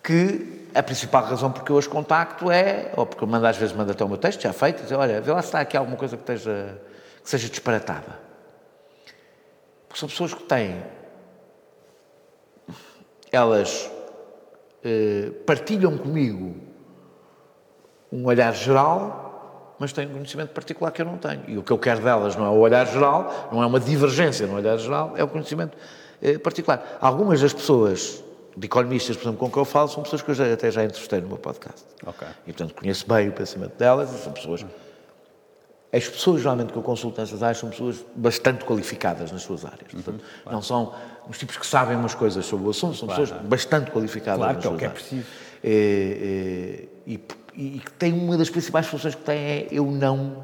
que a principal razão porque eu as contacto é, ou porque eu mando, às vezes mando até o meu texto já feito, dizer, olha, vê lá se está aqui alguma coisa que, esteja, que seja disparatada. Porque são pessoas que têm, elas eh, partilham comigo um olhar geral, mas têm um conhecimento particular que eu não tenho. E o que eu quero delas não é o olhar geral, não é uma divergência no olhar geral, é o conhecimento eh, particular. Algumas das pessoas, de economistas, por exemplo, com que eu falo, são pessoas que eu já, até já entrevistei no meu podcast. Ok. E, portanto, conheço bem o pensamento delas são pessoas... As pessoas, geralmente, que eu consulto nessas áreas são pessoas bastante qualificadas nas suas áreas. Portanto, não são uns tipos que sabem umas coisas sobre o assunto, são pessoas bastante qualificadas Claro, nas que é o suas que é áreas. preciso. É, é, e, e que tem uma das principais funções que tem é eu não...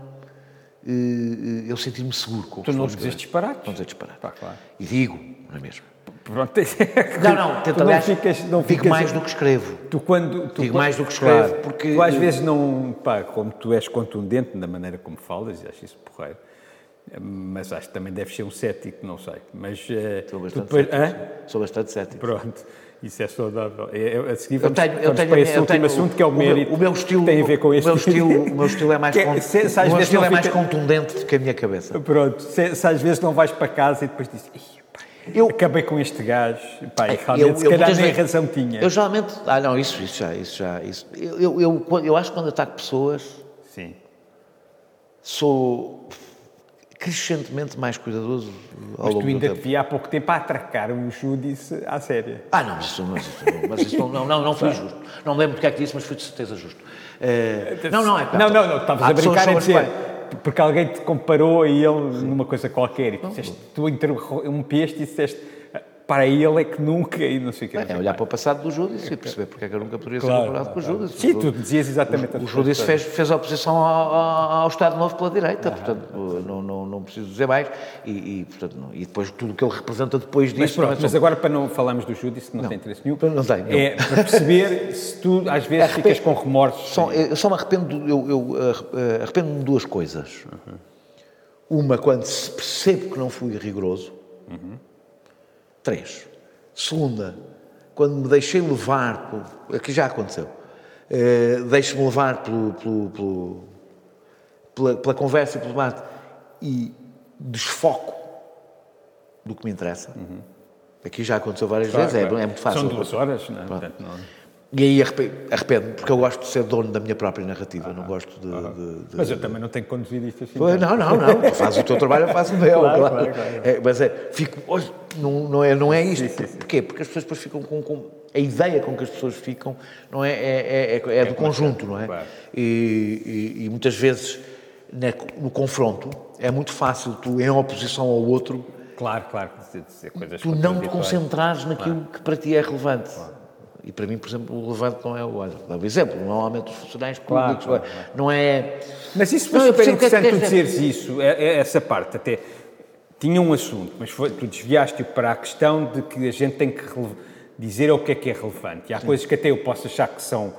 eh, eu sentir-me seguro com o que Tu não estou dizes disparates. Não dizer disparate. Pá, claro. E digo, não é mesmo? Pronto. Não, não, tento, tu não aliás, ficas, não digo mais do que escrevo. Tu quando tu Digo quando- mais do que escrevo, Claro, porque- tu às vezes não, pá, como tu és contundente na maneira como falas, e acho isso porreiro, mas acho que também deves ser um cético, não sei. Mas eh, Sou tu bastante depois, cético. hã? Sou bastante cético. Pronto, isso é saudável. É, é, a seguir Eu vamos, tenho, eu vamos tenho, para esse eu último tenho- assunto que é o mérito. O meu estilo, tem a ver com este. o meu estilo, o meu estilo é mais, Que é- con- se- o meu estilo é mais fica- contundente do que a minha cabeça. Pronto, se, se às vezes não vais para casa e depois dizes, "Ih, pá, Eu- acabei com este gajo, pá, e Eu- se eu calhar nem razão tinha. Eu geralmente, ah não, isso, isso já, isso já, isso. Eu, eu, eu, eu acho que quando ataco pessoas, Sim. sou crescentemente mais cuidadoso ao Mas longo tu do ainda te tempo. vi há pouco tempo a atracar o Júdice à séria. Ah, não, mas isso, mas isso, mas isso não, não, não, não foi justo. Não me lembro porque é que disse, mas foi de certeza justo. Eh, não, não, é Não, não, não, estavas a brincar as dizer. quais- Porque alguém te comparou a ele numa coisa qualquer e tu, disseste, tu interrompeste e disseste. Para ele é que nunca e não sei o que. É olhar para o passado do Judas e perceber porque é que eu nunca poderia Claro, ser comparado com o claro. Judas. Sim, O tu dizias exatamente O as Judas coisas. fez, fez a oposição ao, ao- Estado Novo pela direita, portanto, não, não, não preciso dizer mais. E, e, portanto, não- e depois tudo o que ele representa depois disso. Mas pronto, não é mas só- agora para não falarmos do Judas, que não, tem interesse nenhum, Não tem, não. é para perceber se tu às vezes Arrepe- ficas com remorsos. Só, eu só me arrependo, eu, eu eh, arrependo-me de duas coisas. Uma, quando se percebo que não fui rigoroso. Três. Segunda, quando me deixei levar, aqui já aconteceu, eh, deixo-me levar pelo, pelo- pelo- pela, pela conversa e pelo debate e desfoco do que me interessa. Aqui já aconteceu várias Claro, vezes, é- claro. é, muito fácil. São duas horas, não é? Portanto, não- E aí arrepe- arrependo-me, porque eu gosto de ser dono da minha própria narrativa, eu não gosto de. de- de- Mas eu também não tenho conduzido isto assim. Pois, Não, não, não. Tu fazes o teu trabalho, eu faço o meu. Claro, Claro, claro, claro. É, mas é, fico. hoje, Não, não, é, não é isto. Porquê? Porque as pessoas depois ficam com. com- a ideia com que as pessoas ficam não é, é, é, é do conjunto, não é? claro. E, e- e muitas vezes né, no confronto é muito fácil tu, em oposição ao outro, Claro, claro, coisas tu não te concentrares naquilo que para ti é relevante. E para mim, por exemplo, o relevante não é o. Olha, dá um exemplo, não é o aumento dos funcionários Claro, públicos, claro, não é. Mas isso Não, foi eu super o é interessante tu dizeres isso, é- é essa parte até. Tinha um assunto, mas foi- tu desviaste-o para a questão de que a gente tem que dizer o que é que é relevante. E há coisas que até eu posso achar que são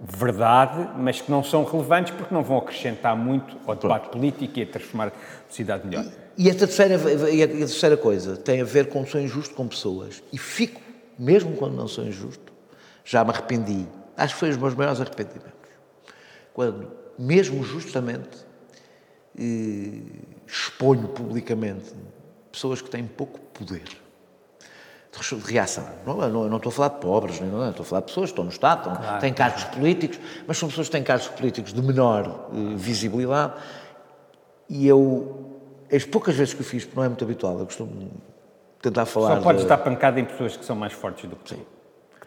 verdade, mas que não são relevantes porque não vão acrescentar muito ao debate político e a transformar a sociedade melhor. E a, terceira, e a terceira coisa tem a ver com sou injusto com pessoas. E fico, mesmo quando não sou injusto, já me arrependi. Acho que foi os meus maiores arrependimentos. Quando, mesmo justamente, eh, exponho publicamente pessoas que têm pouco poder de reação. Não, não, não estou a falar de pobres, nem nada, estou a falar de pessoas que estão no Estado, estão- têm cargos políticos, mas são pessoas que têm cargos políticos de menor eh, visibilidade e eu, as poucas vezes que o fiz, porque não é muito habitual, eu costumo tentar falar... Só podes de- dar pancada em pessoas que são mais fortes do que tu. Que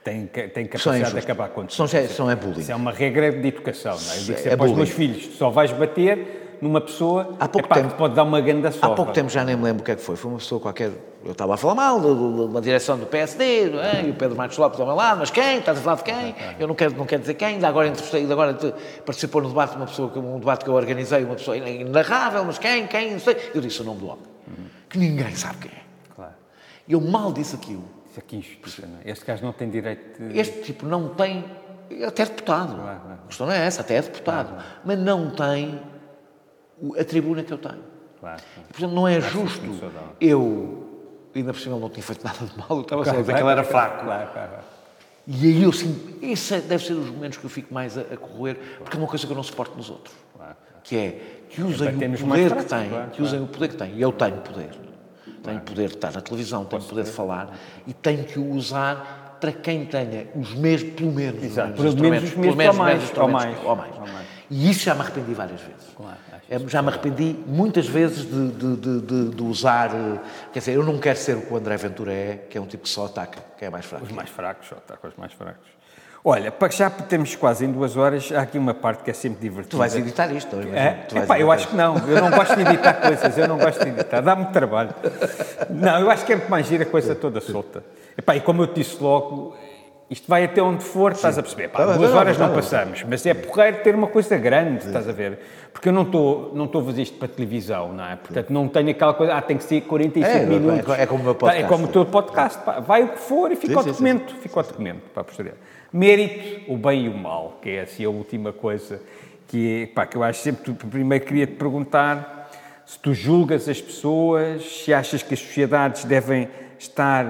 têm são capacidade de acabar com São, são é bullying. Isso é uma regra de educação, não é? Eu digo É sempre aos meus filhos, só vais bater numa pessoa Há pouco epá, tempo- que pode dar uma ganda sova. Há pouco tempo já nem me lembro o que é que foi. Foi uma pessoa qualquer. Eu estava a falar mal de uma direção do PSD, é? e o Pedro Marcos Lopes ao meu lado, mas quem? Estás a falar de quem? Eu não quero, não quero dizer quem. Ainda agora ainda agora participou no debate uma pessoa, que- um debate que eu organizei, uma pessoa inarrável, mas quem? Quem? Não sei. Eu disse o nome do homem, que ninguém sabe quem é. Claro. Eu mal disse aquilo. Isso aqui é não é? Este gajo não tem direito de... Este tipo não tem. Até é deputado. Claro, claro. A questão não é essa, até é deputado. Mas não tem a tribuna que eu tenho. Claro. E, portanto, não é justo eu, ainda por cima ele não tinha feito nada de mal, eu estava só a dizer que ele Claro, era fraco. Claro, claro. E aí eu sinto, isso é- deve ser os momentos que eu fico mais a, a correr, porque é uma coisa que eu não suporto nos outros. claro. Que é que usem o poder que têm, claro, que usem o poder que têm. E eu tenho poder. Tenho poder de estar na televisão, tenho poder de falar e tenho que o usar para quem tenha os mesmos, pelo menos, Exato, os pelo mesmos menos os pelo mesmos menos ou mais, ou mais. E isso já me arrependi várias vezes. Claro, acho É, Já me arrependi muitas vezes de, de- de- de- usar. eh, Quer dizer, eu não quero ser o que o André Ventura é, que é um tipo que só ataca, que é mais fraco. Os mais fracos, só com os mais fracos. Olha, para já temos quase em duas horas, há aqui uma parte que é sempre divertida. Tu vais editar isto, não É? Epá, eu acho que não. Eu não gosto de editar coisas. Eu não gosto de editar. Dá muito trabalho. Não, eu acho que é muito mais gira a coisa toda solta. Epá, e como eu te disse logo, isto vai até onde for, estás a perceber. Pá, Tá duas tá horas tá não bem. passamos, mas é porreiro ter uma coisa grande, estás a ver? Porque eu não estou não estou a fazer isto para televisão, não é? Portanto, não tenho aquela coisa, ah, tem que ser 45 É, é, minutos. é como o meu Tá, podcast. É como o teu podcast. pá. Vai o que for e fica Sim, o sim, documento. Fica o documento para a posterior. Mérito, o bem e o mal, que é assim a última coisa que, pá, que eu acho sempre. Tu, primeiro queria te perguntar se tu julgas as pessoas, se achas que as sociedades devem estar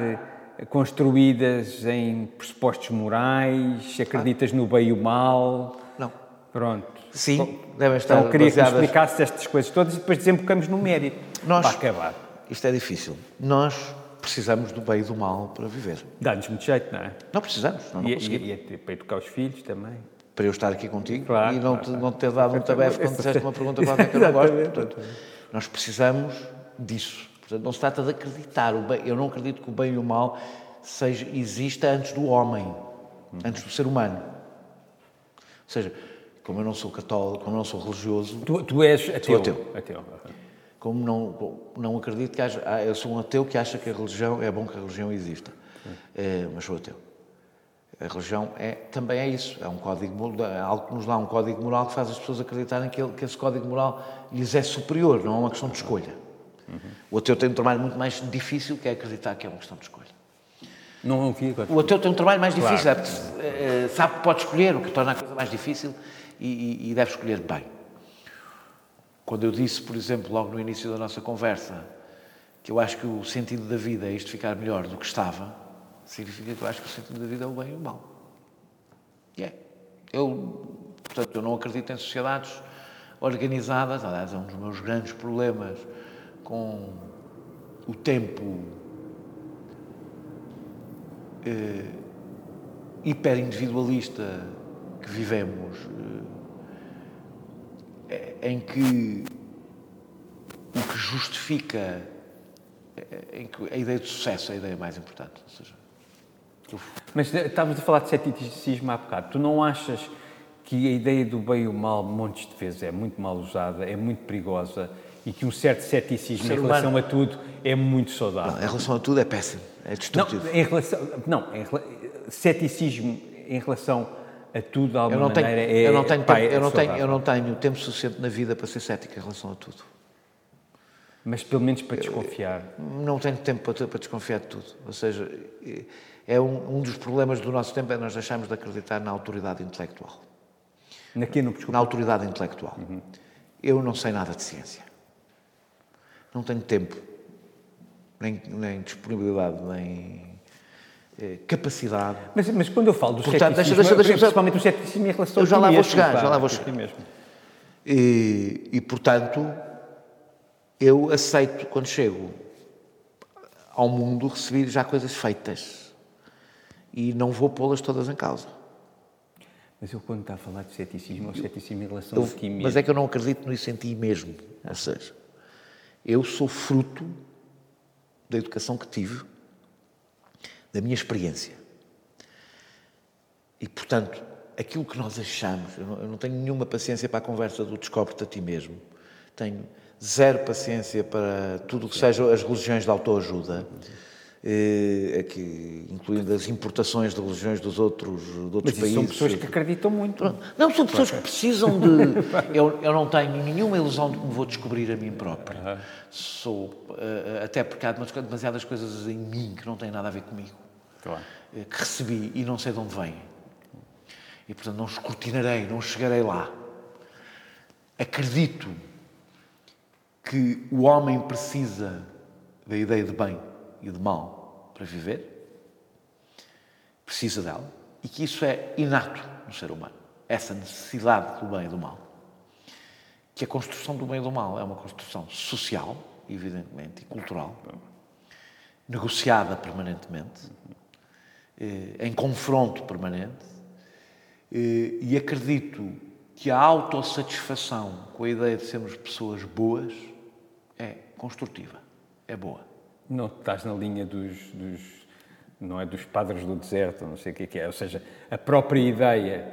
construídas em pressupostos morais, se acreditas no bem e o mal. Não. Pronto. Sim, devem estar Então queria que baseadas- explicasse estas coisas todas e depois desembocamos no mérito. Nós- Para acabar. Isto é difícil. Nós precisamos do bem e do mal para viver. Dá-nos muito jeito, não é? Não precisamos, não, não E, conseguimos. e, e para educar os filhos também. Para eu estar aqui contigo Claro, e não, claro, te, claro. não te ter dado um tabefe quando disseste uma pergunta qualquer que eu não gosto. Portanto, nós precisamos disso. Portanto, não se trata de acreditar. O bem- eu não acredito que o bem e o mal seja, exista antes do homem, antes do ser humano. Ou seja, como eu não sou católico, como eu não sou religioso, Tu, tu és ateu. ateu. ateu. Como não, não acredito que haja. ah, Eu sou um ateu que acha que a religião é bom que a religião exista. É, mas sou ateu. A religião é, também é isso, é um código é algo que nos dá um código moral que faz as pessoas acreditarem que, ele- que esse código moral lhes é superior, não é uma questão de escolha. O ateu tem um trabalho muito mais difícil que é acreditar que é uma questão de escolha. Não ouvi agora. O ateu tem um trabalho mais Claro. difícil, é porque, eh, sabe que pode escolher, o que torna a coisa mais difícil e, e- e deve escolher bem. Quando eu disse, por exemplo, logo no início da nossa conversa, que eu acho que o sentido da vida é isto ficar melhor do que estava, significa que eu acho que o sentido da vida é o bem e o mal. E é. Eu, portanto, eu não acredito em sociedades organizadas, aliás, é um dos meus grandes problemas com o tempo eh, hiperindividualista que vivemos, eh, em que o que justifica, eh, em que a ideia de sucesso é a ideia mais importante. Seja, eu- Mas eh, estávamos a falar de ceticismo há bocado. Tu não achas que a ideia do bem e o mal, montes de vezes, é muito mal usada, é muito perigosa e que um certo ceticismo em relação humano- a tudo é muito saudável? Não, em relação a tudo é péssimo, é Não, destrutivo. em relação, não em ceticismo em relação a tudo, de eu alguma não tenho, maneira, é, eu não tenho, tempo, é eu, não tenho, eu saudável. não tenho tempo suficiente na vida para ser cético em relação a tudo. Mas pelo menos para desconfiar. Não tenho tempo para, para desconfiar de tudo. Ou seja, é um, um dos problemas do nosso tempo é nós deixarmos de acreditar na autoridade intelectual. Aqui não desculpa. Na autoridade intelectual. Eu não sei nada de ciência. Não tenho tempo, nem, nem disponibilidade, nem capacidade. Mas, mas quando eu falo do Portanto, deixa- ceticismo, deixa- deixa- principalmente o ceticismo em relação Eu já lá vou chegar, já lá vou chegar. mesmo. E, e, portanto, eu aceito, quando chego ao mundo, receber já coisas feitas. E não vou pô-las todas em causa. Mas eu quando está a falar de ceticismo, é o ceticismo em relação Eu- a ti mesmo. mas é que eu não acredito nisso em ti mesmo. Ou seja, eu sou fruto da educação que tive, da minha experiência. E, portanto, aquilo que nós achamos, eu não, eu não tenho nenhuma paciência para a conversa do descobre-te a ti mesmo. Tenho zero paciência para tudo o que sejam as religiões de autoajuda, eh, aqui, incluindo as importações de religiões dos outros, de outros Mas países. são pessoas que acreditam muito. Não, são pessoas que precisam de. Eu, eu não tenho nenhuma ilusão de que me vou descobrir a mim próprio. Sou. eh, até porque há demas- demasiadas coisas em mim que não têm nada a ver comigo, Claro. eh, que recebi e não sei de onde vêm. E portanto não escrutinarei, não chegarei lá. Acredito que o homem precisa da ideia de bem e de mal para viver, precisa dela, e que isso é inato no ser humano, essa necessidade do bem e do mal. Que a construção do bem e do mal é uma construção social, evidentemente, e cultural, negociada permanentemente, em confronto permanente, eh, e acredito que a autossatisfação com a ideia de sermos pessoas boas é construtiva, é boa. Não estás na linha dos, dos- não é dos padres do deserto, não sei o que é é. Ou seja, a própria ideia,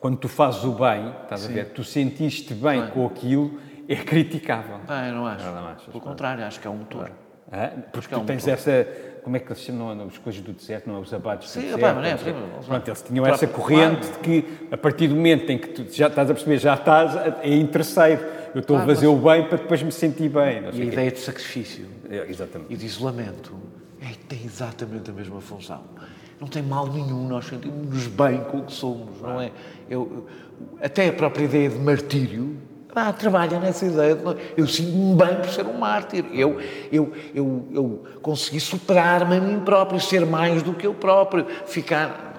quando tu fazes o bem, estás a ver, tu sentiste bem com aquilo, é criticável. Não acho. Não, não achas, Pelo contrário, acho que é um motor. Hã? Porque que é tu um tens essa, como é que eles chamam, as coisas do deserto, não é os abates do Sim, deserto. mas é, sim, Pronto, eles tinham essa corrente de que, a partir do momento em que tu já estás a perceber, já estás a- em terceiro, eu estou a Claro, fazer o bem para depois me sentir bem. E a ideia de sacrifício É, Exatamente. e de isolamento é, tem exatamente a mesma função. Não tem mal nenhum, nós sentimos-nos bem com o que somos, não é? Eu, até a própria ideia de martírio ah, trabalha nessa ideia. De, eu sinto-me bem por ser um mártir. Eu, eu, eu, eu consegui superar-me a mim próprio, ser mais do que eu próprio, ficar.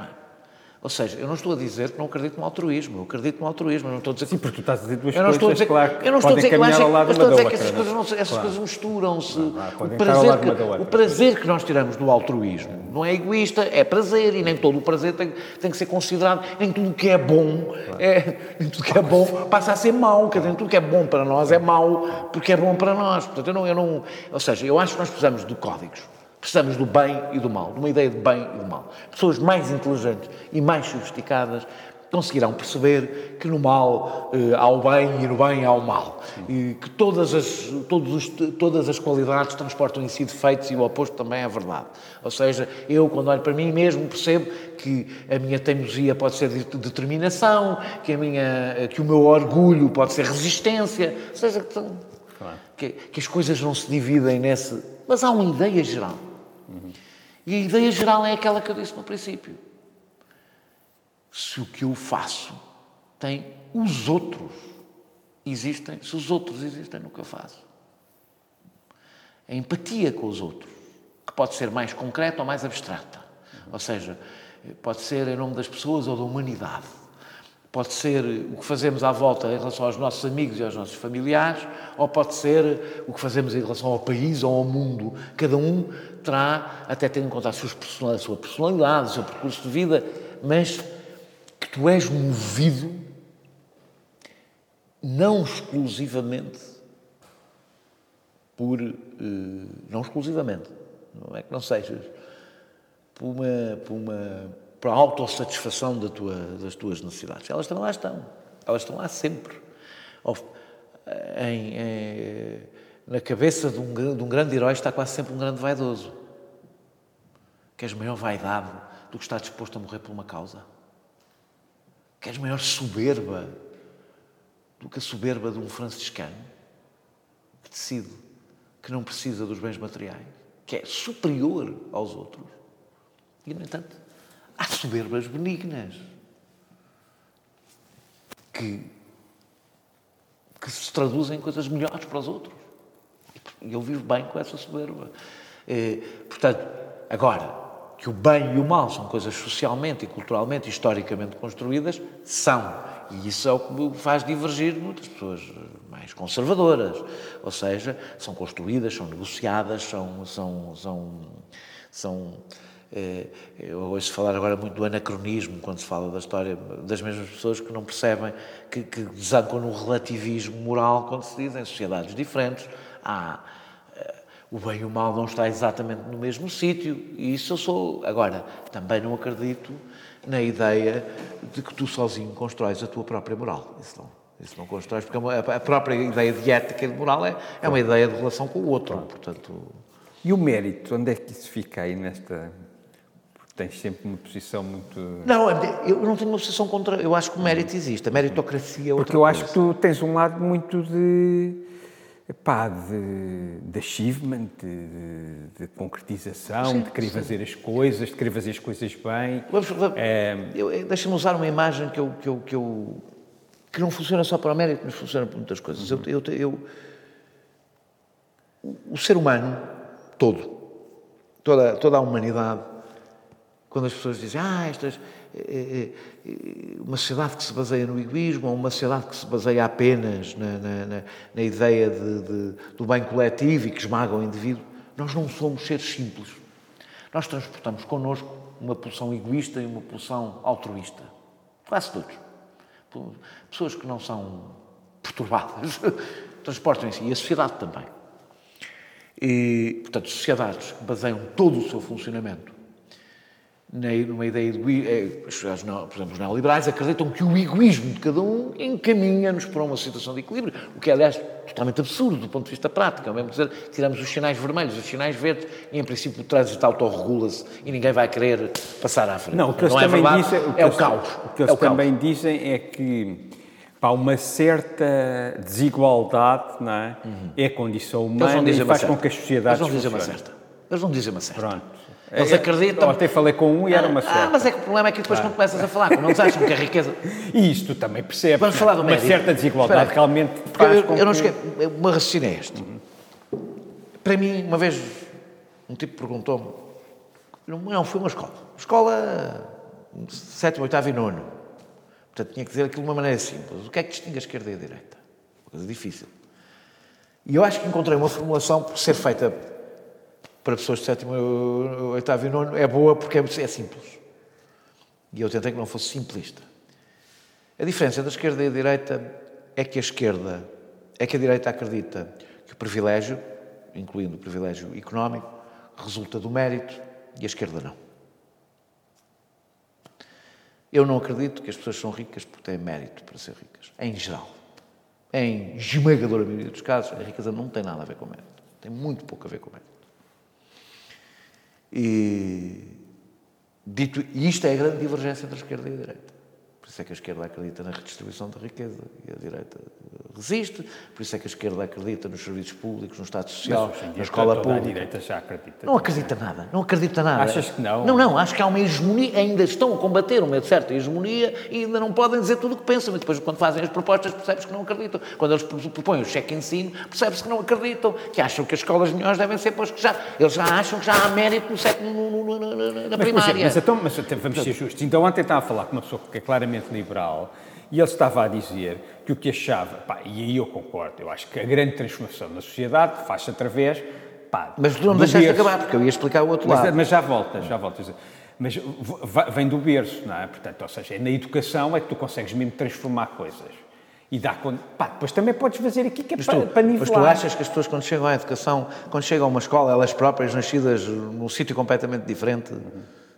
Ou seja, eu não estou a dizer que não acredito no altruísmo, eu acredito no altruísmo, eu não estou a dizer Sim, porque tu estás a dizer duas eu não coisas, estou a dizer, claro, que eu não estou a podem dizer que lado eu estou a dizer que essas outra, coisas, não é? não, se- essas Claro. coisas misturam-se. o, prazer que, o prazer que nós tiramos do altruísmo não é egoísta, é prazer e nem todo o prazer tem, tem que ser considerado, nem tudo o que é bom, é, nem tudo que é bom passa a ser mau, quer dizer, tudo que é bom para nós é mau porque é bom para nós. Portanto, eu não, eu não, ou seja, eu acho que nós precisamos de códigos. Precisamos do bem e do mal, de uma ideia de bem e do mal. Pessoas mais inteligentes e mais sofisticadas conseguirão perceber que no mal eh, há o bem e no bem há o mal. E que todas as, todos os, todas as qualidades transportam em si defeitos e o oposto também é verdade. Ou seja, eu, quando olho para mim mesmo, percebo que a minha teimosia pode ser de determinação, que, a minha, que o meu orgulho pode ser resistência. Ou seja, que, que as coisas não se dividem nesse. Mas há uma ideia geral. Uhum. E a ideia geral é aquela que eu disse no princípio se o que eu faço tem os outros existem, se os outros existem no que eu faço. A empatia com os outros, que pode ser mais concreta ou mais abstrata. Ou seja, pode ser em nome das pessoas ou da humanidade. Pode ser o que fazemos à volta em relação aos nossos amigos e aos nossos familiares, ou pode ser o que fazemos em relação ao país ou ao mundo. Cada um terá, até tendo em conta a sua personalidade, o seu percurso de vida, mas que tu és movido não exclusivamente por. Eh, não exclusivamente, não é que não sejas, por uma. Por uma por a autossatisfação da tua, das tuas necessidades. Elas também lá estão. Elas estão lá sempre. Em, em, na cabeça de um, de um grande herói está quase sempre um grande vaidoso. Queres maior vaidade do que está disposto a morrer por uma causa? Queres maior soberba do que a soberba de um franciscano que decide que não precisa dos bens materiais, que é superior aos outros? E, no entanto, há soberbas benignas que, que se traduzem em coisas melhores para os outros. Eu vivo bem com essa soberba. Eh, portanto, agora, que o bem e o mal são coisas socialmente e culturalmente, historicamente construídas, são. E isso é o que faz divergir muitas pessoas mais conservadoras. Ou seja, são construídas, são negociadas, são. são, são, são eh, eu ouço falar agora muito do anacronismo quando se fala da história das mesmas pessoas que não percebem que, que desancam no relativismo moral quando se diz em sociedades diferentes. Há o bem e o mal não está exatamente no mesmo sítio. E isso eu sou. Agora, também não acredito na ideia de que tu sozinho constróis a tua própria moral. Isso não, isso não constróis, porque a própria ideia de ética e de moral é, é uma ideia de relação com o outro. Portanto... E o mérito, onde é que isso fica aí nesta. Porque tens sempre uma posição muito. Não, eu não tenho uma posição contra. Eu acho que o mérito existe. A meritocracia é outra Porque eu coisa. acho que tu tens um lado muito de Epá, de, de achievement, de, de concretização, sim, de querer sim. fazer as coisas, de querer fazer as coisas bem. Vamos, vamos, é... Deixa-me usar uma imagem que, eu, que, eu, que, eu, que não funciona só para o mérito, mas funciona para muitas coisas. Uhum. Eu, eu, eu, o ser humano todo, toda, toda a humanidade, quando as pessoas dizem, ah, estas uma sociedade que se baseia no egoísmo ou uma sociedade que se baseia apenas na, na, na, na ideia de, de, do bem coletivo e que esmaga o indivíduo. Nós não somos seres simples. Nós transportamos connosco uma pulsão egoísta e uma pulsão altruísta. Quase todos. Pessoas que não são perturbadas transportam si. E a sociedade também. E, portanto, sociedades que baseiam todo o seu funcionamento numa ideia de. É, por exemplo, os neoliberais acreditam que o egoísmo de cada um encaminha-nos para uma situação de equilíbrio, o que é, aliás, totalmente absurdo do ponto de vista prático. É mesmo dizer, tiramos os sinais vermelhos, os sinais verdes, e em princípio o trânsito autorregula-se e ninguém vai querer passar à frente. Não, o que eles é também verdade, dizem. O é o caos. O que eles é também caos. dizem é que. Pá, uma certa desigualdade não é? Uhum. é condição humana e faz com que as sociedades Eles não dizem uma certa. Eles não dizem uma certa. Pronto. Eles é, acreditam. Ontem falei com um e era uma ah, sorte. Ah, mas é que o problema é que depois, ah. quando começas a falar, quando eles acham que a riqueza. E isto também percebes. Vamos falar do Uma certa desigualdade Espera, realmente. Faz eu, eu não esqueço. O meu raciocínio é este. Uhum. Para mim, uma vez, um tipo perguntou-me. Não, foi uma escola. Escola sétimo, oitavo e nono. Portanto, tinha que dizer aquilo de uma maneira simples. O que é que distingue a esquerda e a direita? Uma coisa difícil. E eu acho que encontrei uma formulação por ser feita para pessoas de sétimo, oitavo e nono é boa porque é, é simples. E eu tentei que não fosse simplista. A diferença entre a esquerda e a direita é que a esquerda, é que a direita acredita que o privilégio, incluindo o privilégio económico, resulta do mérito e a esquerda não. Eu não acredito que as pessoas são ricas porque têm mérito para ser ricas, em geral. Em esmagadora maioria dos casos, a riqueza não tem nada a ver com mérito. Tem muito pouco a ver com mérito. E, dito, e isto é a grande divergência entre a esquerda e a direita. Por isso é que a esquerda acredita na redistribuição da riqueza e a direita resiste. Por isso é que a esquerda acredita nos serviços públicos, no Estado Social, na escola pública. A direita já acredita. Não acredita nada, não acredita nada. Achas que não? Não, não, acho que há uma hegemonia, ainda estão a combater uma certa hegemonia e ainda não podem dizer tudo o que pensam. E depois, quando fazem as propostas, percebes que não acreditam. Quando eles propõem o cheque ensino, percebes que não acreditam, que acham que as escolas melhores devem ser para os que já. Eles já acham que já há mérito no século, na, na Mas, primária. Mas, então, mas vamos ser justos. Então, ontem estava a falar com uma pessoa que é claramente liberal e ele estava a dizer que o que achava, pá, e aí eu concordo, eu acho que a grande transformação na sociedade faz-se através. Pá, Mas tu não deixaste berço. acabar, porque eu ia explicar o outro Mas, lado. mas já volta, já volta. Mas vem do berço, não é? Portanto, ou seja, é na educação é que tu consegues mesmo transformar coisas. E dá conta. Pá, depois também podes fazer aqui que é Mas para, tu, para mas nivelar. tu achas que as pessoas, quando chegam à educação, quando chegam a uma escola, elas próprias, nascidas num sítio completamente diferente,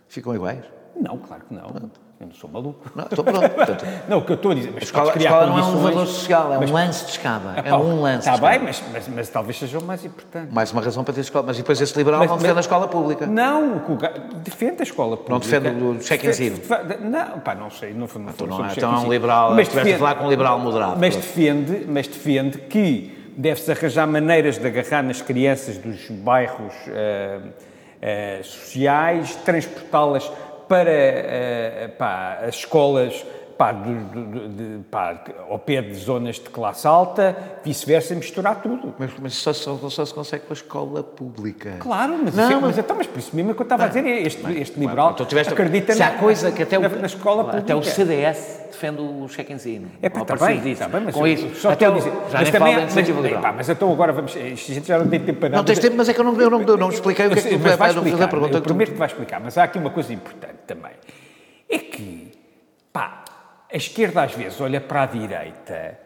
ficam iguais? Não, claro que não. Eu não sou maluco. Não, estou pronto. Portanto, Não, o que eu estou a dizer, mas a escola, a escola não é um elevador social, é mas- um lance de escada. É Epá, um lance Está bem, mas, mas, mas talvez seja o mais importante. Mais uma razão para ter escola. Mas depois esse liberal Mas- não defende a escola pública. Não, o o defende a escola pública. defende o cheque Defende- ensino? defe- Não, pá, não sei. Não, não, Então, não sobre é, cheque então é um liberal. Mas estiveste a falar com um liberal moderado. Mas defende, mas defende que deve-se arranjar maneiras de agarrar nas crianças dos bairros eh, eh, sociais, transportá-las para eh, pá, as escolas pá, do- do- de- pá, ao pé de zonas de classe alta, vice-versa, misturar tudo. Mas, mas só, só, só se consegue com a escola pública. Claro, mas, Não, é- mas- mas, então, mas por isso mesmo é que eu estava a dizer, este, este liberal Então tiveste, acredita se na, há coisa que até o, na, na escola pública. até o CDS defende o cheque ensino. É pá, Ou está bem, disso. está bem, mas com eu isso. só até estou a dizer. já mas também, de mas, liberal. epá, mas então agora vamos. Isto a gente já não tem tempo para nada. Não tens tempo, mas é que eu não, eu não, eu não expliquei o que é que tu mas vai vais fazer a pergunta. eu prometo que vai explicar, mas há aqui uma coisa importante também. É que, pá, a esquerda às vezes olha para a direita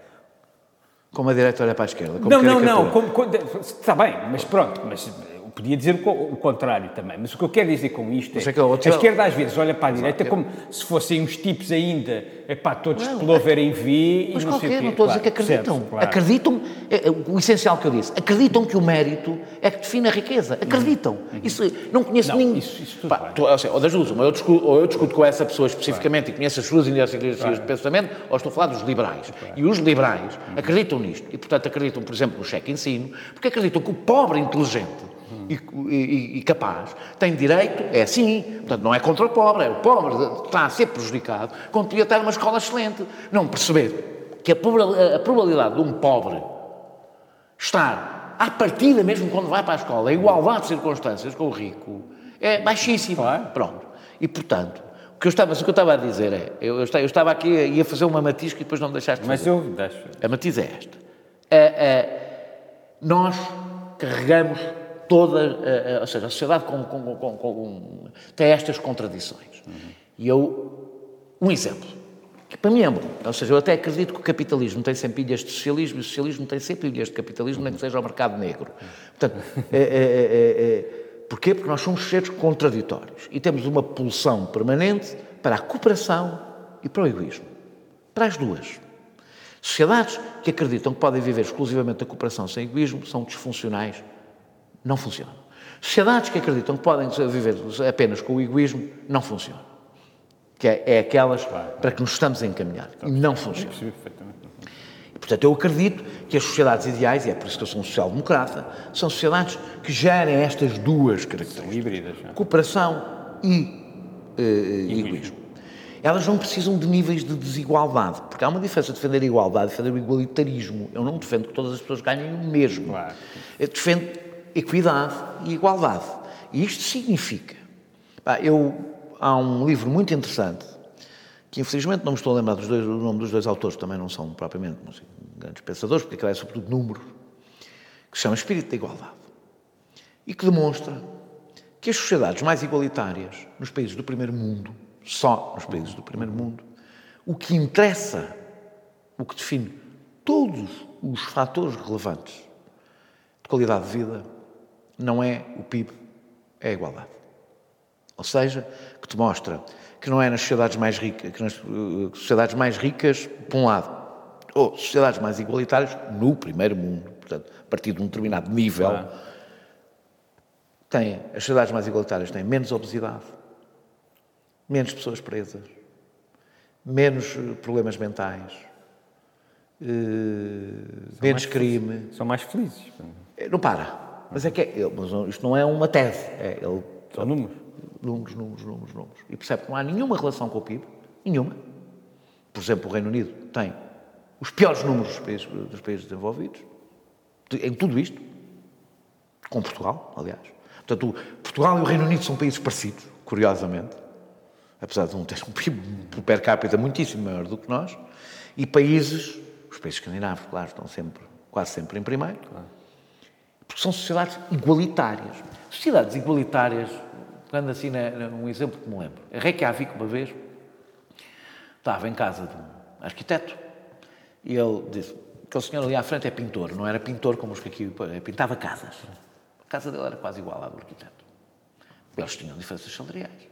Como a direita olha para a esquerda. Não, não, não. como- como- está bem, mas pronto. Mas podia dizer o co- o contrário também. Mas o que eu quero dizer com isto é é que que a esquerda às vezes olha para a direita como se fossem uns tipos ainda, epá, todos de pullover em V e não sei o qualquer, quê. não estou a dizer que acreditam. Acreditam, é, é, o essencial que eu disse, acreditam que o mérito é que define a riqueza. Acreditam. Isso, não conheço Uhum. Ninguém. isso- isso tudo Pá, tu, ou, seja, ou das duas, eu discuto, ou eu discuto com essa pessoa especificamente e conheço as suas ideologias de pensamento, ou estou a falar dos liberais. E os liberais Uhum. acreditam nisto. E, portanto, acreditam, por exemplo, no cheque ensino, porque acreditam que o pobre inteligente e, e- e capaz tem direito, é assim, portanto, não é contra o pobre, é o pobre que está a ser prejudicado quando podia estar numa escola excelente. Não perceber que a a probabilidade de um pobre estar à partida, mesmo quando vai para a escola, em igualdade de circunstâncias com o rico, é baixíssima. Claro. Pronto. E, portanto, o que eu estava, o que eu estava a dizer é, eu, eu estava, eu estava aqui a, ia fazer uma matisca e depois não me deixaste Mas fazer. eu deixo. A matiz é esta. A- a- nós carregamos toda, a- a- ou seja, a sociedade com- com- com- tem estas contradições. E eu, um exemplo, que para mim é bom, ou seja, eu até acredito que o capitalismo tem sempre ilhas de socialismo e o socialismo tem sempre ilhas de capitalismo, nem que seja o mercado negro. Portanto, é, é, é, porquê? Porque nós somos seres contraditórios e temos uma pulsão permanente para a cooperação e para o egoísmo. Para as duas. Sociedades que acreditam que podem viver exclusivamente da cooperação sem egoísmo são disfuncionais, não funcionam. Sociedades que acreditam que podem viver apenas com o egoísmo não funcionam. Que é, é aquelas para que nos estamos a encaminhar. E não funcionam. E, portanto, eu acredito que as sociedades ideais, e é por isso que eu sou um social-democrata, são sociedades que gerem estas duas características São híbridas. é? cooperação e eh, egoísmo. Elas não precisam de níveis de desigualdade, porque há uma diferença de defender a igualdade e defender o igualitarismo. Eu não defendo que todas as pessoas ganhem o mesmo. Claro. Eu defendo equidade e igualdade. E isto significa. Pá, eu, há um livro muito interessante, que infelizmente não me estou a lembrar dos dois, o nome dos dois autores, também não são propriamente não sei, grandes pensadores, porque aquilo é sobretudo números, que se chama Espírito da Igualdade. E que demonstra que as sociedades mais igualitárias nos países do primeiro mundo, só nos países do primeiro mundo, o que interessa, o que define todos os fatores relevantes de qualidade de vida, não é o PIB, é a igualdade. Ou seja, que te mostra que não é nas sociedades mais ricas, que nas uh, sociedades mais ricas, por um lado, ou sociedades mais igualitárias, no primeiro mundo, portanto, a partir de um determinado nível, claro. tem, as sociedades mais igualitárias têm menos obesidade, menos pessoas presas, menos uh, problemas mentais, uh, menos crime. São mais felizes. Não para. Mas é que é, mas isto não é uma tese. É, ele, São números. Números, números, números, números. E percebe que não há nenhuma relação com o PIB. Nenhuma. Por exemplo, o Reino Unido tem os piores números dos países, dos países desenvolvidos. Em tudo isto. Com Portugal, aliás. Portanto, Portugal e o Reino Unido são países parecidos, curiosamente. Apesar de um ter um PIB per capita muitíssimo maior do que nós. E países, os países escandinavos, claro, estão sempre, quase sempre em primeiro. Claro porque são sociedades igualitárias. Sociedades igualitárias, pegando assim num exemplo que me lembro. A Reykjavik, uma vez, estava em casa de um arquiteto e ele disse que o senhor ali à frente é pintor, não era pintor como os que aqui, pintava casas. A casa dele era quase igual à do arquiteto. Eles tinham diferenças salariais.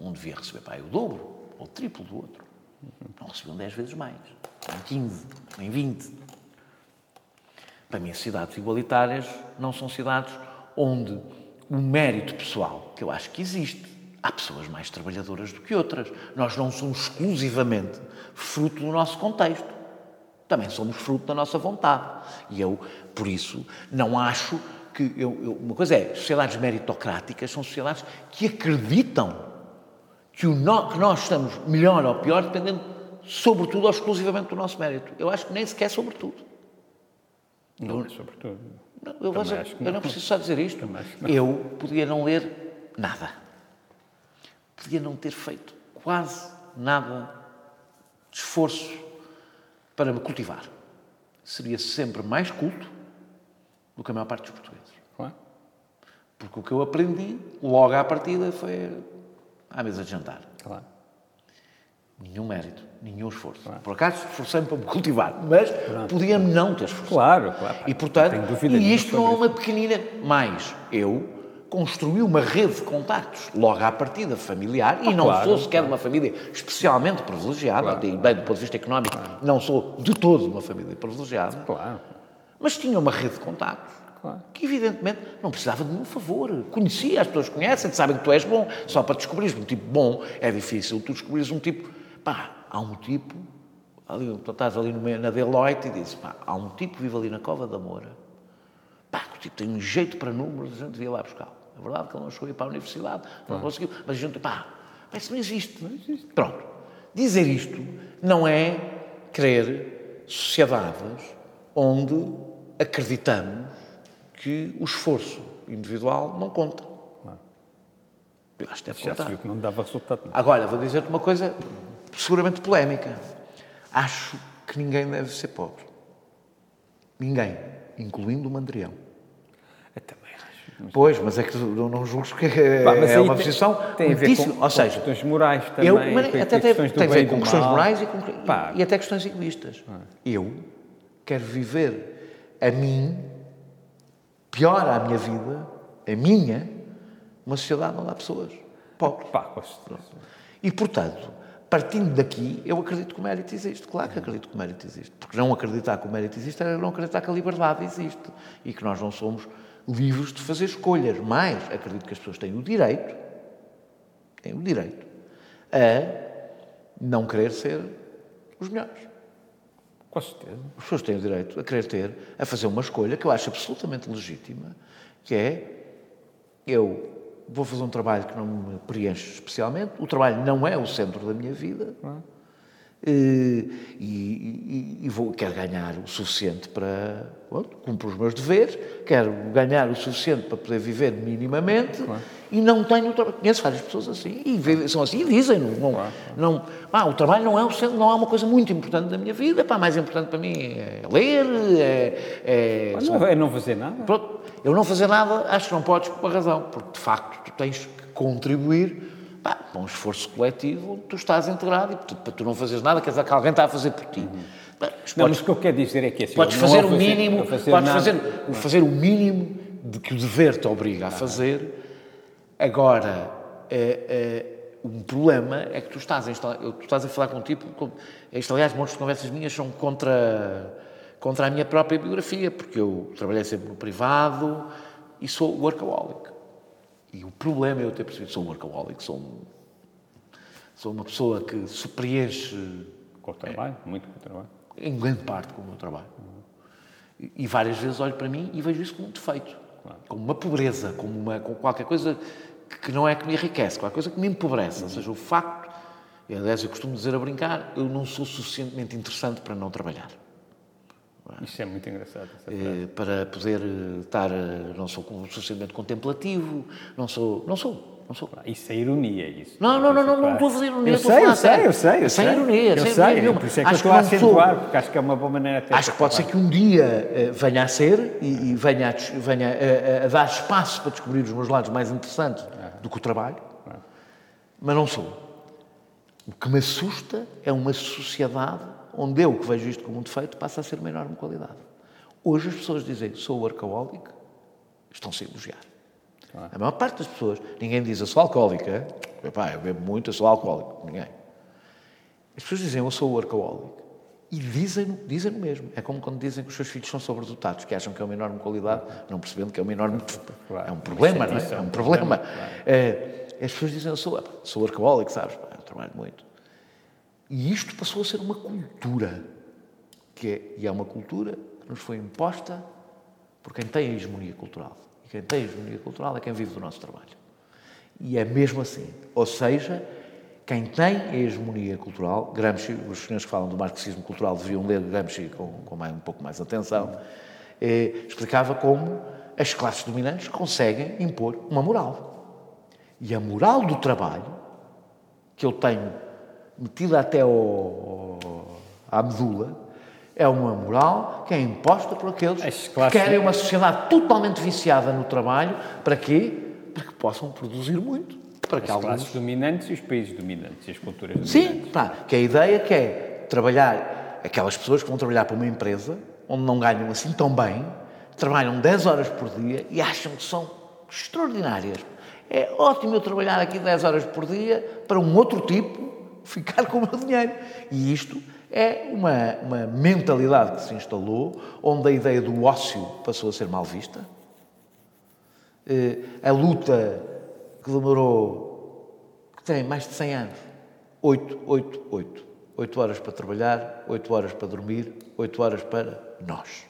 Um devia receber para o dobro ou o triplo do outro. Não recebiam 10 vezes mais, nem 15, nem 20. Para mim, cidades igualitárias não são cidades onde o mérito pessoal, que eu acho que existe, há pessoas mais trabalhadoras do que outras. Nós não somos exclusivamente fruto do nosso contexto. Também somos fruto da nossa vontade. E eu, por isso, não acho que. Eu, eu, uma coisa é, sociedades meritocráticas são sociedades que acreditam que, o no, que nós estamos melhor ou pior dependendo, sobretudo ou exclusivamente do nosso mérito. Eu acho que nem sequer sobretudo. Não, é sobretudo. Não, eu, vou, eu não. não preciso só dizer isto. Eu podia não ler nada. Podia não ter feito quase nada de esforço para me cultivar. Seria sempre mais culto do que a maior parte dos portugueses. Claro. Porque o que eu aprendi logo à partida foi à mesa de jantar. Claro. Nenhum mérito, nenhum esforço. Claro. Por acaso esforcei-me para me cultivar, mas podia-me não ter esforçado. Claro, claro. E portanto, e isto não é uma pequenina. Mais, eu construí uma rede de contactos, logo à partida familiar, ah, e não claro, sou sequer claro. de uma família especialmente privilegiada, claro, bem do ponto de vista económico, não sou de todo uma família privilegiada. Claro. Mas tinha uma rede de contactos. Claro. Que, evidentemente, não precisava de nenhum favor. Conhecia, as pessoas conhecem, sabem que tu és bom. Só para descobrires um tipo bom é difícil tu descobrires um tipo Pá, há um tipo, ali, tu estás ali no, na Deloitte e dizes, pá, há um tipo que vive ali na Cova da Moura. Pá, o tipo tem um jeito para números, a gente devia lá buscá-lo. É verdade que ele não chegou a ir para a universidade, não conseguiu, mas a gente, pá, isso não existe. Não existe. Pronto. Dizer isto não é querer sociedades onde acreditamos que o esforço individual não conta. Não. Eu acho que deve Já contar. se viu que não dava resultado. Agora, vou dizer-te uma coisa seguramente polémica. Acho que ninguém deve ser pobre. Ninguém, incluindo o Mandrião. Eu também acho. Pois, mas é que não, não julgo que é, Pá, é uma posição tem a ver com, ou seja, com questões morais também. Eu, mas, até tem, tem a ver com questões morais e, com, e, até questões egoístas. Ah. Eu quero viver a mim, pior à minha vida, a minha, uma sociedade onde há pessoas pobres. Pá. E, portanto, partindo daqui, eu acredito que o mérito existe. Claro que acredito que o mérito existe. Porque não acreditar que o mérito existe é não acreditar que a liberdade existe. E que nós não somos livres de fazer escolhas. Mas acredito que as pessoas têm o direito, têm o direito, a não querer ser os melhores. Com certeza. As pessoas têm o direito a querer ter, a fazer uma escolha que eu acho absolutamente legítima, que é eu vou fazer um trabalho que não me preenche especialmente, o trabalho não é o centro da minha vida, e, e, e, vou, quero ganhar o suficiente para. Bom, cumpro os meus deveres, quero ganhar o suficiente para poder viver minimamente claro. E não tenho. Conheço várias pessoas assim e são assim e dizem não, claro. não ah, O trabalho não é, o centro, não é uma coisa muito importante da minha vida, pá, mais importante para mim é ler, é. É, não, é não fazer nada. Pronto, eu não fazer nada acho que não podes por uma razão, porque de facto tu tens que contribuir pá, com um esforço coletivo, tu estás integrado e tu, para tu não fazeres nada, quer dizer que alguém está a fazer por ti. Uhum. Mas, não, podes, mas o que eu quero dizer é que assim, podes fazer o mínimo, fazer, podes fazer, fazer o mínimo de que o dever te obriga a fazer. Agora, É, é, um problema é que tu estás a, instalar, tu estás a falar com um tipo. Com, isto, aliás, muitas conversas minhas são contra, contra a minha própria biografia, porque eu trabalhei sempre no privado e sou workaholic. E o problema é eu ter percebido que sou workaholic, sou, um, sou uma pessoa que se preenche. Com o trabalho, é, muito com o trabalho. Em grande parte com o meu trabalho. Uhum. E, e várias vezes olho para mim e vejo isso como um defeito. Claro. Como uma pobreza, como, uma, como qualquer coisa que não é que me enriquece, qualquer coisa que me empobrece. Ou seja, o facto, e aliás eu costumo dizer a brincar, eu não sou suficientemente interessante para não trabalhar. Isso é muito engraçado. É, para poder estar, não sou suficientemente contemplativo, não sou, não sou. Não sou. Isso é ironia, isso. Não, não, não, não, não estou a fazer ironia. Eu sei, eu sei, eu sei. Eu sem ironia, eu sei. ironia Por isso é que acho eu estou a acentuar, porque acho que é uma boa maneira de Acho que pode ser que um dia venha a ser e, venha, a, dar espaço para descobrir os meus lados mais interessantes do que o trabalho, mas não sou. O que me assusta é uma sociedade onde eu, que vejo isto como um defeito, passa a ser uma enorme qualidade. Hoje as pessoas dizem sou workaholic, estão-se a elogiar. A maior parte das pessoas, ninguém diz eu sou alcoólica, Epá, eu bebo muito, eu sou alcoólico, ninguém. As pessoas dizem eu sou workaholic e dizem, dizem mesmo. É como quando dizem que os seus filhos são sobredotados, que acham que é uma enorme qualidade, não percebendo que é uma enorme. É um problema, não é? É um problema. É, as pessoas dizem sou, sou workaholic, sabes? Eu trabalho muito. E isto passou a ser uma cultura, que é, e é uma cultura que nos foi imposta por quem tem a hegemonia cultural. E quem tem a hegemonia cultural é quem vive do nosso trabalho. E é mesmo assim. Ou seja, quem tem a hegemonia cultural, Gramsci, os senhores que falam do marxismo cultural deviam ler Gramsci com, com um pouco mais atenção, eh, explicava como as classes dominantes conseguem impor uma moral. E a moral do trabalho, que eu tenho metida até ao, à medula, é uma moral que é imposta por aqueles que querem uma sociedade totalmente viciada no trabalho. Para quê? Para que possam produzir muito. Para que as alguns... classes dominantes e os países dominantes, e as culturas dominantes. Sim, pá, que a ideia que é trabalhar, aquelas pessoas que vão trabalhar para uma empresa, onde não ganham assim tão bem, trabalham 10 horas por dia e acham que são extraordinárias. É ótimo eu trabalhar aqui 10 horas por dia para um outro tipo ficar com o meu dinheiro. E isto é uma, uma mentalidade que se instalou, onde a ideia do ócio passou a ser mal vista. Eh, a luta que demorou, que tem mais de 100 anos, 8, 8, 8. 8 horas para trabalhar, 8 horas para dormir, 8 horas para nós.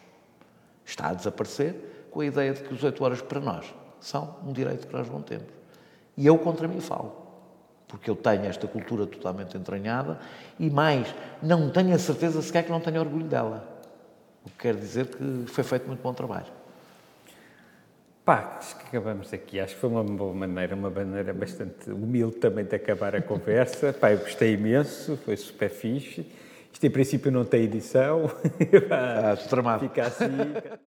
Está a desaparecer com a ideia de que os 8 horas para nós são um direito que nós não temos. E eu contra mim falo porque eu tenho esta cultura totalmente entranhada e mais, não tenho a certeza sequer que não tenho orgulho dela. O que quer dizer que foi feito muito bom trabalho. Pá, acho que acabamos aqui. Acho que foi uma boa maneira, uma maneira bastante humilde também de acabar a conversa. Pá, eu gostei imenso, foi super fixe. Isto em princípio não tem edição. ah, tramado. Fica assim.